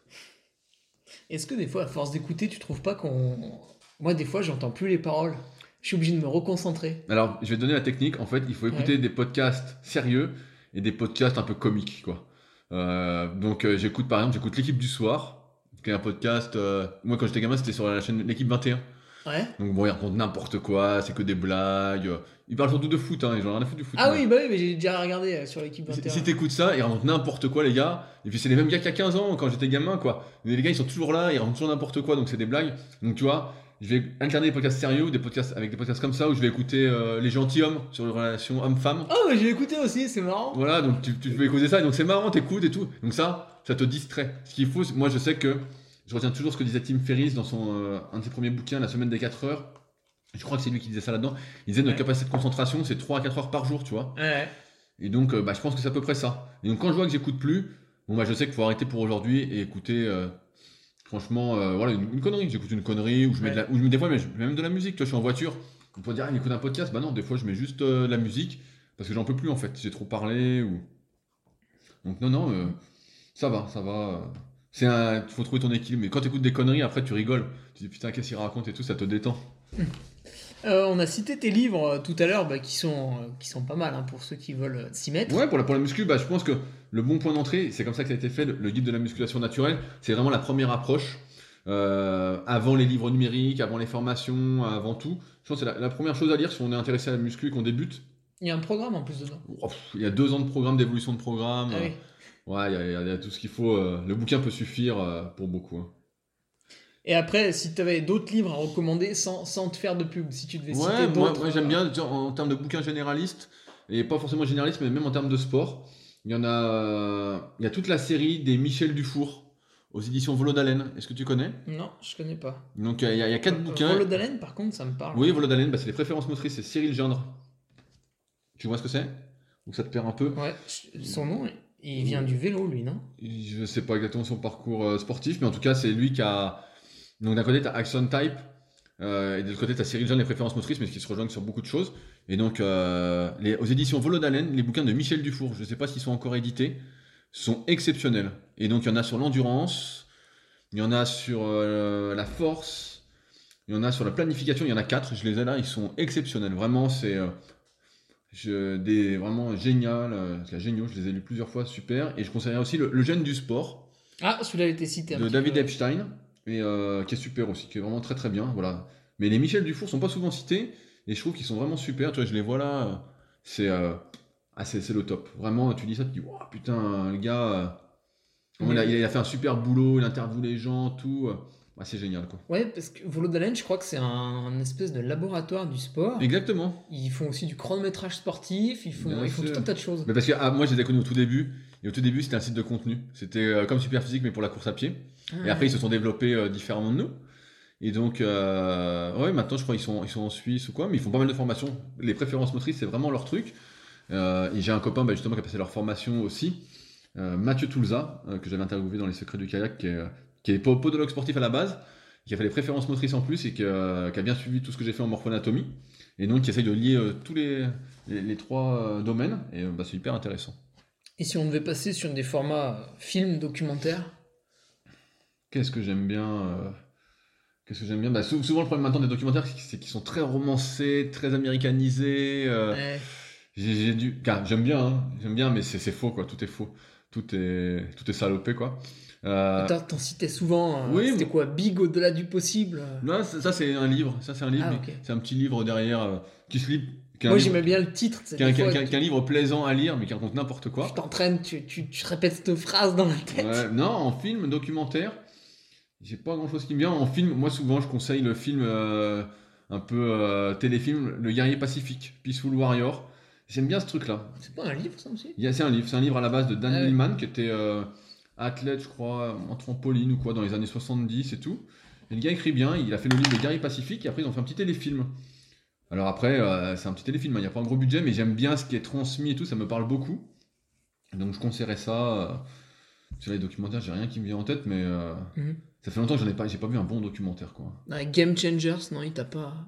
Est-ce que des fois, à force d'écouter, tu trouves pas qu'on. Moi, des fois, j'entends plus les paroles. Je suis obligé de me reconcentrer. Alors, je vais te donner la technique. En fait, il faut écouter des podcasts sérieux et des podcasts un peu comiques, quoi. Donc, j'écoute par exemple, j'écoute l'équipe du soir, qui est un podcast. moi, quand j'étais gamin, c'était sur la chaîne l'équipe 21. Ouais. Donc bon, ils racontent n'importe quoi, c'est que des blagues. Ils parlent surtout de foot, hein. Ils ont rien à foutre du foot. Ah moi. oui, bah oui, mais j'ai déjà regardé euh, sur l'équipe Si, 21. si t'écoutes ça, ils racontent n'importe quoi, les gars. Et puis c'est les mêmes gars qu'il y a 15 ans, quand j'étais gamin, quoi. Mais les gars, ils sont toujours là, ils racontent toujours n'importe quoi, donc c'est des blagues. Donc tu vois, je vais alterner des podcasts sérieux des podcasts avec des podcasts comme ça, où je vais écouter euh, les gentilshommes sur les relations homme-femme. Oh, mais j'ai écouté aussi, c'est marrant. Voilà, donc tu, tu peux écouter ça, donc c'est marrant, t'écoutes et tout. Donc ça, ça te distrait. Ce qu'il faut, moi je sais que je retiens toujours ce que disait Tim Ferriss dans son, euh, un de ses premiers bouquins, La semaine des 4 heures. Je crois que c'est lui qui disait ça là-dedans. Il disait notre Ouais. capacité de concentration, c'est 3 à 4 heures par jour, tu vois. Ouais. Et donc, euh, bah, je pense que c'est à peu près ça. Et donc, quand je vois que j'écoute plus, bon, bah, je sais qu'il faut arrêter pour aujourd'hui et écouter, euh, franchement, voilà, une, une connerie. J'écoute une connerie, ou je mets de la, ou je mets- des fois, mais je mets même de la musique. Tu vois, je suis en voiture. On peut dire, ah, il écoute un podcast. Bah non, des fois, je mets juste de la musique parce que j'en peux plus, en fait. J'ai trop parlé ou. Donc, non, non, ça va, ça va. C'est un, faut trouver ton équilibre. Mais quand tu écoutes des conneries, après, tu rigoles. Tu dis, putain, qu'est-ce qu'il raconte et tout, ça te détend. Euh, on a cité tes livres euh, tout à l'heure, bah, qui, sont, euh, qui sont pas mal hein, pour ceux qui veulent s'y mettre. Ouais, pour la, pour la muscu, bah, je pense que le bon point d'entrée, c'est comme ça que ça a été fait, le, le guide de la musculation naturelle, c'est vraiment la première approche, euh, avant les livres numériques, avant les formations, avant tout. Je pense que c'est la, la première chose à lire si on est intéressé à la muscu et qu'on débute. Il y a un programme en plus dedans. Il y a deux ans de programme, d'évolution de programme. Ah oui. Ouais, il y, a, y y tout ce qu'il faut. euh, le bouquin peut suffire euh, pour beaucoup. hein. Et après, si tu avais d'autres livres à recommander sans, sans te faire de pub, si tu devais citer Ouais, moi, d'autres. moi, j'aime euh, bien genre, en termes de bouquins généralistes, et pas forcément généralistes, mais même en termes de sport. Il y en a, il y a toute la série des Michel Dufour aux éditions Volodalen. Est-ce que tu connais? Non, je connais pas. Donc il y, a- il y a quatre Euh, bouquins. Volodalen, par contre, ça me parle. Oui, Volodalen, bah, c'est les préférences motrices, c'est Cyril Gindre. Tu vois ce que c'est? Ou ça te perd un peu? Ouais, son nom, il vient du vélo, lui, non? Je sais pas exactement son parcours euh, sportif, mais en tout cas, c'est lui qui a. Donc d'un côté, tu as Action Type, euh, et de l'autre côté, tu as Cyril Gindre, les préférences motrices, mais qui se rejoignent sur beaucoup de choses. Et donc, euh, les- aux éditions Volodalen, les bouquins de Michel Dufour, je ne sais pas s'ils sont encore édités, sont exceptionnels. Et donc, il y en a sur l'endurance, il y en a sur euh, la force, il y en a sur la planification, il y en a quatre, je les ai là, ils sont exceptionnels. Vraiment, c'est euh, je- des, vraiment génial, euh, c'est géniaux, je les ai lus plusieurs fois, super. Et je conseillerais aussi le, le gène du sport Ah, celui-là a été cité un de David peu. Epstein, et, euh, qui est super aussi, qui est vraiment très très bien. Voilà. Mais les Michel Dufour sont pas souvent cités, et je trouve qu'ils sont vraiment super. Tu vois, je les vois là, c'est euh, ah, c'est le top. Vraiment, tu dis ça, tu dis, Ouah, putain, le gars, euh, il, a, il a fait un super boulot, il interviewe les gens, tout. Bah, c'est génial quoi. Ouais, parce que Volodalen, je crois que c'est un, un espèce de laboratoire du sport. Exactement. Ils font aussi du chronométrage sportif, ils font, ils font tout un tas de choses. Mais parce que ah, moi, je les ai connus au tout début, et au tout début, c'était un site de contenu. C'était euh, comme Superphysique, mais pour la course à pied. Et Ah. après, ils se sont développés euh, différemment de nous. Et donc, euh, ouais, maintenant, je crois qu'ils sont, ils sont en Suisse ou quoi, mais ils font pas mal de formations. Les préférences motrices, c'est vraiment leur truc. Euh, et j'ai un copain, bah, justement, qui a passé leur formation aussi, euh, Mathieu Toulza, que j'avais interviewé dans Les Secrets du kayak, qui est, qui est po- podologue sportif à la base, qui a fait les préférences motrices en plus et qui, euh, qui a bien suivi tout ce que j'ai fait en morphonatomie. Et donc, qui essaye de lier euh, tous les, les, les trois euh, domaines. Et euh, bah, c'est hyper intéressant. Et si on devait passer sur des formats films, documentaires Qu'est-ce que j'aime bien Qu'est-ce que j'aime bien? Bah, sou- Souvent, le problème maintenant des documentaires, c'est qu'ils- sont très romancés, très américanisés. Ouais. j'ai, dû... J'aime bien, hein, j'aime bien, mais c'est, c'est faux, quoi. Tout est faux. Tout est, tout est salopé, quoi. Euh, T'en citais souvent. euh, oui, C'était quoi Big au-delà du possible euh. non, ça, c'est un livre. Ça, c'est un livre. Ah. C'est un petit livre derrière qui qui se lit. qui Moi, j'aimais bien le titre. tu sais, qui est un- des qui est un- fois, qui est un- qui est un livre plaisant à lire, mais qui raconte n'importe quoi. Tu t'entraînes, tu, tu, tu répètes cette phrase dans la tête. Ouais, non, en film, documentaire, j'ai pas grand chose qui me vient. En film, moi souvent je conseille le film euh, un peu euh, téléfilm, Le guerrier pacifique, Peaceful Warrior. J'aime bien ce truc-là. C'est pas un livre, ça aussi? C'est un livre, c'est un livre à la base de Dan Ah ouais. Millman qui était euh, athlète, je crois, en trampoline ou quoi, dans les années 70 et tout. Et le gars écrit bien, il a fait le livre Le guerrier pacifique et après ils ont fait un petit téléfilm. Alors après, euh, c'est un petit téléfilm, hein, il n'y a pas un gros budget, mais j'aime bien ce qui est transmis et tout, ça me parle beaucoup. Donc je conseillerais ça. euh, sur les documentaires, j'ai rien qui me vient en tête, mais euh, Mhm. ça fait longtemps que j'en ai pas, j'ai pas vu un bon documentaire, quoi. Game Changers, non, il t'a pas.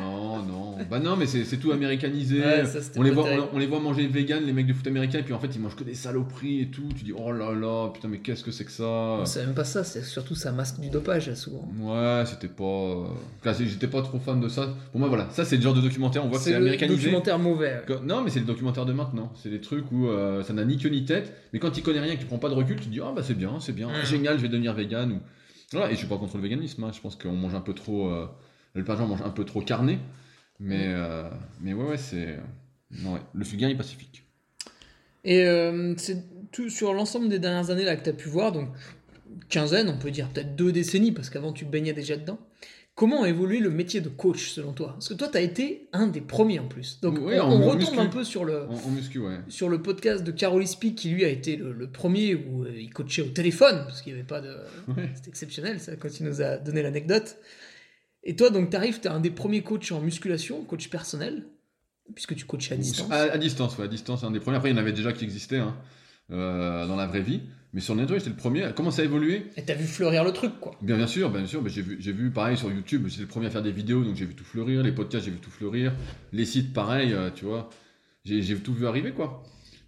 non, non, bah non, mais c'est c'est tout américanisé. Ouais, ça, c'était on, les voit, on, on les voit manger vegan, les mecs de foot américain, et puis en fait ils mangent que des saloperies et tout. Tu dis oh là là, putain, mais qu'est-ce que c'est que ça? C'est même pas ça, c'est surtout ça masque du dopage, souvent. Ouais, c'était pas. c'est- J'étais pas trop fan de ça. Pour moi, voilà, ça c'est le genre de documentaire, on voit que c'est le américanisé. documentaire mauvais. ouais. Non, mais c'est le documentaire de maintenant. C'est des trucs où euh, ça n'a ni queue ni tête. Mais quand tu connais rien, que tu prends pas de recul, tu te dis ah bah c'est bien, c'est bien, génial, je vais devenir vegan. Ou... Voilà, et je suis pas contre le véganisme. hein. Je pense qu'on mange un peu trop. Euh... Le gens mange un peu trop carné. Mais, euh, mais ouais, ouais, c'est. Non, ouais. Le fugain est pacifique. Et euh, c'est tout sur l'ensemble des dernières années là que tu as pu voir, donc quinzaine, on peut dire peut-être deux décennies, parce qu'avant tu baignais déjà dedans. Comment a évolué le métier de coach selon toi? Parce que toi, tu as été un des premiers en plus. Donc Ouais, on, on retombe muscu. un peu sur le, muscu, ouais. sur le podcast de Carol Speak qui lui a été le, le premier où euh, il coachait au téléphone, parce qu'il n'y avait pas de. Ouais. C'était exceptionnel ça quand il nous a donné l'anecdote. Et toi, donc, tu arrives, tu es un des premiers coachs en musculation, coach personnel, puisque tu coachais à distance. À, à distance, ouais, à distance, un des premiers. Après, il y en avait déjà qui existaient hein, euh, dans la vraie vie. Mais sur le net, ouais, j'étais le premier. Comment ça a évolué? Et t'as vu fleurir le truc, quoi. Bien, bien sûr, bien sûr. j'ai vu, j'ai vu pareil sur YouTube. J'étais le premier à faire des vidéos, donc j'ai vu tout fleurir. Les podcasts, j'ai vu tout fleurir. Les sites, pareil, euh, tu vois. J'ai, j'ai tout vu arriver, quoi.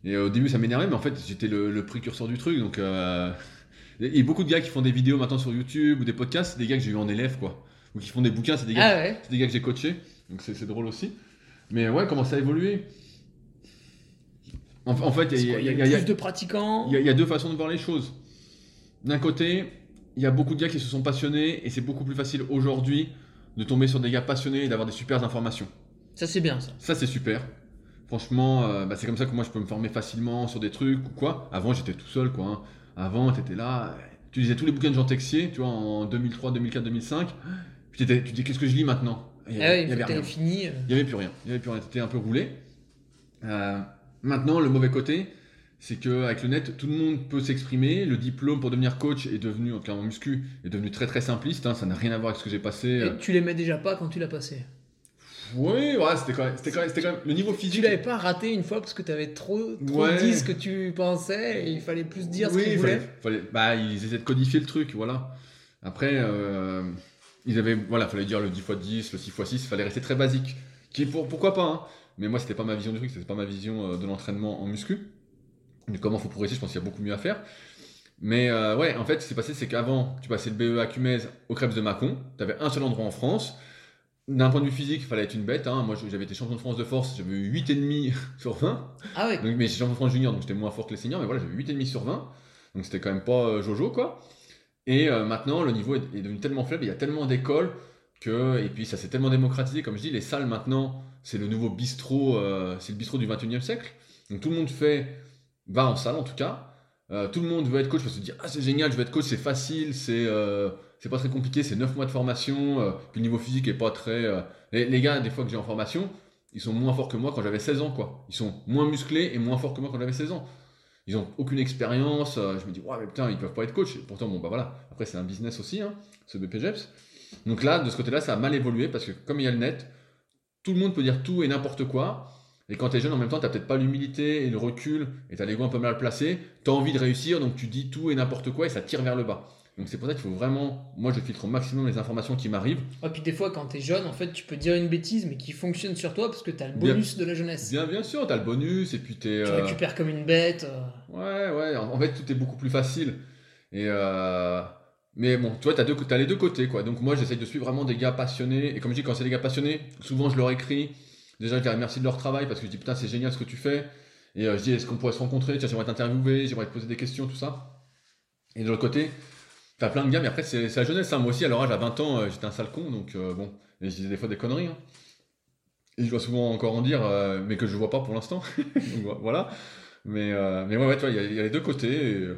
Et euh, au début, ça m'énervait, mais en fait, j'étais le, le précurseur du truc. Donc, euh, et, et beaucoup de gars qui font des vidéos maintenant sur YouTube ou des podcasts, c'est des gars que j'ai eu en élève, quoi. Ou qui font des bouquins, c'est des gars, Ah ouais des gars que j'ai coachés. Donc c'est, drôle aussi. Mais ouais, comment ça a évolué? En, en fait, il y, a- quoi, il y a- Il il y a y a- plus de pratiquants? il y, a- deux façons de voir les choses. D'un côté, il y a beaucoup de gars qui se sont passionnés et c'est beaucoup plus facile aujourd'hui de tomber sur des gars passionnés et d'avoir des super informations. Ça, c'est bien, ça. Ça, c'est super. Franchement, euh, bah, c'est comme ça que moi je peux me former facilement sur des trucs ou quoi. Avant, j'étais tout seul, quoi. hein. Avant, tu étais là, tu lisais tous les bouquins de Jean Texier, tu vois, en 2003, 2004, 2005. Puis tu dis, qu'est-ce que je lis maintenant? Il y Ah avait- ouais, il y une avait fois que rien. t'avais fini. euh, Il n'y avait plus rien. Il n'y avait plus rien. T'étais un peu roulé. Euh, maintenant, le mauvais côté, c'est qu'avec le net, tout le monde peut s'exprimer. Le diplôme pour devenir coach est devenu, en tout cas en muscu, est devenu très très simpliste. hein. Ça n'a rien à voir avec ce que j'ai passé. et Euh, tu l'aimais déjà pas quand tu l'as passé? Oui, ouais, c'était quand, même- c'était quand, même- c'était quand même le niveau Tu physique. l'avais pas raté une fois parce que t'avais trop, trop Ouais. dit ce que tu pensais et il fallait plus dire ce Oui, qu'il il voulait. fallait, fallait- bah, ils essaient de codifier le truc, voilà. Après, euh, ils avaient, voilà, fallait dire le 10 x 10, le 6 x 6, fallait rester très basique. Qui est pour, pourquoi pas, hein. mais moi c'était pas ma vision du truc, c'était pas ma vision euh, de l'entraînement en muscu. De comment faut progresser, je pense qu'il y a beaucoup mieux à faire. Mais euh, ouais, en fait, ce qui s'est passé, c'est qu'avant, tu passais le BE à Cumez au Krebs de Mâcon, tu avais un seul endroit en France. D'un point de vue physique, il fallait être une bête. Hein. Moi, j'avais été champion de France de force, j'avais eu 8,5 sur 20. Ah ouais. Donc, mais j'étais champion de France junior, donc j'étais moins fort que les seniors, mais voilà, j'avais 8,5 sur 20. Donc c'était quand même pas euh, Jojo, quoi. Et euh, maintenant, le niveau est, devenu tellement faible, il y a tellement d'écoles que. Et puis ça s'est tellement démocratisé, comme je dis, les salles maintenant, c'est le nouveau bistrot, euh, c'est le bistrot du 21e siècle. Donc tout le monde fait. va en salle en tout cas. Euh, tout le monde veut être coach parce se dire Ah, c'est génial, je veux être coach, c'est facile, c'est. pas très compliqué, c'est 9 mois de formation, puis le niveau physique est pas très. Les, les gars, des fois que j'ai en formation, ils sont moins forts que moi quand j'avais 16 ans, quoi. Ils sont moins musclés et moins forts que moi quand j'avais 16 ans. Ils ont aucune expérience. euh, je me dis, ouais, mais putain, ils peuvent pas être coach. Et pourtant, bon, bah voilà. Après, c'est un business aussi, hein, ce BPGEPS. Donc là, de ce côté-là, ça a mal évolué parce que comme il y a le net, tout le monde peut dire tout et n'importe quoi. Et quand t'es jeune, en même temps, t'as peut-être pas l'humilité et le recul et t'as l'ego un peu mal placé. T'as envie de réussir, donc tu dis tout et n'importe quoi et ça tire vers le bas. Donc c'est pour ça qu'il faut vraiment, moi je filtre au maximum les informations qui m'arrivent. Et puis des fois, quand t'es jeune, en fait, tu peux dire une bêtise, mais qui fonctionne sur toi parce que t'as le bonus de la jeunesse. Bien, bien sûr, t'as le bonus et puis t'es. Tu euh, récupères comme une bête. euh. Ouais, ouais, en en fait, tout est beaucoup plus facile. Et euh, Mais bon, tu vois, t'as deux, les deux côtés, quoi. Donc moi, j'essaye de suivre vraiment des gars passionnés. Et comme je dis, quand c'est des gars passionnés, souvent je leur écris. Déjà, je leur remercie de leur travail parce que je dis, putain, c'est génial ce que tu fais. Et euh, je dis, est-ce qu'on pourrait se rencontrer? Tiens, j'aimerais t'interviewer, j'aimerais te poser des questions, tout ça. Et de l'autre côté, t'as plein de gars, mais après, c'est la jeunesse. hein. Moi aussi, à leur à 20 ans, euh, j'étais un sale con. Donc euh, bon, et je disais des fois des conneries. hein. Et je dois souvent encore en dire, euh, mais que je vois pas pour l'instant. Voilà. Mais, mais ouais, tu vois, il y, a- les deux côtés.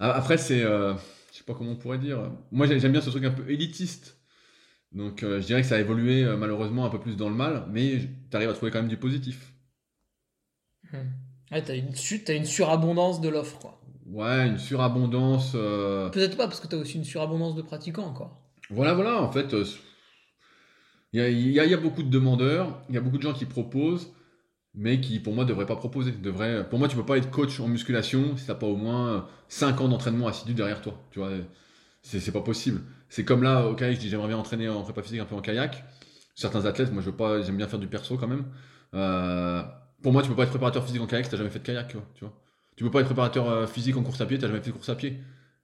Après, c'est. je sais pas comment on pourrait dire. Moi, j'ai- j'aime bien ce truc un peu élitiste. Donc, je dirais que ça a évolué malheureusement un peu plus dans le mal, mais tu arrives à trouver quand même du positif. Ouais, t'as une, t'as une surabondance de l'offre, quoi. Ouais, une surabondance. euh, Peut-être pas, parce que t'as aussi une surabondance de pratiquants encore. Voilà, voilà, en fait, euh, il y, a, y y beaucoup de demandeurs, il y a beaucoup de gens qui proposent, mais qui, pour moi, ne devraient pas proposer. Devraient, pour moi, tu peux pas être coach en musculation si tu n'as pas au moins 5 ans d'entraînement assidu derrière toi. Tu vois, c'est c'est pas possible. C'est comme là, au kayak, je dis j'aimerais bien entraîner en prépa physique un peu en kayak. Certains athlètes, moi, je veux pas, j'aime bien faire du perso quand même. Euh, pour moi, tu peux pas être préparateur physique en kayak si t'as jamais fait de kayak, tu vois. Tu, tu peux pas être préparateur euh, physique en course à pied, t'as jamais fait de course à pied.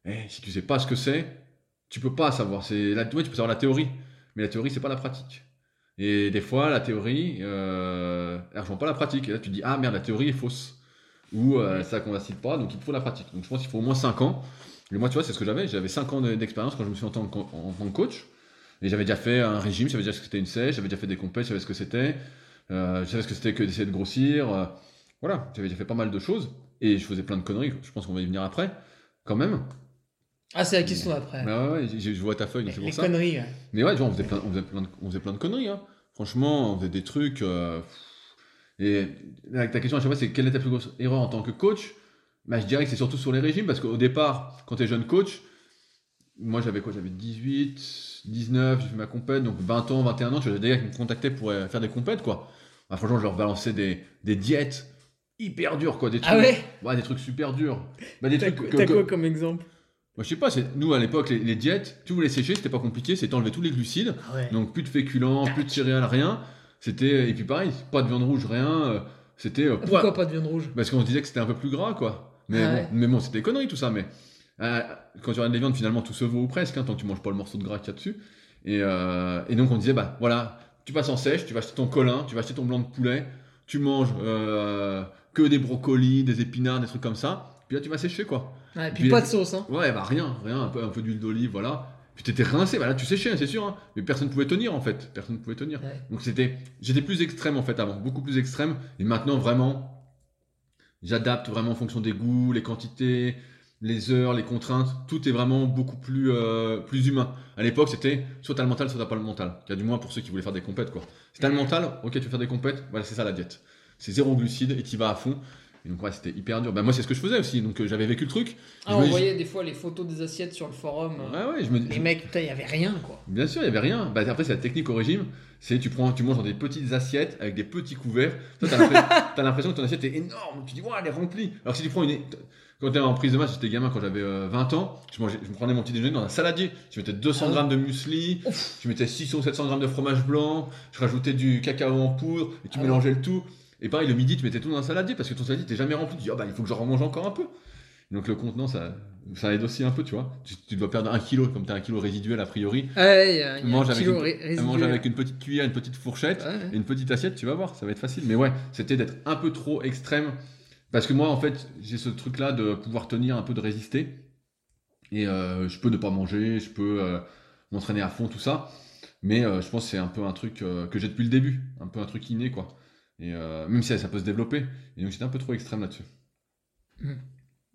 Eh, si tu sais pas ce que c'est, tu peux pas savoir. C'est tu peux savoir la théorie, mais la théorie c'est pas la pratique. Et des fois, la théorie, euh, elle rejoint pas la pratique. Et là, tu dis ah merde, la théorie est fausse ou euh, ça coïncide pas, donc il faut la pratique. Donc je pense qu'il faut au moins 5 ans. Et moi, tu vois, c'est ce que j'avais. J'avais 5 ans de- d'expérience quand je me suis en tant que, en, coach. Et j'avais déjà fait un régime, j'avais déjà ce que c'était une sèche, j'avais déjà fait des compètes, je savais ce que c'était, euh, je savais ce que c'était que d'essayer de grossir. euh, voilà, j'avais déjà fait pas mal de choses. Et je faisais plein de conneries, je pense qu'on va y venir après, quand même. Ah, c'est la question après. Mais ouais, ouais, je vois ta feuille, les c'est les pour ça. conneries, ouais. Mais ouais, tu vois, on faisait plein, on faisait plein, de, on faisait plein de conneries. Hein. Franchement, on faisait des trucs. euh, Et ta question à chaque fois, c'est quelle est ta plus grosse erreur en tant que coach? Bah, Je dirais que c'est surtout sur les régimes, parce qu'au départ, quand tu es jeune coach, moi j'avais quoi? J'avais 18, 19, j'ai fait ma compète, donc 20 ans, 21 ans, j'avais des gars qui me contactaient pour euh, faire des compètes, quoi. Bah, franchement, je leur balançais des, des diètes hyper dures, quoi. Des trucs, Ah ouais Ouais, des trucs super durs. Bah, des T'as trucs que- t'as que- quoi comme exemple Moi, je sais pas, c'est- nous à l'époque, les, les diètes, tu voulais sécher, c'était pas compliqué, c'était enlever tous les glucides. Ah ouais. Donc plus de féculents, plus de céréales, rien. C'était et puis pareil, pas de viande rouge, rien. euh, C'était euh, Pourquoi pas de viande rouge parce qu'on se disait que c'était un peu plus gras, quoi. Mais Ah bon, ouais. mais bon, c'était des conneries tout ça. Mais euh, quand tu regardes les viandes, finalement, tout se vaut ou presque, hein, tant que tu manges pas le morceau de gras qu'il y a dessus. Et, euh, et donc on disait bah voilà, tu passes en sèche, tu vas acheter ton colin, tu vas acheter ton blanc de poulet, tu manges euh, que des brocolis, des épinards, des trucs comme ça. Puis là tu vas sécher quoi. Ouais, et puis Puis- pas de sauce, hein. Ouais, bah rien, rien, un peu, un peu d'huile d'olive, voilà. Puis t'étais rincé, bah là tu séchais, c'est sûr, hein. mais personne pouvait tenir en fait, personne pouvait tenir. Ouais. Donc c'était, j'étais plus extrême en fait avant, beaucoup plus extrême, et maintenant vraiment, j'adapte vraiment en fonction des goûts, les quantités, les heures, les contraintes, tout est vraiment beaucoup plus, euh, plus humain. À l'époque c'était soit t'as le mental, soit t'as pas le mental, il y a du moins pour ceux qui voulaient faire des compètes quoi. Si t'as le mental, ok tu veux faire des compètes, voilà c'est ça la diète. C'est zéro glucide et t'y vas à fond. Et donc ouais c'était hyper dur. Bah moi c'est ce que je faisais aussi, donc euh, j'avais vécu le truc. Ah, Je on me voyait des fois les photos des assiettes sur le forum. euh, Ouais ouais, je me Les mecs, putain, il y avait rien, quoi. Bien sûr, il n'y avait rien. Bah, après, c'est la technique au régime. C'est tu prends, tu manges dans des petites assiettes avec des petits couverts. Toi, t'as l'impression- que ton assiette est énorme. Tu dis, ouais, elle est remplie. Alors que si tu prends une. Quand t'es en prise de masse, j'étais gamin quand j'avais euh, 20 ans, je, mangeais, je me prenais mon petit déjeuner dans un saladier. Je mettais 200 Ah grammes de muesli, je mettais 600 ou 700 grammes de fromage blanc, je rajoutais du cacao en poudre, et tu Ah mélangeais le tout. Et pareil, le midi, tu mettais tout dans un saladier parce que ton saladier t'es jamais rempli. Tu dis, ah bah, il faut que j'en remange encore un peu. Donc le contenant, ça, ça aide aussi un peu, tu vois. Tu, tu dois perdre un kilo, comme t'as un kilo résiduel a priori. Ouais, il y a, il y a Mange un avec kilo une-. Mange avec petite cuillère, une petite fourchette. Ouais. Et une petite assiette, tu vas voir, ça va être facile. Mais ouais, c'était d'être un peu trop extrême. Parce que moi, en fait, j'ai ce truc-là de pouvoir tenir un peu de résister. Et euh, je peux ne pas manger, je peux euh, m'entraîner à fond, tout ça. Mais euh, je pense que c'est un peu un truc que j'ai depuis le début. Un peu un truc inné, quoi. Et euh, même si ça, peut se développer. Et donc j'étais un peu trop extrême là-dessus.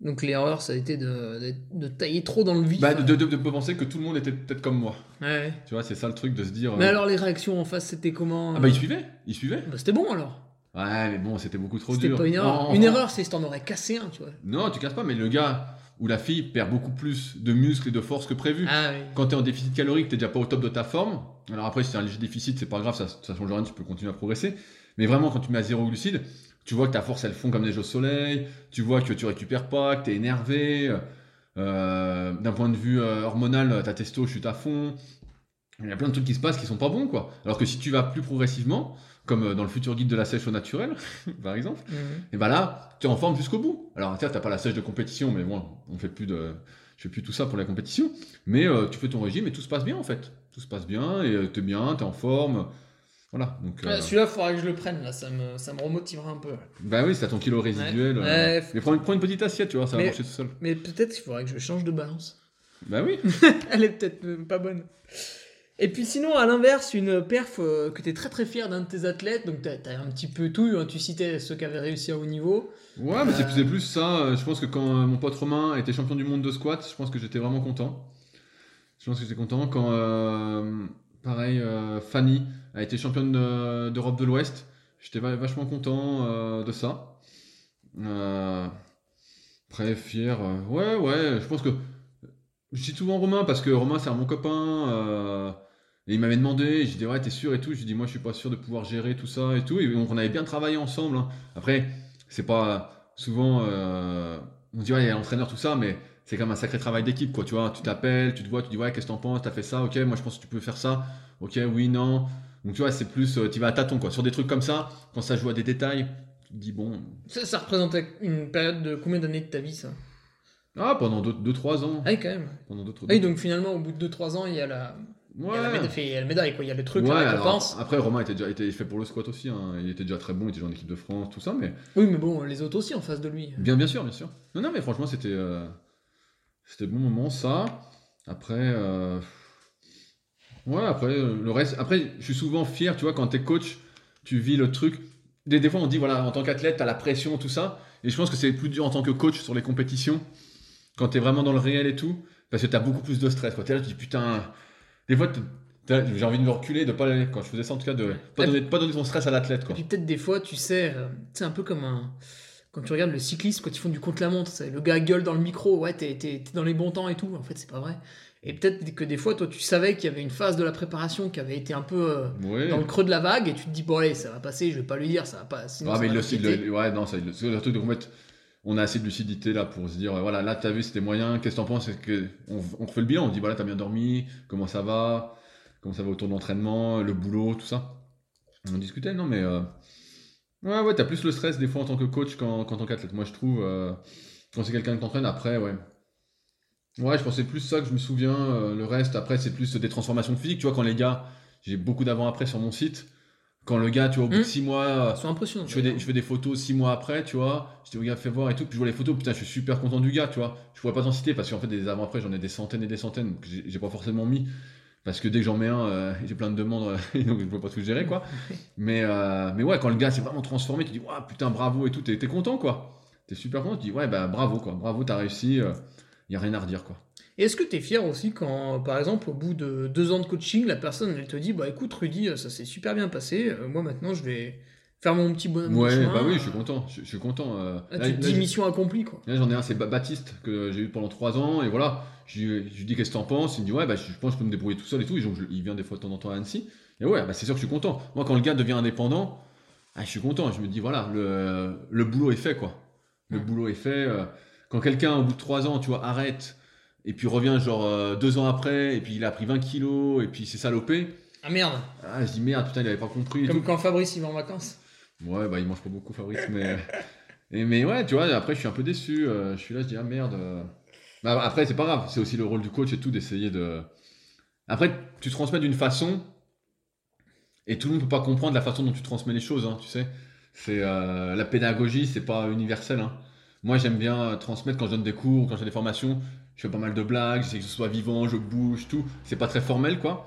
Donc l'erreur, ça a été de, de, de tailler trop dans le vif. Bah, de, de, penser que tout le monde était peut-être comme moi. Ouais. Tu vois, c'est ça le truc de se dire. Mais euh, alors les réactions en face, c'était comment Ah bah, il suivait, il suivait. Bah, C'était bon alors. Ouais, mais bon, c'était beaucoup trop dur. pas une erreur. Une c'est si t'en aurais cassé un, tu vois. Non, tu casses pas, mais le gars ou la fille perd beaucoup plus de muscles et de force que prévu. Ah oui. Quand tu es en déficit calorique, tu déjà pas au top de ta forme. Alors après, si c'est un léger déficit, c'est pas grave, ça, ça change rien, tu peux continuer à progresser. Mais vraiment, quand tu mets à zéro glucide, tu vois que ta force, elle fond comme neige au soleil, tu vois que tu récupères pas, que tu es énervé. euh, D'un point de vue euh, hormonal, ta testo chute à fond. Il y a plein de trucs qui se passent qui sont pas bons, quoi. Alors que si tu vas plus progressivement, comme euh, dans le futur guide de la sèche au naturel, par exemple, Mhm. et ben là, tu es en forme jusqu'au bout. Alors, certes, t'as pas la sèche de compétition, mais bon, on fait plus de, je fais plus tout ça pour la compétition. Mais euh, tu fais ton régime et tout se passe bien en fait. Tout se passe bien et euh, t'es bien, t'es en forme. Voilà. Donc, euh, Celui-là, faudrait que je le prenne, là, ça me, ça me remotivera un peu. bah oui, c'est à ton kilo résiduel. Ouais. euh, Ouais, Mais prends, prends une petite assiette, tu vois, ça Mais- va marcher tout seul. Mais peut-être qu'il faudrait que je change de balance. Bah oui. Elle est peut-être pas bonne. Et puis sinon, à l'inverse, une perf euh, que tu es très très fier d'un de tes athlètes, donc tu as, un petit peu tout, hein, tu citais ceux qui avaient réussi à haut niveau. Ouais, mais c'est plus ça. Je pense que quand mon pote Romain était champion du monde de squat, je pense que j'étais vraiment content. Je pense que j'étais content. Quand, pareil, euh, Fanny a été championne de- d'Europe de l'Ouest, j'étais va- vachement content euh, de ça. Euh, après, fier. ouais, ouais, je pense que. Je dis souvent Romain parce que Romain, c'est bon copain. et il m'avait demandé, j'ai dit, ouais, t'es sûr et tout? J'ai dit, moi, je suis pas sûr de pouvoir gérer tout ça et tout. On avait bien travaillé ensemble. hein. Après, c'est pas souvent. euh, on dit, ouais, il y a l'entraîneur, tout ça, mais c'est quand même un sacré travail d'équipe, quoi. Tu vois, tu t'appelles, tu te vois, tu dis, ouais, qu'est-ce que t'en penses? T'as fait ça, ok, moi, je pense que tu peux faire ça. Ok, oui, non. Donc, tu vois, c'est plus. euh, tu vas à tâtons, quoi. Sur des trucs comme ça, quand ça joue à des détails, tu te dis, bon. Ça, ça représentait une période de combien d'années de ta vie, ça? Ah, pendant 2-3 ans. Ah oui, quand même. Pendant 2-3 Ah oui, donc finalement, au bout de 2-3 ans, il y a la, il y a la, Ouais. méda- fait- il y a la médaille, quoi. Il y a le truc, Ouais, la récompense. après, Romain était déjà était fait pour le squat aussi. hein. Il était déjà très bon, il était déjà en équipe de France, tout ça, mais. Oui, mais bon, les autres aussi en face de lui. Bien, bien sûr, bien sûr. Non, non, mais franchement, c'était euh, c'était bon moment, ça. Après, euh, ouais, après, le reste. Après, je suis souvent fier, tu vois, quand t'es coach, tu vis le truc. Des, des fois, on dit, voilà, en tant qu'athlète, t'as la pression, tout ça. Et je pense que c'est plus dur en tant que coach sur les compétitions, quand t'es vraiment dans le réel et tout, parce que t'as beaucoup plus de stress. Quand t'es là, tu dis, putain. Des fois, j'ai envie de me reculer, de pas. Quand je faisais ça, en tout cas, de pas donner, pas donner ton stress à l'athlète, Et puis peut-être des fois, tu sais, euh, c'est un peu comme un. Quand tu regardes le cyclisme, quand ils font du contre-la-montre, c'est le gars gueule dans le micro, ouais, t'es, dans les bons temps et tout. En fait, c'est pas vrai. Et peut-être que des fois, toi, tu savais qu'il y avait une phase de la préparation qui avait été un peu euh, dans le creux de la vague et tu te dis, bon, allez, ça va passer, je vais pas lui dire, ça va pas. Sinon, Ah, mais le, le- ouais, non, ça, le, c'est le truc de fait, on a assez de lucidité là pour se dire, voilà, là, t'as vu, c'était moyen, qu'est-ce que t'en penses? Que on, on refait le bilan, on dit, voilà, t'as bien dormi, comment ça va, comment ça va autour de l'entraînement, le boulot, tout ça? On discutait, non, mais euh, ouais, ouais, t'as plus le stress des fois en tant que coach qu'en, qu'en tant qu'athlète. Moi, je trouve, euh, quand c'est quelqu'un qui t'entraîne, après, ouais. Ouais, je pensais plus ça que je me souviens. euh, le reste, après, c'est plus des transformations physiques. Tu vois, quand les gars, j'ai beaucoup d'avant-après sur mon site. Quand le gars, tu vois, au bout de Hmm. six mois, Ils sont impressionnants. je fais, des, je fais des photos six mois après, tu vois. Je dis au gars, fais voir et tout. Puis je vois les photos, putain, je suis super content du gars, tu vois. Je pourrais pas t'en citer parce qu'en fait, des avant-après, j'en ai des centaines et des centaines que j'ai j'ai pas forcément mis. Parce que dès que j'en mets un, euh, j'ai plein de demandes, euh, et donc je peux pas tout gérer, quoi. Mais, euh, mais ouais, quand le gars s'est vraiment transformé, tu dis, ouais, putain, bravo et tout, t'es t'es content, quoi. T'es super content, tu dis, ouais, bah bravo, quoi. Bravo, t'as réussi, il y a rien à redire, quoi. Et est-ce que tu es fier aussi quand, par exemple, au bout de deux ans de coaching, la personne elle te dit Bah écoute, Rudy, ça s'est super bien passé, moi maintenant je vais faire mon petit bonhomme Ouais, chemin. bah oui, je suis content, je, je suis content. euh. Là, Là, tu te là, dis j'ai- mission accomplie, quoi. Là, j'en ai un, c'est Ba- Baptiste, que j'ai eu pendant 3 ans, et voilà. Je lui dis qu'est-ce que t'en penses? Il me dit, ouais, bah, je pense que je peux me débrouiller tout seul et tout. Et donc, je- il vient des fois de temps en temps à Annecy. Et ouais, bah, c'est sûr que je suis content. Moi, quand le gars devient indépendant, ah, je suis content. Je me dis, voilà, le, le boulot est fait, quoi. Le boulot est fait. euh, Quand quelqu'un, au bout de 3 ans, tu vois, arrête, et puis revient genre euh, deux ans après, et puis il a pris 20 kilos, et puis c'est salopé, Ah merde. ah, je dis merde, putain, il avait pas compris. Comme quand Fabrice il va en vacances. Ouais, bah il mange pas beaucoup, Fabrice, mais. et, mais ouais, tu vois, après, je suis un peu déçu. euh, je suis là, je dis, ah merde. euh. Bah, après, c'est pas grave, c'est aussi le rôle du coach et tout, d'essayer de. Après, tu transmets d'une façon, et tout le monde peut pas comprendre la façon dont tu transmets les choses, hein, tu sais. C'est euh, la pédagogie, c'est pas universel. hein. Moi, j'aime bien euh, transmettre quand je donne des cours, quand j'ai des formations. Je fais pas mal de blagues, j'essaie que ce soit vivant, je bouge, tout. C'est pas très formel, quoi.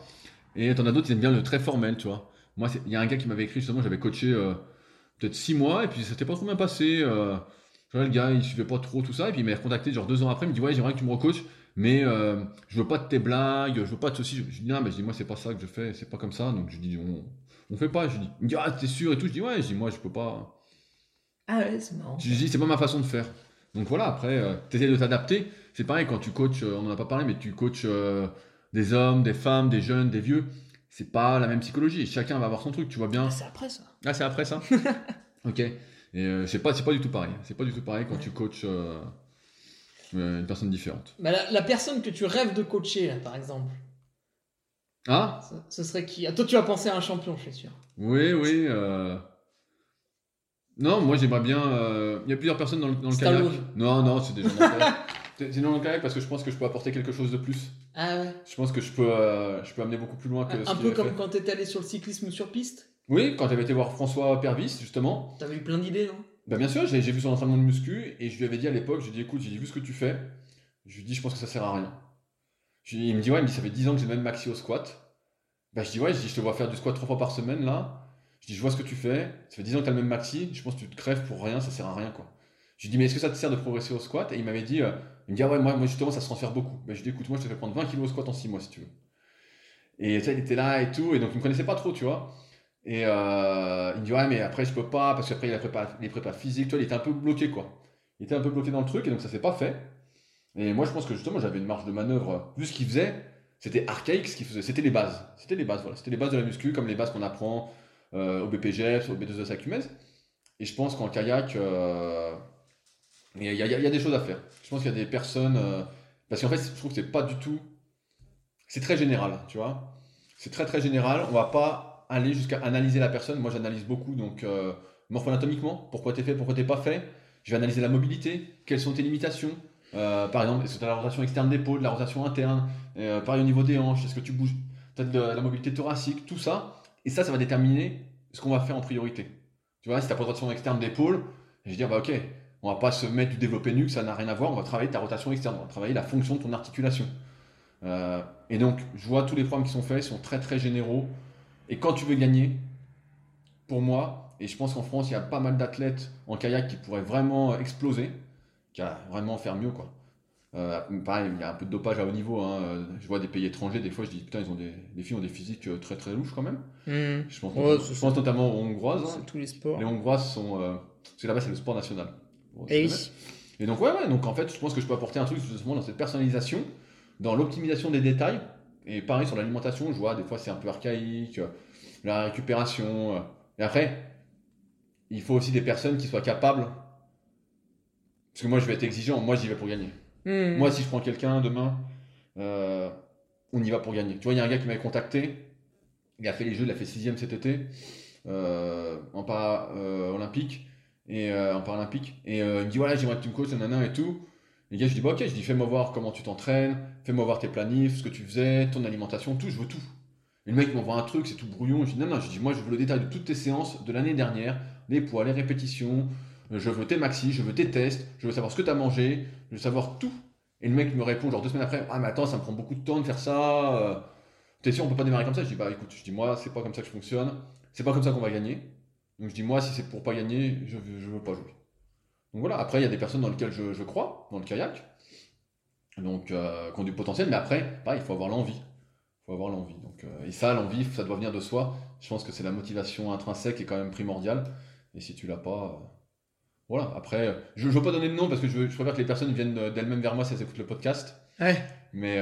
Et t'en as d'autres qui aiment bien le très formel, tu vois. Moi, il y a un gars qui m'avait écrit justement, j'avais coaché euh, peut-être six mois, et puis ça s'était pas trop bien passé. Euh, vois, le gars, il suivait pas trop tout ça, et puis il m'a recontacté genre deux ans après, il me dit Ouais, j'aimerais que tu me recoaches, mais euh, je veux pas de tes blagues, je veux pas de ceci. Je, je dis Non, mais je dis Moi, c'est pas ça que je fais, c'est pas comme ça, donc je dis On, on fait pas. Je dis Il me dit Ah, t'es sûr et tout. Je dis Ouais, je dis Moi, je peux pas. Ah ouais, c'est marrant. Je dis C'est pas ma façon de faire. Donc voilà, après, euh, t'essaies de t'adapter. C'est pareil quand tu coaches, euh, on en a pas parlé, mais tu coaches euh, des hommes, des femmes, des jeunes, des vieux. C'est pas la même psychologie. Chacun va avoir son truc, tu vois bien. Ah, c'est après ça. Ah, c'est après ça Ok. Et euh, c'est pas, c'est pas du tout pareil. C'est pas du tout pareil quand Ouais. tu coaches euh, euh, une personne différente. Bah, la, la personne que tu rêves de coacher, là, par exemple, Ah? Ce, ce serait qui? Ah, Toi, tu vas penser à un champion, je suis sûr. Oui, oui. euh. Non, moi j'aimerais bien. Il y a plusieurs personnes dans le, dans le kayak. Non, non, c'est des gens dans le kayak parce que je pense que je peux apporter quelque chose de plus. Ah ouais. Je pense que je peux, euh, je peux amener beaucoup plus loin que ce Un peu comme fait. quand t'étais allé sur le cyclisme sur piste? Oui, quand j'avais été voir François Pervis, justement, T'avais eu plein d'idées, non? Bah bien sûr, j'ai vu son entraînement de muscu et je lui avais dit à l'époque, j'ai dit écoute, j'ai vu ce que tu fais. Je lui ai dit je pense que ça sert à rien. Je lui- il me dit ouais, mais ça fait 10 ans que j'ai même maxi au squat. Bah je dis ouais, je dis je te vois faire du squat trois fois par semaine là. Je dis je vois ce que tu fais, ça fait 10 ans que tu as le même maxi, je pense que tu te crèves pour rien, ça sert à rien quoi. Je lui dis mais est-ce que ça te sert de progresser au squat? Et il m'avait dit, euh, il me dit ah ouais, moi, moi justement ça se transfère beaucoup. Bah je lui dis écoute, moi je te fais prendre 20 kilos au squat en 6 mois si tu veux. Et ça il était là et tout, et donc il me connaissait pas trop, tu vois. Et euh, il me dit ouais mais après je peux pas parce qu'après il a prépa, les prépas physiques, tu vois, il était un peu bloqué quoi. Il était un peu bloqué dans le truc et donc ça s'est pas fait. Et moi je pense que justement j'avais une marge de manœuvre, vu ce qu'il faisait, c'était archaïque ce qu'il faisait, c'était les bases. C'était les bases, voilà. C'était les bases de la muscu comme les bases qu'on apprend euh, au BPGF, au B2S Acumez. Et je pense qu'en kayak, euh, il y, a- des choses à faire. Je pense qu'il y a des personnes... euh, parce qu'en fait je trouve que c'est pas du tout... C'est très général, tu vois. C'est très très général. On va pas aller jusqu'à analyser la personne. Moi, j'analyse beaucoup, donc euh, morpho-anatomiquement, pourquoi t'es fait, pourquoi t'es pas fait? Je vais analyser la mobilité, quelles sont tes limitations? Euh, par exemple, est-ce que tu as la rotation externe d'épaule, la rotation interne, euh, pareil au niveau des hanches, est-ce que tu bouges, as de la mobilité thoracique, tout ça. Et ça, ça va déterminer ce qu'on va faire en priorité. Tu vois, si tu pas de rotation externe d'épaule, je vais dire, bah ok, on va pas se mettre du développé nuque, ça n'a rien à voir, on va travailler ta rotation externe, on va travailler la fonction de ton articulation. Euh, et donc, je vois tous les programmes qui sont faits, ils sont très très généraux. Et quand tu veux gagner, pour moi, et je pense qu'en France, il y a pas mal d'athlètes en kayak qui pourraient vraiment exploser, qui a vraiment faire mieux, quoi. Euh, pareil, il y a un peu de dopage à haut niveau. hein. Je vois des pays étrangers, des fois, je dis putain, ils ont des, les filles ont des physiques euh, très très louches quand même. Je pense, Ouais, notamment, c'est je pense notamment aux hongroises. hein. Tous les sports. Les hongroises sont. euh, parce que là-bas, c'est le sport national. Bon, Et donc, ouais, ouais, donc en fait, je pense que je peux apporter un truc justement dans cette personnalisation, dans l'optimisation des détails. Et pareil sur l'alimentation, je vois des fois c'est un peu archaïque, la récupération. euh. Et après, il faut aussi des personnes qui soient capables. Parce que moi, je vais être exigeant, moi, j'y vais pour gagner. Hmm. Moi, si je prends quelqu'un demain, euh, on y va pour gagner. Tu vois, il y a un gars qui m'avait contacté, il a fait les jeux, il a fait sixième cet été, euh, en para-olympique, et euh, en paralympique, et euh, il me dit, voilà, j'aimerais que tu me coaches, nanana et tout. Et le gars, je dis, bah ok, je dis, fais-moi voir comment tu t'entraînes, fais-moi voir tes planifs, ce que tu faisais, ton alimentation, tout, je veux tout. Et le mec m'envoie un truc, c'est tout brouillon, je dis, non, non, je dis, moi, je veux le détail de toutes tes séances de l'année dernière, les poids, les répétitions, euh, je veux tes maxi, je veux tes tests, je veux savoir ce que tu as mangé, je veux savoir tout. Et le mec me répond, genre deux semaines après, ah, mais attends, ça me prend beaucoup de temps de faire ça. euh, T'es sûr, on peut pas démarrer comme ça? Je dis, bah écoute, je dis, moi, c'est pas comme ça que je fonctionne, c'est pas comme ça qu'on va gagner. Donc je dis, moi, si c'est pour pas gagner, je, veux- je veux pas jouer. Donc voilà, après, il y a des personnes dans lesquelles je, je crois, dans le kayak, donc euh, qui ont du potentiel, mais après, pareil, il faut avoir l'envie. Il faut avoir l'envie. Donc, euh, et ça, l'envie, ça doit venir de soi. Je pense que c'est la motivation intrinsèque qui est quand même primordiale. Et si tu l'as pas. euh, Voilà, après, je ne veux pas donner de nom parce que je, veux- je préfère que les personnes viennent euh, d'elles-mêmes vers moi si elles écoutent le podcast. Ouais. Mais,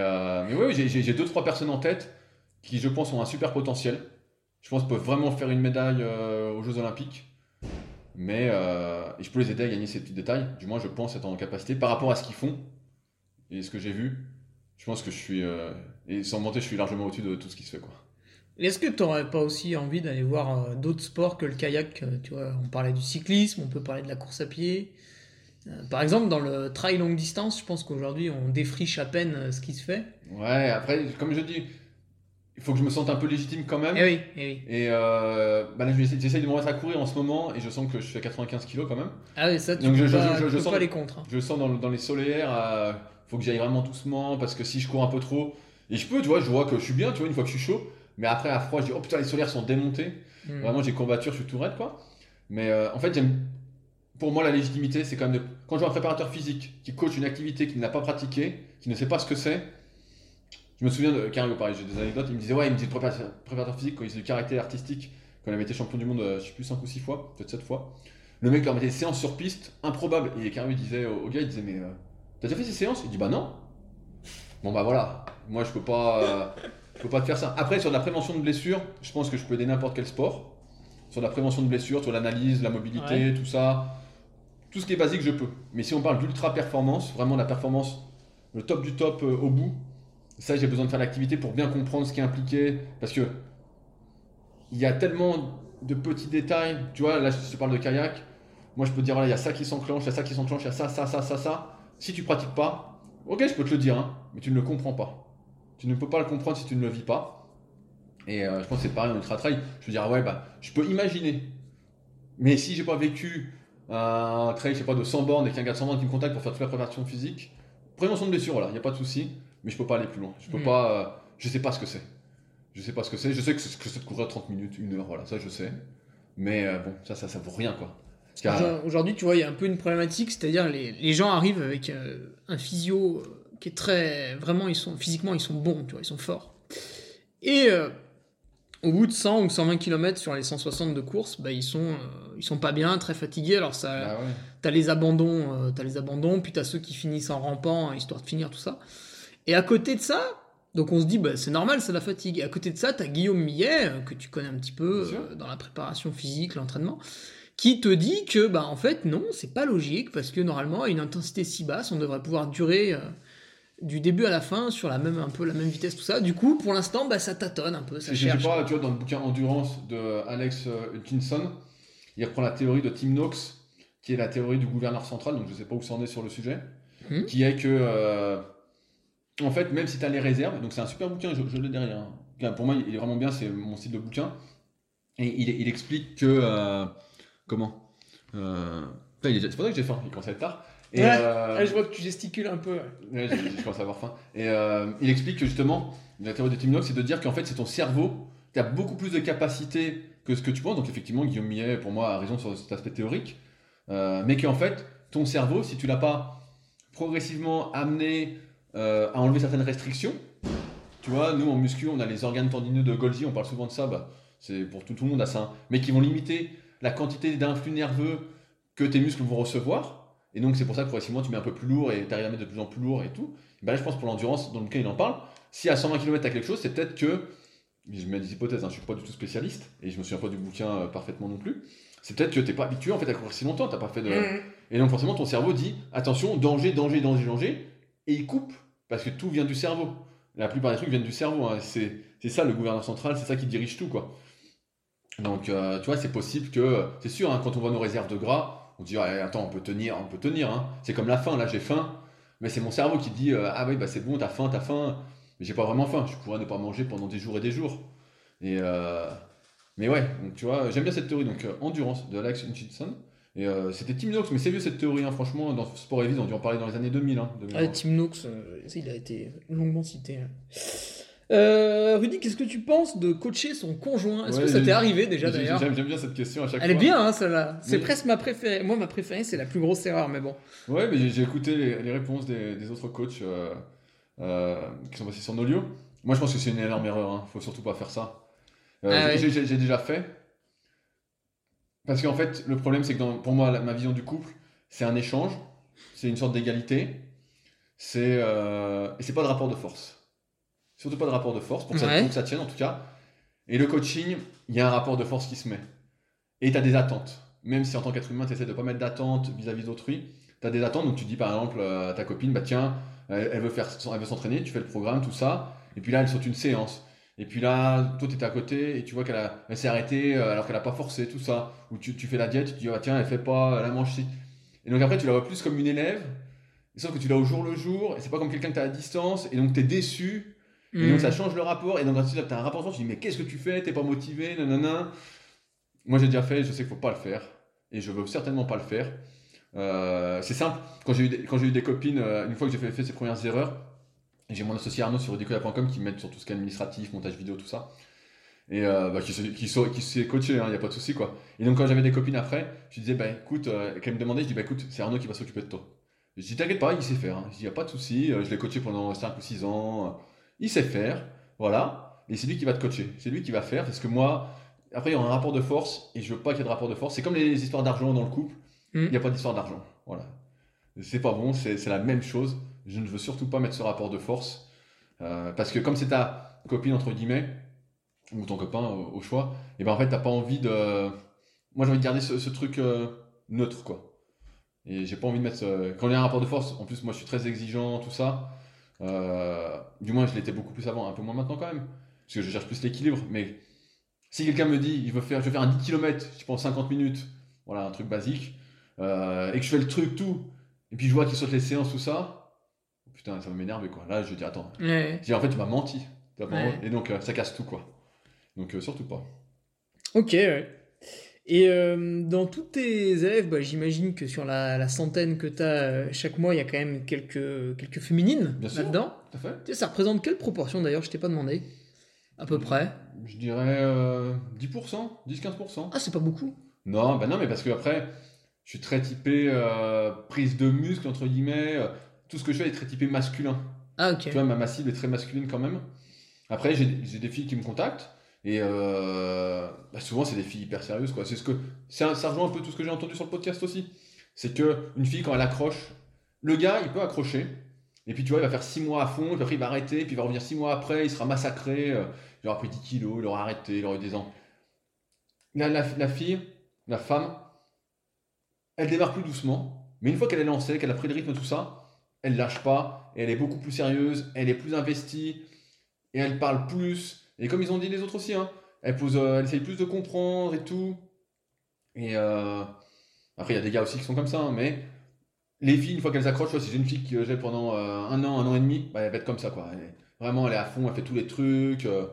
mais oui, j'ai deux, trois personnes en tête qui, je pense, ont un super potentiel. Je pense peuvent vraiment faire une médaille euh, aux Jeux Olympiques. Mais euh, et je peux les aider à gagner ces petits détails. Du moins, je pense être en capacité par rapport à ce qu'ils font et ce que j'ai vu. Je pense que je suis. euh, et sans mentir, je suis largement au-dessus de tout ce qui se fait. Quoi. Est-ce que tu n'aurais pas aussi envie d'aller voir d'autres sports que le kayak Tu vois, on parlait du cyclisme, on peut parler de la course à pied. Par exemple, dans le trail longue distance, je pense qu'aujourd'hui, on défriche à peine ce qui se fait. Ouais, après, comme je dis, il faut que je me sente un peu légitime quand même. Eh oui, eh oui. Et euh, bah là, je j'essaye de me remettre à courir en ce moment et je sens que je fais 95 kilos quand même. Ah oui, ça, tu Donc, peux, je- je- pas, je- je peux sens- pas les contre. hein. Je sens dans, dans les solaires, euh, faut que j'aille vraiment doucement parce que si je cours un peu trop, et je peux, tu vois, je vois que je suis bien, tu vois, une fois que je suis chaud, mais après à froid, je dis oh putain, les solaires sont démontés. Hmm. Vraiment, j'ai courbature, je suis tout raide, quoi. Mais euh, en fait, j'aime. Pour moi, la légitimité, c'est quand même de. Quand je vois un préparateur physique qui coach une activité qu'il n'a pas pratiquée, qui ne sait pas ce que c'est. Je me souviens de Cario, pareil, j'ai des anecdotes. Il me disait, ouais, il me disait, le préparateur, physique, quand il faisait du caractère artistique, quand il avait été champion du monde, euh, je sais plus, 5 ou 6 fois, peut-être 7 fois. Le mec leur mettait des séances sur piste, improbables. Et Cario, il disait au, gars, il disait, mais euh, t'as déjà fait ces séances? Il dit, bah non. Bon, bah voilà. Moi, je peux pas. euh, je peux pas te faire ça. Après, sur de la prévention de blessures, je pense que je peux aider n'importe quel sport. Sur la prévention de blessures, sur l'analyse, la mobilité, tout ça. Tout ce qui est basique, je peux. Mais si on parle d'ultra performance, vraiment la performance, le top du top euh, au bout, ça, j'ai besoin de faire l'activité pour bien comprendre ce qui est impliqué. Parce que il y a tellement de petits détails. Tu vois, là, je te parle de kayak. Moi, je peux dire, voilà, il y a ça qui s'enclenche, il y a ça qui s'enclenche, il y a ça, ça, ça, ça, ça. Si tu pratiques pas, ok, je peux te le dire, hein, mais tu ne le comprends pas. Tu ne peux pas le comprendre si tu ne le vis pas. Et euh, je pense que c'est pareil en ultra trail. Je veux dire, ouais, bah, je peux imaginer. Mais si j'ai pas vécu un trail, je sais pas, de 100 bornes et qu'il y a un gars de 100 bornes qui me contacte pour faire toute la préparation physique, prévention de blessure, voilà, il n'y a pas de souci. Mais je peux pas aller plus loin. Je peux Mm. pas. euh, je sais pas ce que c'est. Je sais pas ce que c'est. Je sais que c'est de courir 30 minutes, une heure, voilà, ça je sais. Mais euh, bon, ça, ça, ça vaut rien, quoi. Aujourd'hui, tu vois, il y a un peu une problématique, c'est-à-dire les, les gens arrivent avec euh, un physio qui est très. Vraiment, ils sont, physiquement, ils sont bons, tu vois, ils sont forts. Et euh, au bout de 100 ou 120 km sur les 160 de course, bah, ils, sont, euh, ils sont pas bien, très fatigués. Alors, ça, Bah ouais. T'as les abandons, t'as les abandons, puis t'as ceux qui finissent en rampant, hein, histoire de finir tout ça. Et à côté de ça, donc on se dit, bah, c'est normal, c'est la fatigue. Et à côté de ça, t'as Guillaume Millet, euh, que tu connais un petit peu euh, dans la préparation physique, l'entraînement, qui te dit que, bah, en fait, non, c'est pas logique, parce que normalement, à une intensité si basse, on devrait pouvoir durer euh, du début à la fin sur la même, un peu la même vitesse, tout ça. Du coup, pour l'instant, bah, ça tâtonne un peu, ça cherche. pas, tu vois, dans le bouquin Endurance de Alex Hutchinson, il reprend la théorie de Tim Noakes, qui est la théorie du gouverneur central, donc je sais pas où ça en est sur le sujet, Mhm. qui est que, euh, en fait, même si tu as les réserves, donc c'est un super bouquin, je, je l'ai derrière. hein. Pour moi, il est vraiment bien, c'est mon style de bouquin. Et il, il explique que. euh, comment euh, C'est pour ça que j'ai faim, il commence à être tard. Et, Ouais. euh, Ah, je vois que tu gesticules un peu. Ouais, je, je commence à avoir faim. Et il explique que justement, la théorie de Tim Noakes, c'est de dire qu'en fait, c'est ton cerveau qui a beaucoup plus de capacités que ce que tu penses. Donc, effectivement, Guillaume Millet, pour moi, a raison sur cet aspect théorique. Mais qu'en fait, ton cerveau, si tu l'as pas progressivement amené euh, à enlever certaines restrictions, tu vois, nous en muscu, on a les organes tendineux de Golgi, on parle souvent de ça, bah, c'est pour tout, tout le monde à ça, mais qui vont limiter la quantité d'influx nerveux que tes muscles vont recevoir. Et donc, c'est pour ça que progressivement, tu mets un peu plus lourd et tu arrives à mettre de plus en plus lourd et tout. Ben là, je pense pour l'endurance, dans lequel il en parle, si à 120 km tu as quelque chose, c'est peut-être que, je mets des hypothèses, hein, je suis pas du tout spécialiste et je me souviens pas du bouquin euh, parfaitement non plus, c'est peut-être que t'es pas habitué en fait à courir si longtemps, t'as pas fait de. Mhm. Et donc forcément ton cerveau dit attention, danger, danger, danger, danger, et il coupe parce que tout vient du cerveau. La plupart des trucs viennent du cerveau, hein. c'est ça le gouverneur central, c'est ça qui dirige tout quoi. Donc euh, tu vois, c'est possible que, c'est sûr, hein, quand on voit nos réserves de gras, on dit attends, on peut tenir, on peut tenir. hein. C'est comme la faim, là j'ai faim, mais c'est mon cerveau qui dit euh, ah oui bah c'est bon, t'as faim, t'as faim, mais j'ai pas vraiment faim, je pourrais ne pas manger pendant des jours et des jours. Et euh, mais ouais, donc tu vois, j'aime bien cette théorie, donc endurance de Alex Hutchinson. Et euh, c'était Tim Noakes, mais c'est vieux cette théorie, hein, franchement, dans Sport et Vie, on a dû en parler dans les années 2000. Hein, 2000. Ouais, Tim Noakes, euh, il a été longuement cité. hein. Euh, Rudy, qu'est-ce que tu penses de coacher son conjoint? Est-ce Ouais, que ça t'est arrivé déjà d'ailleurs? J'aime bien cette question à chaque Elle est fois. bien, hein, celle-là. C'est Mais- presque ma préférée. Moi, ma préférée, c'est la plus grosse erreur, mais bon. Ouais, mais j'ai- écouté les, les réponses des, des autres coachs euh, euh, qui sont passés sur Nolio. Moi, je pense que c'est une énorme erreur. Hein. Faut surtout pas faire ça. Ah ouais. j'ai déjà fait. Parce qu'en fait, le problème, c'est que dans- pour moi, la- ma vision du couple, c'est un échange, c'est une sorte d'égalité, c'est euh, et c'est pas de rapport de force. Surtout pas de rapport de force, pour que, ça, pour que ça tienne en tout cas. Et le coaching, il y a un rapport de force qui se met. Et tu as des attentes. même si en tant qu'être humain, tu essaies de pas mettre d'attente vis-à-vis d'autrui, tu as des attentes. Donc tu dis par exemple euh, à ta copine, bah tiens, elle, elle veut faire, elle veut s'entraîner, tu fais le programme, tout ça, et puis là, elle saute une séance. Et puis là, toi, tu étais à côté et tu vois qu'elle a- elle s'est arrêtée euh, alors qu'elle a pas forcé, tout ça. Ou tu, tu fais la diète, tu te dis, ah, tiens, elle fait pas, elle mange ci. Et donc après, tu la vois plus comme une élève, sauf que tu l'as au jour le jour, et c'est pas comme quelqu'un que tu as à distance, et donc tu es déçu, et Mm. donc ça change le rapport, et donc tu as un rapport force, tu dis, mais qu'est-ce que tu fais? T'es pas motivé, nanana. Moi, j'ai déjà fait, je sais qu'il faut pas le faire, et je veux certainement pas le faire. Euh, c'est simple, quand j'ai eu, eu des copines, euh, une fois que j'ai fait, fait ces premières erreurs, j'ai mon associé Arnaud sur ridicola.com qui m'aide sur tout ce qui est administratif, montage vidéo, tout ça. Et euh, bah, qui, qui, qui s'est coaché, il n'y a pas de souci quoi. Et donc quand j'avais des copines après, je disais, bah écoute, euh, qu'elles me demandaient, je dis, bah écoute, c'est Arnaud qui va s'occuper de toi. Je dis, t'inquiète pas, il sait faire. hein. Je dis, y a pas de souci, euh, je l'ai coaché pendant 5 ou 6 ans, euh, il sait faire, voilà. Et c'est lui qui va te coacher, c'est lui qui va faire, parce que moi, après il y aura un rapport de force, et je veux pas qu'il y ait de rapport de force. C'est comme les histoires d'argent dans le couple, il Mm. n'y a pas d'histoire d'argent, voilà. C'est pas bon, c'est la même chose. Je ne veux surtout pas mettre ce rapport de force, euh, parce que comme c'est ta copine, entre guillemets, ou ton copain au, au choix, et ben en fait, t'as pas envie de. Moi, j'ai envie de garder ce, truc euh, neutre, quoi. Et j'ai pas envie de mettre. ce- Quand il y a un rapport de force, en plus, moi, je suis très exigeant, tout ça. euh, Du moins, je l'étais beaucoup plus avant, un peu moins maintenant quand même, parce que je cherche plus l'équilibre. Mais si quelqu'un me dit, il veut faire, je vais faire un 10 km, je prends 50 minutes, voilà, un truc basique, euh, et que je fais le truc tout, et puis je vois qu'il saute les séances, tout ça, putain, ça va m'énerver, quoi. Là, je dis, attends, Ouais. je dis, en fait, tu m'as menti. Ouais. Et donc, euh, ça casse tout, quoi. Donc, euh, surtout pas. Ok, ouais. Et euh, dans tous tes élèves, bah, j'imagine que sur la, la centaine que tu as chaque mois, il y a quand même quelques, quelques féminines là-dedans. Tout à fait. Tu sais, ça représente quelle proportion d'ailleurs? Je t'ai pas demandé. À peu près. Je dirais euh, 10%, 10-15%. Ah, c'est pas beaucoup. Non, bah non, mais parce que après, je suis très typé prise de muscle, entre guillemets. Tout ce que je fais est très typé masculin. Ah, ok. Tu vois, ma, ma cible est très masculine quand même. Après, j'ai des filles qui me contactent. Et euh, bah, souvent, c'est des filles hyper sérieuses, quoi. C'est ce que, ça rejoint un peu tout ce que j'ai entendu sur le podcast aussi. C'est que une fille, quand elle accroche, le gars, il peut accrocher. Et puis, tu vois, il va faire 6 mois à fond, puis après, il va arrêter, puis il va revenir 6 mois après, il sera massacré. euh, il aura pris 10 kilos, il aura arrêté, il aura eu des ans. La, la, la fille, la femme, elle démarre plus doucement. Mais une fois qu'elle est lancée, qu'elle a pris le rythme, tout ça, elle lâche pas, et elle est beaucoup plus sérieuse, elle est plus investie, et elle parle plus. Et comme ils ont dit les autres aussi, hein, elle, pose, euh, elle essaye plus de comprendre et tout. Et euh, après, il y a des gars aussi qui sont comme ça, hein, mais les filles, une fois qu'elles accrochent, si j'ai une fille que j'ai pendant euh, un an, un an et demi, bah, elle va être comme ça, quoi. Elle vraiment, elle est à fond, elle fait tous les trucs. euh,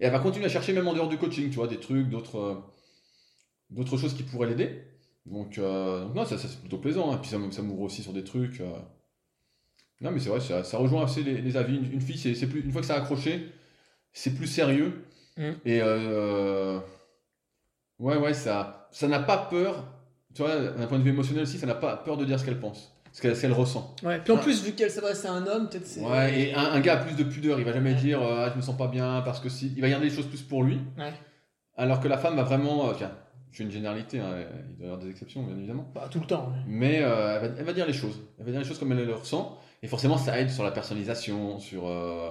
et elle va continuer à chercher même en dehors du coaching, tu vois, des trucs, d'autres euh, d'autres choses qui pourraient l'aider. Donc, euh, non, ça, c'est plutôt plaisant. hein. Puis ça, ça m'ouvre aussi sur des trucs. Non, mais c'est vrai, ça, ça rejoint assez les, les avis. Une, une fille, c'est, c'est plus, une fois que ça a accroché, c'est plus sérieux. Mm. Et euh, ouais, ouais, ça, ça n'a pas peur. Tu vois, d'un point de vue émotionnel aussi, ça n'a pas peur de dire ce qu'elle pense, ce qu'elle, ce qu'elle ressent. Ouais. Puis en plus, vu qu'elle s'adresse à un homme, peut-être c'est. Ouais, et un, un gars a plus de pudeur, il va jamais dire euh, ah, je me sens pas bien parce que si. Il va garder les choses plus pour lui. Ouais. Alors que la femme va vraiment. euh, tiens, je fais une généralité, hein, il doit y avoir des exceptions, bien évidemment. Pas tout le temps. Mais euh, elle, va, elle va dire les choses. Elle va dire les choses comme elle le ressent. Et forcément, ça aide sur la personnalisation, sur. Euh...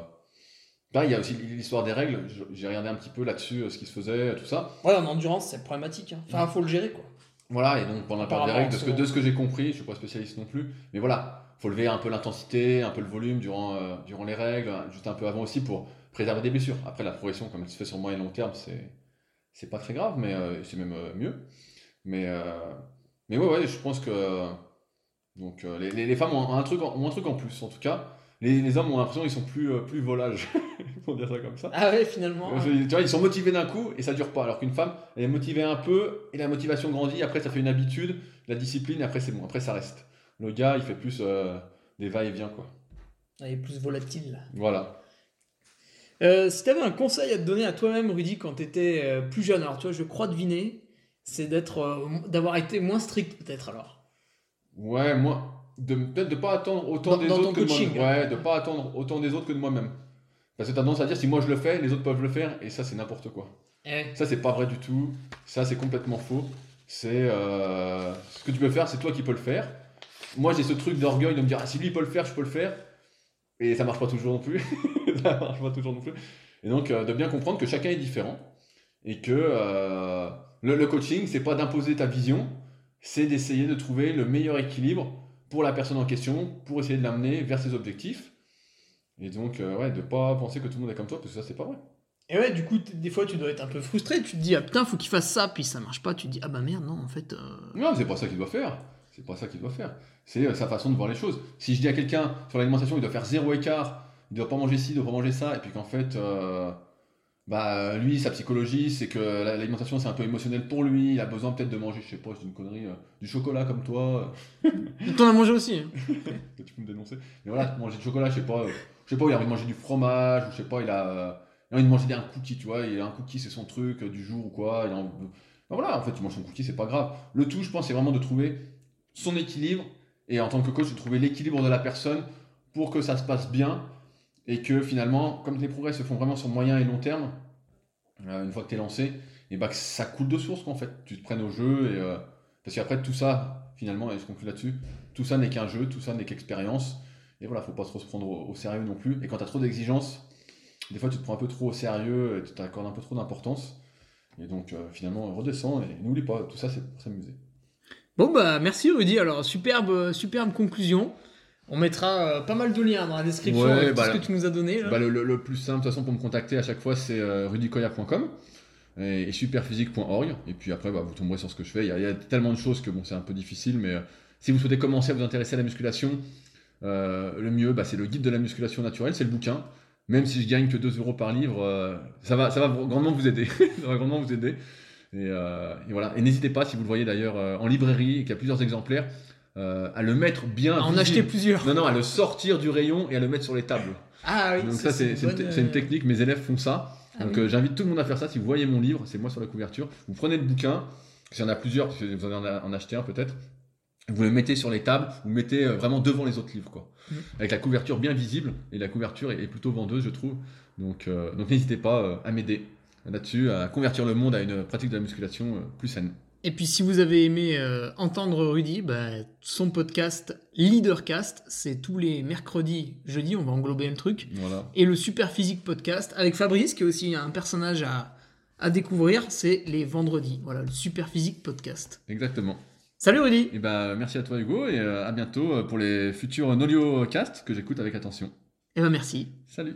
Là, il y a aussi l'histoire des règles. J'ai regardé un petit peu là-dessus euh, ce qui se faisait, tout ça. Ouais, en endurance, c'est problématique. hein. Enfin, faut le gérer quoi. Voilà, et donc pendant la période des règles, de ce, que, souvent. de ce que j'ai compris, je suis pas spécialiste non plus, mais voilà, faut lever un peu l'intensité, un peu le volume durant, euh, durant les règles, juste un peu avant aussi pour préserver des blessures. Après, la progression, comme elle se fait sur moyen et long terme, c'est c'est pas très grave, mais euh, c'est même euh, mieux. Mais, euh, mais ouais, ouais, je pense que donc euh, les, les, femmes ont un, truc en, ont un truc en plus, en tout cas. Les, les hommes ont l'impression qu'ils sont plus, euh, plus volages, pour dire ça comme ça. Ah ouais, finalement. Euh, tu vois, ils sont motivés d'un coup et ça dure pas. Alors qu'une femme, elle est motivée un peu et la motivation grandit. Après, ça fait une habitude, la discipline. Et après, c'est bon. Après, ça reste. Le gars, il fait plus euh, des va-et-vient, quoi. Elle est plus volatile. Voilà. Si tu avais un conseil à te donner à toi-même, Rudy, quand tu étais plus jeune, alors tu vois, je crois deviner, c'est d'être, d'avoir été moins strict peut-être alors. Ouais, moi, de peut-être de pas attendre autant Dans- des dans autres que de coaching, moi. Ouais, de pas attendre autant des autres que de moi-même. Parce que t'as tendance à dire si moi je le fais, les autres peuvent le faire et ça c'est n'importe quoi. Eh, Ça c'est pas vrai du tout. Ça c'est complètement faux. C'est euh, ce que tu peux faire, c'est toi qui peux le faire. Moi j'ai ce truc d'orgueil de me dire ah, si lui peut le faire, je peux le faire. Et ça marche pas toujours non plus. ça marche pas toujours non plus. Et donc euh, de bien comprendre que chacun est différent et que euh, le, le coaching c'est pas d'imposer ta vision, c'est d'essayer de trouver le meilleur équilibre pour la personne en question, pour essayer de l'amener vers ses objectifs. Et donc, euh, ouais, de pas penser que tout le monde est comme toi, parce que ça, c'est pas vrai. Et ouais, du coup, des fois, tu dois être un peu frustré. Tu te dis, ah putain, faut qu'il fasse ça, puis ça marche pas. Tu te dis, ah bah merde, non, en fait. euh, Non, c'est pas ça qu'il doit faire. C'est pas ça qu'il doit faire. C'est euh, sa façon de voir les choses. Si je dis à quelqu'un sur l'alimentation, il doit faire zéro écart, il doit pas manger ci, il doit pas manger ça, et puis qu'en fait, euh, bah lui, sa psychologie, c'est que la- l'alimentation c'est un peu émotionnel pour lui. Il a besoin peut-être de manger, je sais pas, c'est une connerie, euh, du chocolat comme toi. T'en as mangé aussi. hein. tu peux me dénoncer. Mais voilà, manger du chocolat, je sais pas, euh, je sais pas, il a envie de manger du fromage, ou je sais pas, il a, euh, il a envie de manger un cookie, tu vois, il a un cookie, c'est son truc euh, du jour ou quoi. Il a envie- Ben voilà, en fait, tu manges son cookie, c'est pas grave. Le tout, je pense, c'est vraiment de trouver son équilibre, et en tant que coach, de trouver l'équilibre de la personne pour que ça se passe bien, et que finalement, comme les progrès se font vraiment sur moyen et long terme, euh, une fois que tu es lancé, et bah que ça coule de source, quoi, en fait. Tu te prennes au jeu, et, euh, parce qu'après, tout ça, finalement, et je conclue là-dessus, tout ça n'est qu'un jeu, tout ça n'est qu'expérience. Et voilà, faut pas trop se prendre au, sérieux non plus. Et quand tu trop d'exigences, des fois tu te prends un peu trop au sérieux, et tu t'accordes un peu trop d'importance. Et donc euh, finalement, redescends et n'oublie pas, tout ça c'est pour s'amuser. Bon, bah, merci Rudy. Alors, superbe, superbe conclusion. On mettra euh, pas mal de liens dans la description Ouais, avec tout bah, ce que tu nous as donné. là. Bah, le, le- le plus simple, de toute façon, pour me contacter à chaque fois, c'est euh, rudycoya.com et, et superphysique.org. Et puis après, bah, vous tomberez sur ce que je fais. Il y, a, il y a tellement de choses que bon, c'est un peu difficile, mais euh, si vous souhaitez commencer à vous intéresser à la musculation, euh, le mieux, c'est le guide de la musculation naturelle, c'est le bouquin. Même si je gagne que 2 euros par livre, ça, va, ça va grandement vous aider. ça va grandement vous aider. Et, et voilà. Et n'hésitez pas, si vous le voyez d'ailleurs en librairie et qu'il y a plusieurs exemplaires, euh, à le mettre bien. À en acheter plusieurs. Non, non, à le sortir du rayon et à le mettre sur les tables. Ah oui, Donc ça, c'est une, bonne, une euh, technique, mes élèves font ça. Ah Donc oui. euh, j'invite tout le monde à faire ça. Si vous voyez mon livre, c'est moi sur la couverture. Vous prenez le bouquin, s'il y en a plusieurs, parce que vous en, en acheter un peut-être. Vous le mettez sur les tables, vous le mettez vraiment devant les autres livres, quoi. Mhm. Avec la couverture bien visible, et la couverture est, plutôt vendeuse, je trouve. Donc euh, donc n'hésitez pas à m'aider là-dessus, à convertir le monde à une pratique de la musculation plus saine. Et puis, si vous avez aimé euh, entendre Rudy, bah, son podcast Leadercast, c'est tous les mercredis, jeudi, on va englober le truc. Voilà. Et le Super Physique Podcast avec Fabrice, qui est aussi un personnage à, à découvrir, c'est les vendredis. Voilà, le Super Physique Podcast. Exactement. Salut Rudy Et ben merci à toi Hugo et euh, à bientôt euh, pour les futurs Nolio Cast que j'écoute avec attention. Et ben merci. Salut.